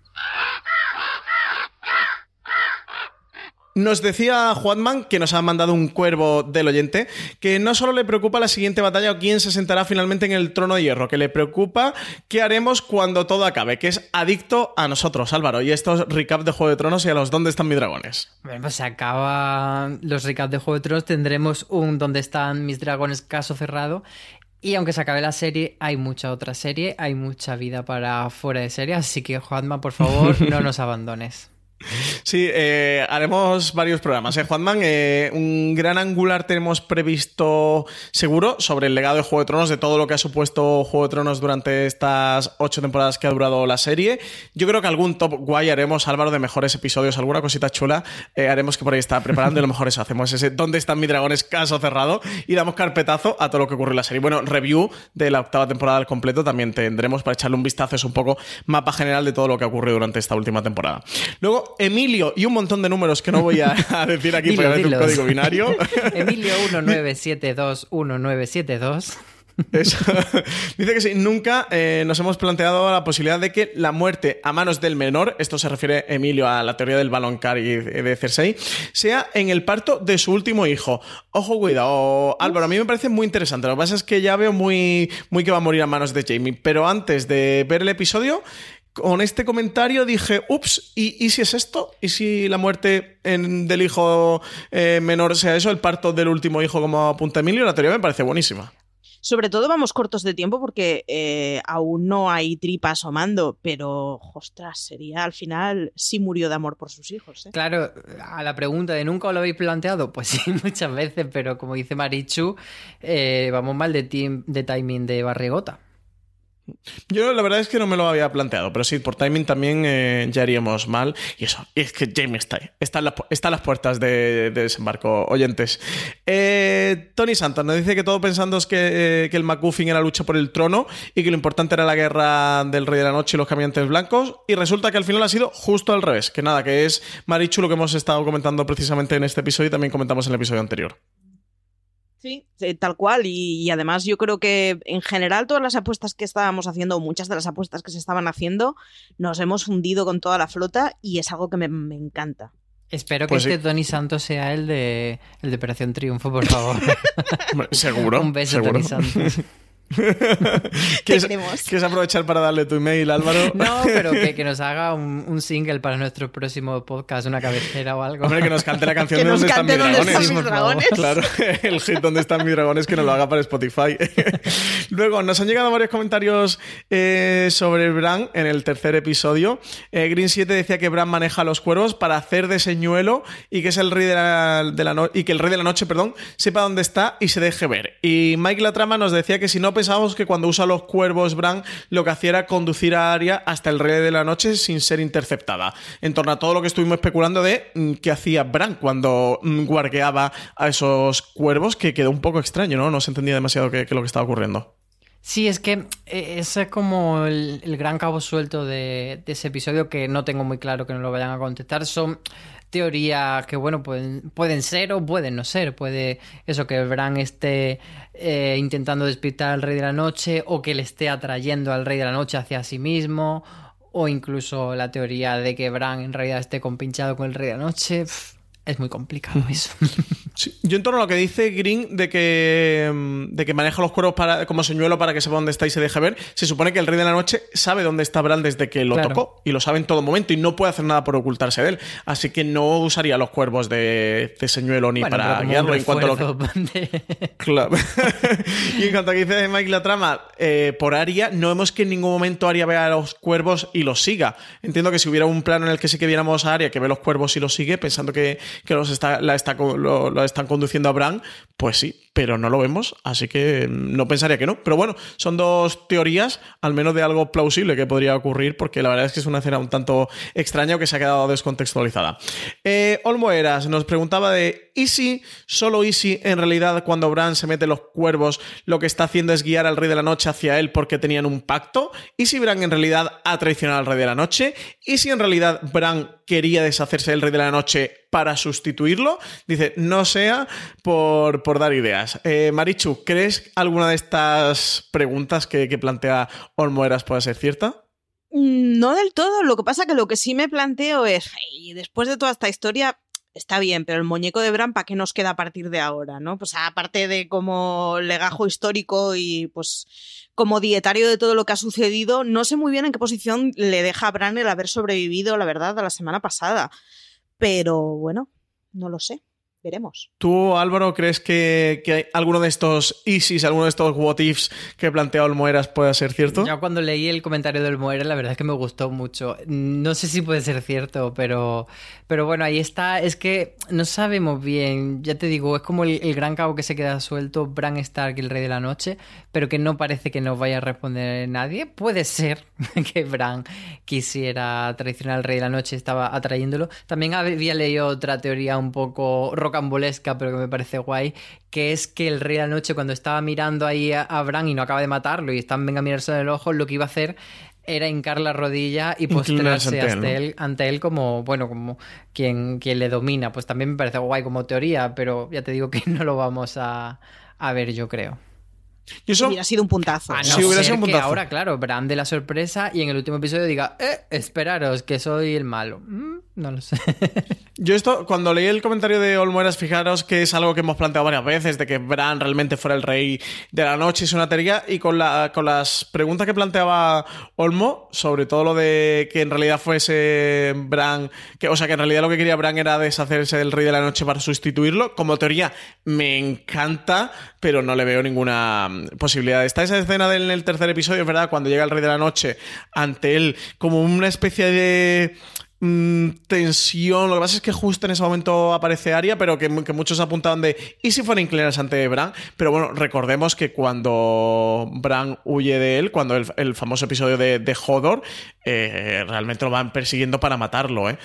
Nos decía Juanman, que nos ha mandado un cuervo del oyente, que no solo le preocupa la siguiente batalla o quién se sentará finalmente en el trono de hierro, que le preocupa qué haremos cuando todo acabe, que es adicto a nosotros, Álvaro. Y estos recap de Juego de Tronos y a los ¿Dónde están mis dragones? Bueno, pues se acaba los recap de Juego de Tronos, tendremos un ¿Dónde están mis dragones? caso cerrado. Y aunque se acabe la serie, hay mucha otra serie, hay mucha vida para fuera de serie, así que Juanma, por favor, [laughs] no nos abandones. Sí, eh, haremos varios programas. ¿eh, Juanman? Eh, un gran angular tenemos previsto seguro sobre el legado de Juego de Tronos, de todo lo que ha supuesto Juego de Tronos durante estas ocho temporadas que ha durado la serie. Yo creo que algún top guay haremos, Álvaro, de mejores episodios, alguna cosita chula eh, haremos que por ahí está preparando y lo mejor es hacemos ese ¿Dónde están mis dragones? Caso cerrado y damos carpetazo a todo lo que ocurre en la serie. Bueno, review de la octava temporada al completo también tendremos para echarle un vistazo, es un poco mapa general de todo lo que ha ocurrido durante esta última temporada. Luego, Emilio y un montón de números que no voy a, [laughs] decir aquí porque es un código binario. [laughs] Emilio 19721972. Dice que sí, nunca eh, nos hemos planteado la posibilidad de que la muerte a manos del menor, esto se refiere Emilio a la teoría del baloncar y de Cersei, sea en el parto de su último hijo. Ojo, cuidado, Álvaro, a mí me parece muy interesante. Lo que pasa es que ya veo muy, muy que va a morir a manos de Jamie, pero antes de ver el episodio, con este comentario dije, ups, ¿y, si es esto? ¿Y si la muerte del hijo eh, menor sea eso, el parto del último hijo como apunta Emilio? La teoría me parece buenísima. Sobre todo vamos cortos de tiempo porque eh, aún no hay tripa asomando, pero, ostras, sería al final sí murió de amor por sus hijos. ¿eh? Claro, a la pregunta de nunca lo habéis planteado, pues sí, [laughs] muchas veces, pero como dice Marichu, vamos mal de, de timing de barrigota. Yo la verdad es que no me lo había planteado, pero sí, por timing también eh, ya haríamos mal. Y eso, es que Jamie está ahí. Está en, las puertas de, desembarco, oyentes. Eh, Tony Santos nos dice que todo pensando es que, eh, que, el McGuffin era lucha por el trono y que lo importante era la guerra del Rey de la Noche y los caminantes blancos. Y resulta que al final ha sido justo al revés. Que nada, que es Marichu lo que hemos estado comentando precisamente en este episodio y también comentamos en el episodio anterior. Sí, tal cual. Y, además yo creo que en general todas las apuestas que estábamos haciendo, muchas de las apuestas que se estaban haciendo, nos hemos hundido con toda la flota y es algo que me, encanta. Espero que pues este Tony Santos sea el de, el de Operación Triunfo, por favor. [laughs] seguro. [laughs] Un beso, seguro. Tony Santos. [laughs] [laughs] ¿Quieres, aprovechar para darle tu email, Álvaro? [laughs] No, pero que, [laughs] nos haga un, single para nuestro próximo podcast, una cabecera o algo. Hombre, que nos cante la canción de Dónde están mis dragones. Claro, el hit Dónde están mis dragones que nos lo haga para Spotify. Luego, nos han llegado varios comentarios eh, sobre Bran en el tercer episodio. Eh, Green 7 decía que Bran maneja los cuervos para hacer de señuelo y que es el rey de la, y que el rey de la noche, perdón, sepa dónde está y se deje ver. Y Mike La Trama nos decía que si no pensábamos que cuando usa los cuervos Bran lo que hacía era conducir a Arya hasta el Rey de la Noche sin ser interceptada. En torno a todo lo que estuvimos especulando de mm, qué hacía Bran cuando mm, guardeaba a esos cuervos, que quedó un poco extraño, ¿no? No se entendía demasiado qué, lo que estaba ocurriendo. Sí, es que eh, ese es como el, gran cabo suelto de, de, ese episodio que no tengo muy claro que no lo vayan a contestar. Son teoría que, bueno, pueden, pueden ser o pueden no ser. Puede eso, que Bran esté eh, intentando despertar al Rey de la Noche o que le esté atrayendo al Rey de la Noche hacia sí mismo. O incluso la teoría de que Bran en realidad esté compinchado con el Rey de la Noche. Es muy complicado eso. [laughs] yo en torno a lo que dice Green de que, mm, de que maneja los cuervos para, como señuelo para que sepa dónde está y se deje ver, se supone que el Rey de la Noche sabe dónde está Bran desde que lo tocó y lo sabe en todo momento y no puede hacer nada por ocultarse de él. Así que no usaría los cuervos de, señuelo ni para guiarlo en cuanto a lo que... Claro. [laughs] y en cuanto a que dice Mike la trama, eh, por Aria, no vemos que en ningún momento Aria vea a los cuervos y los siga. Entiendo que si hubiera un plano en el que sí que viéramos a Aria que ve los cuervos y los sigue, pensando que, que los está, la está, lo, están conduciendo a Bran, pues sí, pero no lo vemos, así que no pensaría que no. Pero bueno, son dos teorías, al menos de algo plausible que podría ocurrir, porque la verdad es que es una escena un tanto extraña o que se ha quedado descontextualizada. Eh, Olmo Eras nos preguntaba de ¿y si, solo y si, en realidad cuando Bran se mete los cuervos, lo que está haciendo es guiar al Rey de la Noche hacia él porque tenían un pacto? ¿Y si Bran en realidad ha traicionado al Rey de la Noche? ¿Y si en realidad Bran quería deshacerse del Rey de la Noche para sustituirlo? Dice, no sea por, por dar ideas. Eh, Marichu, ¿crees alguna de estas preguntas que, plantea Olmo Eras puede ser cierta? Mm, No del todo. Lo que pasa que lo que sí me planteo es, después de toda esta historia, está bien, pero el muñeco de Bran, ¿para qué nos queda a partir de ahora? ¿no? Pues aparte de como legajo histórico y pues como dietario de todo lo que ha sucedido, no sé muy bien en qué posición le deja a Bran el haber sobrevivido, la verdad, a la semana pasada. Pero bueno, no lo sé. Veremos. ¿Tú, Álvaro, crees que, que alguno de estos ISIS, alguno de estos what ifs que plantea Olmoeras pueda ser cierto? Ya cuando leí el comentario del Moera, la verdad es que me gustó mucho. No sé si puede ser cierto, pero, pero bueno, ahí está. Es que no sabemos bien. Ya te digo, es como el, el gran cabo que se queda suelto, Bran Stark, el Rey de la Noche, pero que no parece que nos vaya a responder nadie. Puede ser [laughs] que Bran quisiera traicionar al Rey de la Noche, estaba atrayéndolo. También había leído otra teoría un poco rocambolesca, pero que me parece guay, que es que el Rey de la Noche, cuando estaba mirando ahí a, a Bran y no acaba de matarlo y están venga a mirarse en el ojo, lo que iba a hacer era hincar la rodilla y postrarse ante él, ante ¿no? él, ante él como, bueno, como quien, quien le domina. Pues también me parece guay como teoría, pero ya te digo que [laughs] no lo vamos a, a ver, yo creo. Y eso Hubiera sido un puntazo. A no Sí, hubiera ser sido un que puntazo. ahora, claro, Bran de la sorpresa y en el último episodio diga, eh, esperaros, que soy el malo. Mm, no lo sé. [laughs] Yo esto, cuando leí el comentario de Olmueras, fijaros que es algo que hemos planteado varias veces, de que Bran realmente fuera el rey de la noche, es una teoría, y con, la, con las preguntas que planteaba Olmo, sobre todo lo de que en realidad fuese Bran, que, o sea, que en realidad lo que quería Bran era deshacerse del rey de la noche para sustituirlo, como teoría me encanta, pero no le veo ninguna posibilidad. Está esa escena del el tercer episodio, verdad, cuando llega el rey de la noche ante él, como una especie de mm, tensión. Lo que pasa es que justo en ese momento aparece Aria, pero que, muchos apuntaban de ¿y si fuera a inclinarse ante Bran? Pero bueno, recordemos que cuando Bran huye de él, cuando el, el famoso episodio de, de Hodor, eh, realmente lo van persiguiendo para matarlo, ¿eh?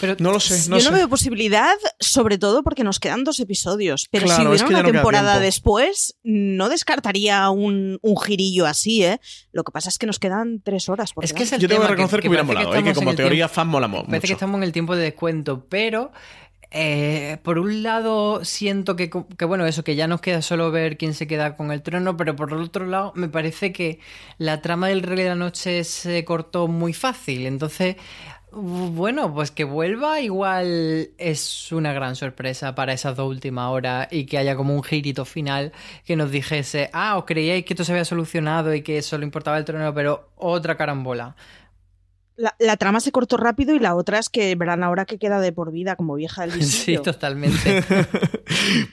Pero no lo sé, no Yo sé. no veo posibilidad, sobre todo porque nos quedan dos episodios. Pero Claro, si hubiera es que una no temporada después, no descartaría un, un girillo así, ¿eh? Lo que pasa es que nos quedan tres horas. Por Es que es el Yo tengo que reconocer que, hubiera parece molado, ¿eh? que como teoría tiempo- fan mola mo- Parece que mucho. estamos en el tiempo de descuento, pero eh, por un lado siento que, que, bueno, eso, que ya nos queda solo ver quién se queda con el trono, pero por otro lado me parece que la trama del Rey de la Noche se cortó muy fácil, entonces... Bueno, pues que vuelva igual es una gran sorpresa para esas dos últimas horas y que haya como un girito final que nos dijese, ah, os creíais que esto se había solucionado y que solo importaba el trono, pero otra carambola. La, la trama se cortó rápido y la otra es que Bran ahora que queda de por vida como vieja del [laughs] Sí, visillo. totalmente. [laughs]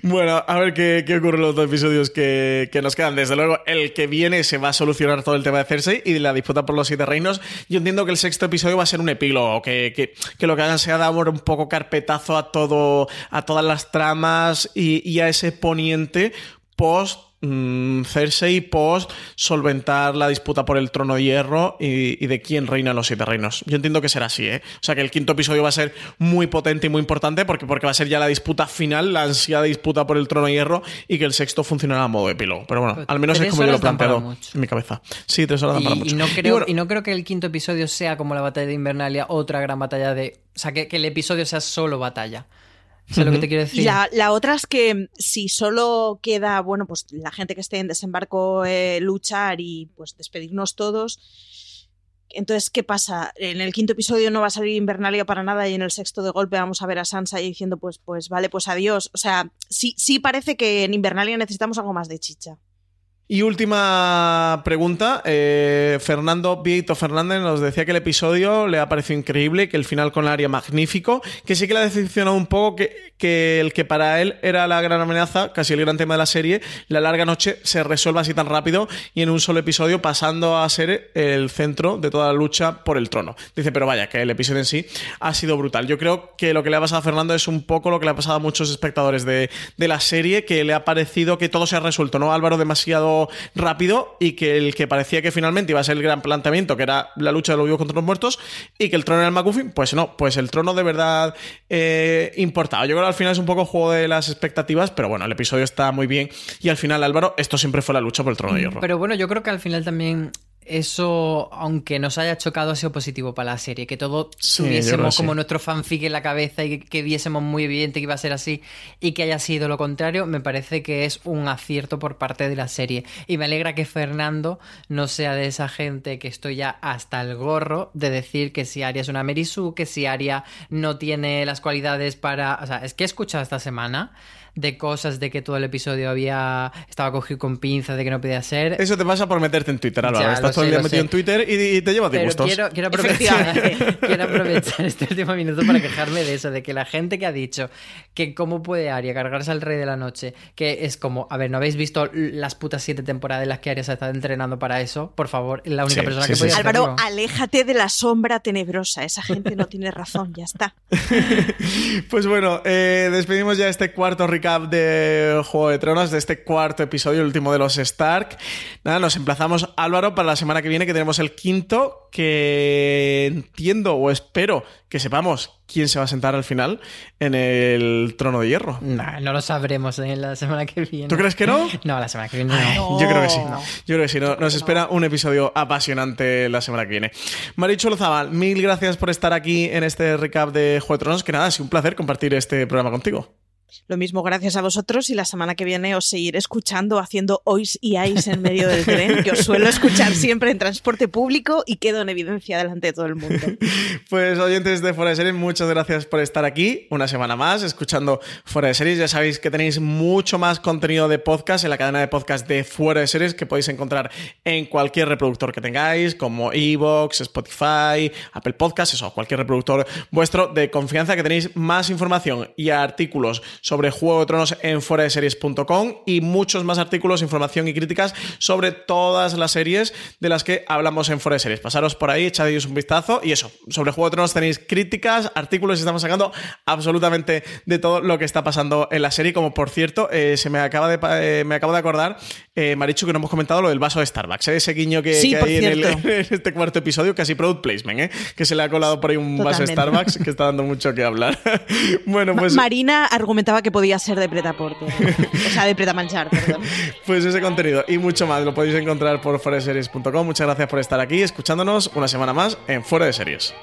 Bueno, a ver qué, qué ocurre en los dos episodios que, que nos quedan. Desde luego, el que viene se va a solucionar todo el tema de Cersei y de la disputa por los siete reinos. Yo entiendo que el sexto episodio va a ser un epílogo, que, que, que lo que hagan sea dar un poco carpetazo a todo, a todas las tramas y, y a ese poniente post mm, Cersei post solventar la disputa por el trono de hierro y, y de quién reina en los siete reinos. Yo entiendo que será así, ¿eh? O sea que el quinto episodio va a ser muy potente y muy importante porque, porque va a ser ya la disputa final, la ansiada disputa por el trono de hierro y que el sexto funcionará a modo epílogo. Pero bueno, Pero al menos es como yo lo he planteado en mi cabeza. Sí, tres horas dan para Y, mucho. y no Y creo, bueno, y no creo que el quinto episodio sea como la batalla de Invernalia, otra gran batalla de. O sea, que, que el episodio sea solo batalla. ¿Sabes lo que te quiero decir? Y la, la otra es que si solo queda, bueno, pues la gente que esté en desembarco eh, luchar y pues despedirnos todos. Entonces, ¿qué pasa? En el quinto episodio no va a salir Invernalia para nada y en el sexto de golpe vamos a ver a Sansa y diciendo, pues, pues vale, pues adiós. O sea, sí, sí parece que en Invernalia necesitamos algo más de chicha. Y última pregunta. Eh, Fernando Vieito Fernández nos decía que el episodio le ha parecido increíble, que el final con la área magnífico, que sí que le ha decepcionado un poco que, que, el que para él era la gran amenaza, casi el gran tema de la serie, la larga noche se resuelva así tan rápido y en un solo episodio pasando a ser el centro de toda la lucha por el trono. Dice, pero vaya, que el episodio en sí ha sido brutal. Yo creo que lo que le ha pasado a Fernando es un poco lo que le ha pasado a muchos espectadores de, de la serie, que le ha parecido que todo se ha resuelto, ¿no? Álvaro demasiado rápido y que el que parecía que finalmente iba a ser el gran planteamiento, que era la lucha de los vivos contra los muertos, y que el trono era el McGuffin, pues no, pues el trono de verdad eh, importaba. Yo creo que al final es un poco juego de las expectativas, pero bueno, el episodio está muy bien y al final, Álvaro, esto siempre fue la lucha por el trono de hierro. Pero bueno, yo creo que al final también eso, aunque nos haya chocado, ha sido positivo para la serie. Que todo tuviésemos como nuestro fanfic en la cabeza y que, viésemos muy evidente que iba a ser así y que haya sido lo contrario, me parece que es un acierto por parte de la serie. Y me alegra que Fernando no sea de esa gente que estoy ya hasta el gorro de decir que si Aria es una Merisu, que si Aria no tiene las cualidades para. O sea, es que he escuchado esta semana de cosas de que todo el episodio había estaba cogido con pinza, de que no podía ser. Eso te pasa por meterte en Twitter, Álvaro. Estás todo el día metido en Twitter y, te lleva de gustos. Quiero, quiero, aprovechar, [laughs] quiero aprovechar [laughs] este último minuto para quejarme de eso, de que la gente que ha dicho que cómo puede Aria cargarse al Rey de la Noche, que es como, a ver, ¿no habéis visto las putas siete temporadas en las que Aria se ha estado entrenando para eso? Por favor, la única persona que puede Álvaro, aléjate de la sombra tenebrosa. Esa gente no tiene razón, ya está. [laughs] pues bueno, eh, despedimos ya este cuarto Rick de Juego de Tronos, de este cuarto episodio, el último de los Stark. Nada, nos emplazamos, Álvaro, para la semana que viene, que tenemos el quinto, que entiendo o espero que sepamos quién se va a sentar al final en el trono de hierro. No, no lo sabremos en la semana que viene. ¿Tú crees que no? [laughs] No, la semana que viene no. Yo creo que sí. Yo creo que sí. Nos espera un episodio apasionante la semana que viene. Marichu Lozabal, mil gracias por estar aquí en este recap de Juego de Tronos. Que nada, ha sido un placer compartir este programa contigo. Lo mismo, gracias a vosotros y la semana que viene os seguiré escuchando haciendo ois y ais en medio del tren, que os suelo escuchar siempre en transporte público y quedo en evidencia delante de todo el mundo. [laughs] Pues oyentes de Fuera de Series, muchas gracias por estar aquí una semana más escuchando Fuera de Series. Ya sabéis que tenéis mucho más contenido de podcast en la cadena de podcast de Fuera de Series que podéis encontrar en cualquier reproductor que tengáis, como Evox, Spotify, Apple Podcasts, eso, cualquier reproductor vuestro de confianza que tenéis más información y artículos sobre Juego de Tronos en foradeseries.com y muchos más artículos, información y críticas sobre todas las series de las que hablamos en Fuera de Series. Pasaros por ahí, echad un vistazo y eso, sobre Juego de Tronos tenéis críticas, artículos y estamos sacando absolutamente de todo lo que está pasando en la serie, como por cierto, eh, se me acaba de eh, me acabo de acordar, eh, Marichu, que no hemos comentado lo del vaso de Starbucks, ese guiño que, hay [laughs] en, este cuarto episodio, casi product placement, que se le ha colado por ahí un vaso de Starbucks que está dando mucho que hablar. [laughs] bueno, pues... Marina argumentaba que podía ser de Pretaporte. o sea, de Pretamanchar, perdón. [laughs] Pues ese contenido y mucho más lo podéis encontrar por foreseries.com. Muchas gracias por estar aquí escuchándonos una semana más en Fuera de Series.